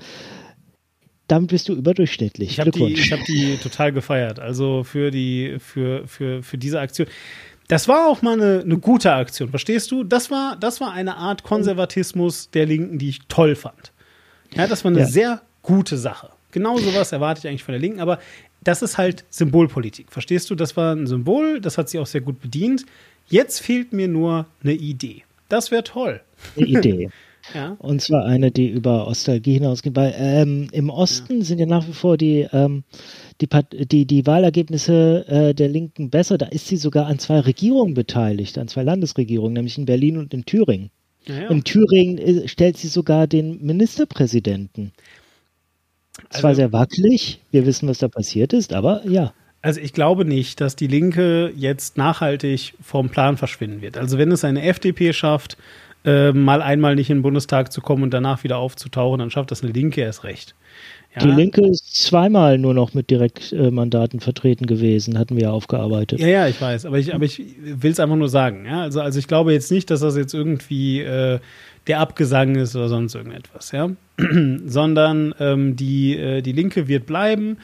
damit bist du überdurchschnittlich. Ich habe die, hab die total gefeiert. Also für die, für, für, für diese Aktion. Das war auch mal eine, eine gute Aktion, verstehst du? Das war, das war eine Art Konservatismus der Linken, die ich toll fand. Ja, das war eine ja. sehr gute Sache. Genau sowas erwarte ich eigentlich von der Linken, aber das ist halt Symbolpolitik. Verstehst du? Das war ein Symbol, das hat sie auch sehr gut bedient. Jetzt fehlt mir nur eine Idee. Das wäre toll. Eine Idee. ja. Und zwar eine, die über Ostalgie hinausgeht. Weil ähm, im Osten ja. sind ja nach wie vor die, ähm, die, die, die Wahlergebnisse äh, der Linken besser. Da ist sie sogar an zwei Regierungen beteiligt, an zwei Landesregierungen, nämlich in Berlin und in Thüringen. Ja, in Thüringen äh, stellt sie sogar den Ministerpräsidenten. Es war also sehr wackelig. Wir wissen, was da passiert ist, aber ja. Also ich glaube nicht, dass die Linke jetzt nachhaltig vom Plan verschwinden wird. Also wenn es eine FDP schafft, äh, mal einmal nicht in den Bundestag zu kommen und danach wieder aufzutauchen, dann schafft das eine Linke erst recht. Ja. Die Linke ist zweimal nur noch mit Direktmandaten vertreten gewesen, hatten wir ja aufgearbeitet. Ja, ja, ich weiß, aber ich, aber ich will es einfach nur sagen. Ja? Also, also ich glaube jetzt nicht, dass das jetzt irgendwie äh, der Abgesang ist oder sonst irgendetwas, ja. Sondern ähm, die, äh, die Linke wird bleiben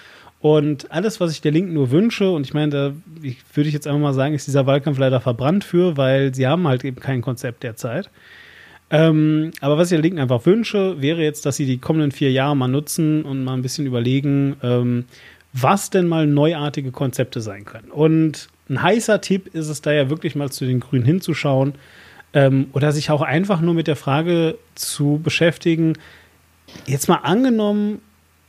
und alles, was ich der Linken nur wünsche, und ich meine, da ich, würde ich jetzt einfach mal sagen, ist dieser Wahlkampf leider verbrannt für, weil sie haben halt eben kein Konzept derzeit. Ähm, aber was ich der Linken einfach wünsche, wäre jetzt, dass sie die kommenden vier Jahre mal nutzen und mal ein bisschen überlegen, ähm, was denn mal neuartige Konzepte sein können. Und ein heißer Tipp ist es da ja wirklich mal zu den Grünen hinzuschauen ähm, oder sich auch einfach nur mit der Frage zu beschäftigen, jetzt mal angenommen,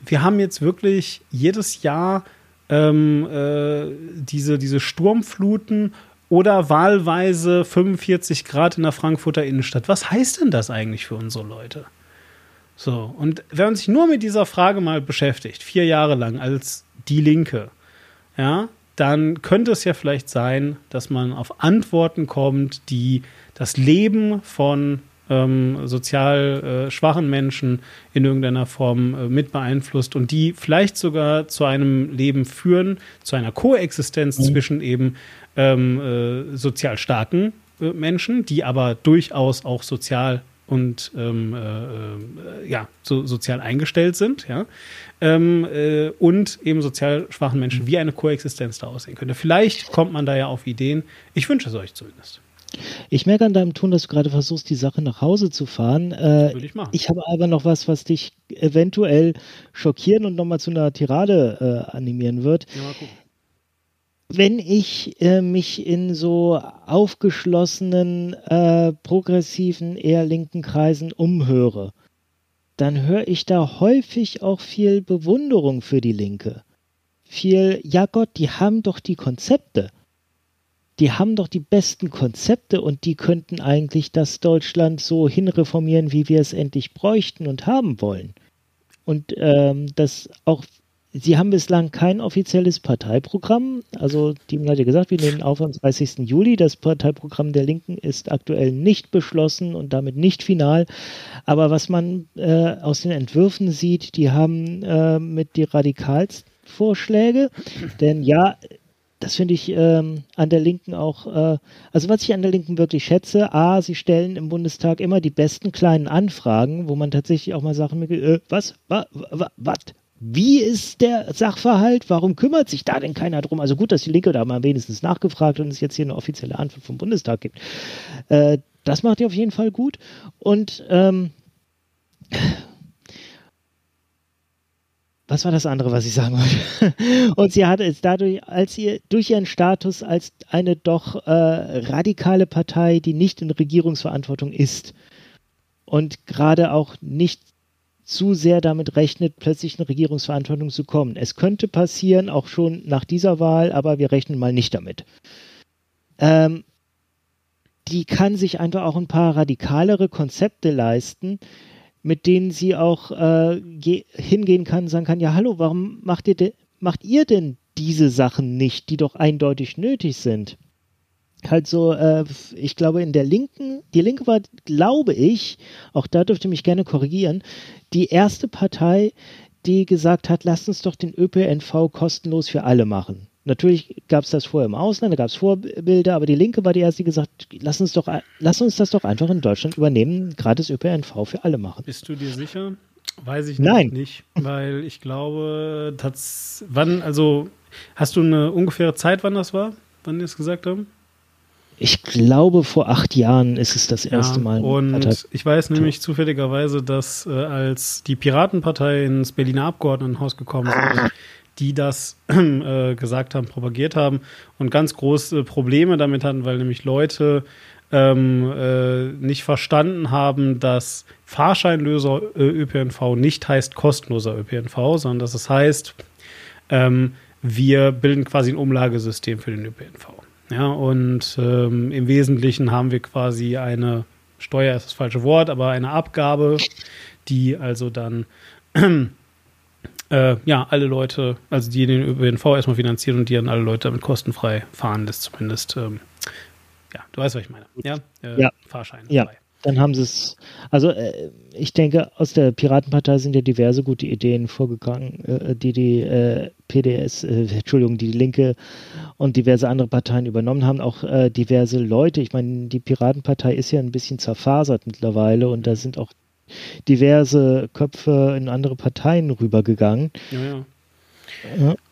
wir haben jetzt wirklich jedes Jahr ähm, äh, diese, diese Sturmfluten oder wahlweise 45 Grad in der Frankfurter Innenstadt. Was heißt denn das eigentlich für unsere Leute? So, und wenn man sich nur mit dieser Frage mal beschäftigt, vier Jahre lang als die Linke, ja, dann könnte es ja vielleicht sein, dass man auf Antworten kommt, die das Leben von ähm, sozial äh, schwachen Menschen in irgendeiner Form äh, mit beeinflusst und die vielleicht sogar zu einem Leben führen, zu einer Koexistenz mhm. zwischen eben ähm, äh, sozial starken äh, Menschen, die aber durchaus auch sozial und ähm, äh, äh, ja, so sozial eingestellt sind, ja, ähm, äh, und eben sozial schwachen Menschen, wie eine Koexistenz da aussehen könnte. Vielleicht kommt man da ja auf Ideen. Ich wünsche es euch zumindest. Ich merke an deinem Ton, dass du gerade versuchst, die Sache nach Hause zu fahren. Äh, Würde ich machen. Ich habe aber noch was, was dich eventuell schockieren und nochmal zu einer Tirade äh, animieren wird. Ja, mal gucken. Wenn ich äh, mich in so aufgeschlossenen, äh, progressiven, eher linken Kreisen umhöre, dann höre ich da häufig auch viel Bewunderung für die Linke. Viel, ja Gott, die haben doch die Konzepte die haben doch die besten Konzepte und die könnten eigentlich das Deutschland so hinreformieren, wie wir es endlich bräuchten und haben wollen. Und ähm, das auch, sie haben bislang kein offizielles Parteiprogramm. Also, die haben ja gesagt, wir nehmen auf am 30. Juli. Das Parteiprogramm der Linken ist aktuell nicht beschlossen und damit nicht final. Aber was man äh, aus den Entwürfen sieht, die haben äh, mit die radikalsten Vorschläge. Denn ja, das finde ich ähm, an der Linken auch, äh, also was ich an der Linken wirklich schätze, a, sie stellen im Bundestag immer die besten kleinen Anfragen, wo man tatsächlich auch mal Sachen mit, äh, was, was, was, wie ist der Sachverhalt? Warum kümmert sich da denn keiner drum? Also gut, dass die Linke da mal wenigstens nachgefragt und es jetzt hier eine offizielle Antwort vom Bundestag gibt. Äh, das macht ihr auf jeden Fall gut. Und ähm, was war das andere, was ich sagen wollte? Und sie hat es dadurch, als ihr durch ihren Status als eine doch äh, radikale Partei, die nicht in Regierungsverantwortung ist und gerade auch nicht zu sehr damit rechnet, plötzlich in Regierungsverantwortung zu kommen. Es könnte passieren, auch schon nach dieser Wahl, aber wir rechnen mal nicht damit. Ähm, die kann sich einfach auch ein paar radikalere Konzepte leisten, mit denen sie auch äh, hingehen kann sagen kann, ja hallo, warum macht ihr, macht ihr denn diese Sachen nicht, die doch eindeutig nötig sind? Halt so, äh, ich glaube in der Linken, die Linke war, glaube ich, auch da dürfte mich gerne korrigieren, die erste Partei, die gesagt hat, lasst uns doch den ÖPNV kostenlos für alle machen. Natürlich gab es das vorher im Ausland, da gab es Vorbilder, aber die Linke war die erste, die gesagt lass uns, doch, lass uns das doch einfach in Deutschland übernehmen, gratis ÖPNV für alle machen. Bist du dir sicher? Weiß ich Nein. nicht, weil ich glaube, das, wann, also hast du eine ungefähre Zeit, wann das war, wann die es gesagt haben? Ich glaube, vor acht Jahren ist es das erste ja, Mal. Und ich weiß nämlich zufälligerweise, dass äh, als die Piratenpartei ins Berliner Abgeordnetenhaus gekommen ist, die das äh, gesagt haben, propagiert haben und ganz große Probleme damit hatten, weil nämlich Leute ähm, äh, nicht verstanden haben, dass Fahrscheinlöser äh, ÖPNV nicht heißt kostenloser ÖPNV, sondern dass es heißt, ähm, wir bilden quasi ein Umlagesystem für den ÖPNV. Ja, und ähm, im Wesentlichen haben wir quasi eine Steuer ist das falsche Wort, aber eine Abgabe, die also dann äh, ja, alle Leute, also die den ÖPNV erstmal finanzieren und die dann alle Leute damit kostenfrei fahren, das zumindest, ähm, ja, du weißt, was ich meine. Ja, äh, ja. Fahrschein. Ja. dann haben sie es, also äh, ich denke, aus der Piratenpartei sind ja diverse gute Ideen vorgegangen, äh, die die äh, PDS, äh, Entschuldigung, die Linke und diverse andere Parteien übernommen haben, auch diverse Leute. Ich meine, die Piratenpartei ist ja ein bisschen zerfasert mittlerweile und da sind auch diverse Köpfe in andere Parteien rübergegangen. Ja, ja. ja.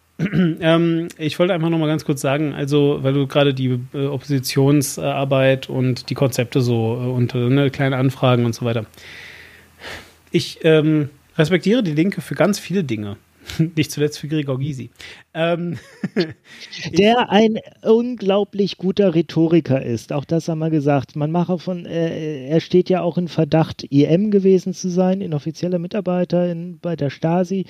Ähm, ich wollte einfach noch mal ganz kurz sagen, also weil du gerade die äh, Oppositionsarbeit und die Konzepte so äh, und ne, kleine Anfragen und so weiter. Ich ähm, respektiere die Linke für ganz viele Dinge. Nicht zuletzt für Gregor Gysi. Ähm, der ein unglaublich guter Rhetoriker ist. Auch das haben wir gesagt. Man mache von, äh, er steht ja auch in Verdacht, IM gewesen zu sein, inoffizieller Mitarbeiter in, bei der Stasi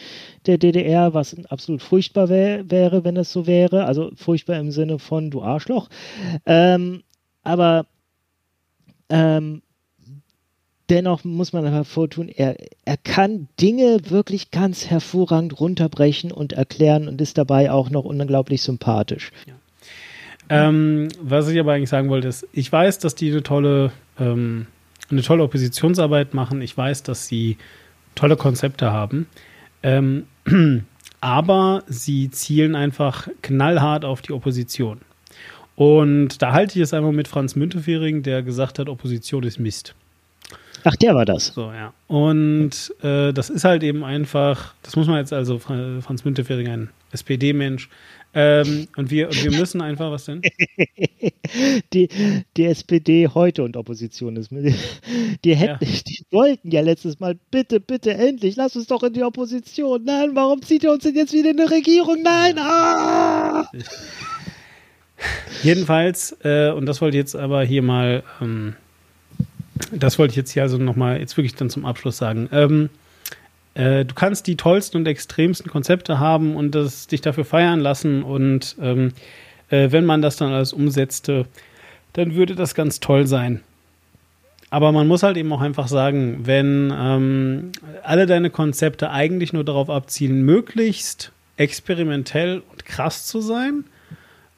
der DDR, was absolut furchtbar wär, wäre, wenn es so wäre. Also furchtbar im Sinne von du Arschloch. Ähm, aber ähm, dennoch muss man hervortun, er, er kann Dinge wirklich ganz hervorragend runterbrechen und erklären und ist dabei auch noch unglaublich sympathisch. Ja. Ähm, was ich aber eigentlich sagen wollte, ist, ich weiß, dass die eine tolle, ähm, eine tolle Oppositionsarbeit machen. Ich weiß, dass sie tolle Konzepte haben. Ähm, aber sie zielen einfach knallhart auf die Opposition. Und da halte ich es einmal mit Franz Müntefering, der gesagt hat, Opposition ist Mist. Ach, der war das. So, ja. Und äh, das ist halt eben einfach, das muss man jetzt also, Franz Müntefering, ein SPD-Mensch, ähm, und, wir, und wir müssen einfach, was denn? Die, die SPD heute und Opposition ist. Die, hätten, ja. die wollten ja letztes Mal, bitte, bitte, endlich, lass uns doch in die Opposition. Nein, warum zieht ihr uns denn jetzt wieder in die Regierung? Nein, ah! Jedenfalls, äh, und das wollte ich jetzt aber hier mal ähm, das wollte ich jetzt hier also nochmal, jetzt wirklich dann zum Abschluss sagen. Ähm, äh, du kannst die tollsten und extremsten Konzepte haben und das, dich dafür feiern lassen und ähm, äh, wenn man das dann alles umsetzte, dann würde das ganz toll sein. Aber man muss halt eben auch einfach sagen, wenn ähm, alle deine Konzepte eigentlich nur darauf abzielen, möglichst experimentell und krass zu sein,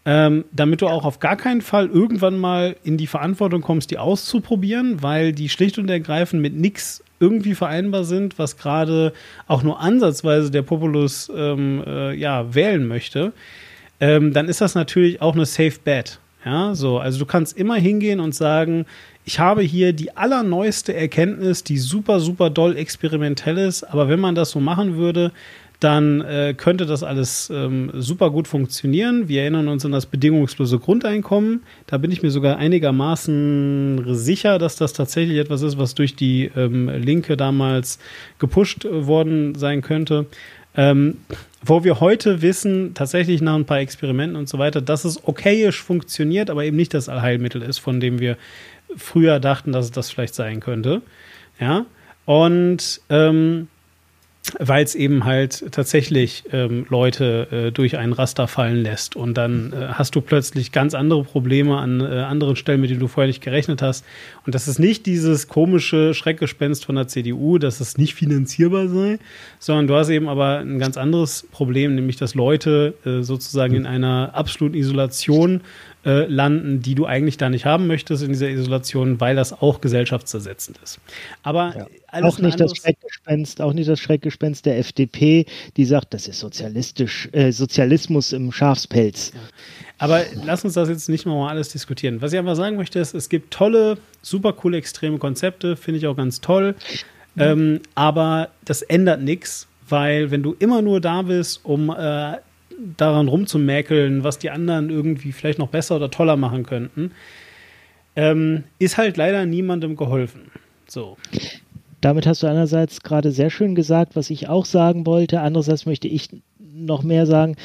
ähm, damit du auch auf gar keinen Fall irgendwann mal in die Verantwortung kommst, die auszuprobieren, weil die schlicht und ergreifend mit nichts irgendwie vereinbar sind, was gerade auch nur ansatzweise der Populus ähm, äh, ja, wählen möchte, ähm, dann ist das natürlich auch eine Safe Bet. Ja, so, also du kannst immer hingehen und sagen, ich habe hier die allerneueste Erkenntnis, die super, super doll experimentell ist, aber wenn man das so machen würde, dann äh, könnte das alles ähm, super gut funktionieren. Wir erinnern uns an das bedingungslose Grundeinkommen. Da bin ich mir sogar einigermaßen sicher, dass das tatsächlich etwas ist, was durch die ähm, Linke damals gepusht worden sein könnte. Ähm, wo wir heute wissen, tatsächlich nach ein paar Experimenten und so weiter, dass es okayisch funktioniert, aber eben nicht das Allheilmittel ist, von dem wir früher dachten, dass es das vielleicht sein könnte. Ja. Und ähm, weil es eben halt tatsächlich ähm, Leute äh, durch einen Raster fallen lässt. Und dann äh, hast du plötzlich ganz andere Probleme an äh, anderen Stellen, mit denen du vorher nicht gerechnet hast. Und das ist nicht dieses komische Schreckgespenst von der CDU, dass es nicht finanzierbar sei, sondern du hast eben aber ein ganz anderes Problem, nämlich dass Leute äh, sozusagen in einer absoluten Isolation äh, landen, die du eigentlich da nicht haben möchtest in dieser Isolation, weil das auch gesellschaftszersetzend ist. Aber ja. auch nicht das Schreckgespenst, auch nicht das Schreckgespenst der FDP, die sagt, das ist sozialistisch, äh, Sozialismus im Schafspelz. Ja. Aber lass uns das jetzt nicht nochmal alles diskutieren. Was ich einfach sagen möchte, ist, es gibt tolle, super coole, extreme Konzepte, finde ich auch ganz toll. Ähm, aber das ändert nichts, weil wenn du immer nur da bist, um äh, daran rumzumäkeln, was die anderen irgendwie vielleicht noch besser oder toller machen könnten, ähm, ist halt leider niemandem geholfen. So. Damit hast du einerseits gerade sehr schön gesagt, was ich auch sagen wollte. Andererseits möchte ich noch mehr sagen.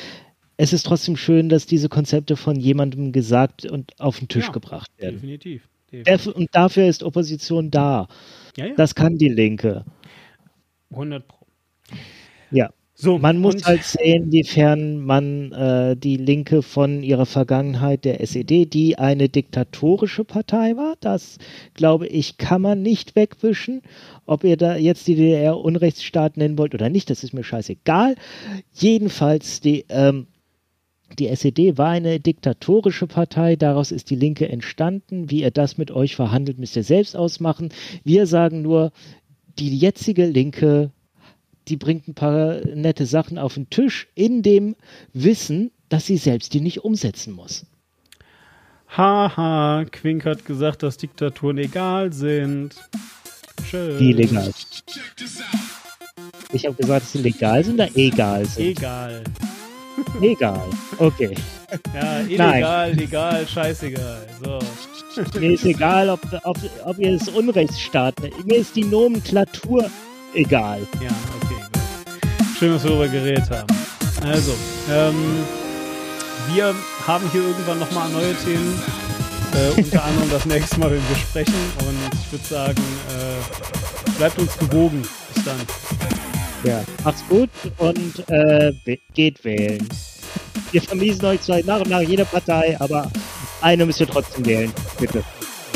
Es ist trotzdem schön, dass diese Konzepte von jemandem gesagt und auf den Tisch ja, gebracht werden. Definitiv. definitiv. Und dafür ist Opposition da. Ja, ja. Das kann die Linke. 100 Pro. Ja. So, man muss halt sehen, inwiefern man äh, die Linke von ihrer Vergangenheit der SED, die eine diktatorische Partei war, das glaube ich, kann man nicht wegwischen. Ob ihr da jetzt die DDR Unrechtsstaat nennen wollt oder nicht, das ist mir scheißegal. Jedenfalls die ähm, Die SED war eine diktatorische Partei, daraus ist die Linke entstanden. Wie ihr das mit euch verhandelt, müsst ihr selbst ausmachen. Wir sagen nur, die jetzige Linke, die bringt ein paar nette Sachen auf den Tisch, in dem Wissen, dass sie selbst die nicht umsetzen muss. Haha, Quink hat gesagt, dass Diktaturen egal sind. Schön. Wie legal. Ich habe gesagt, dass sie legal sind oder egal sind? Egal. Egal. Okay. Ja, illegal, legal, scheißegal. So. Mir ist egal, ob, ob, ob ihr das Unrechtsstaat. Mir ist die Nomenklatur egal. Ja, okay, gut. Schön, dass wir darüber geredet haben. Also, ähm, wir haben hier irgendwann nochmal neue Themen. Äh, unter anderem das nächste Mal, wenn wir sprechen. Und ich würde sagen, äh, bleibt uns gewogen. Bis dann. Ja, macht's gut und äh, geht wählen. Wir vermiesen euch zwar nach und nach jede Partei, aber eine müsst ihr trotzdem wählen. Bitte.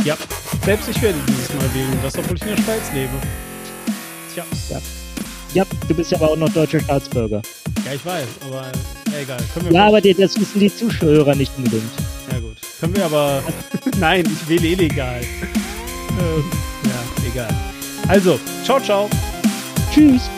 Ja, selbst ich werde dieses Mal wählen. Das, obwohl ich in der Schweiz lebe. Tja, Ja, du bist ja aber auch noch deutscher Staatsbürger. ja, ich weiß, aber egal. Können wir Ja, aber die, das wissen die Zuschauer nicht unbedingt. Ja gut. Können wir aber. Nein, ich wähle illegal. ähm, ja, egal. Also, ciao, ciao. Tschüss.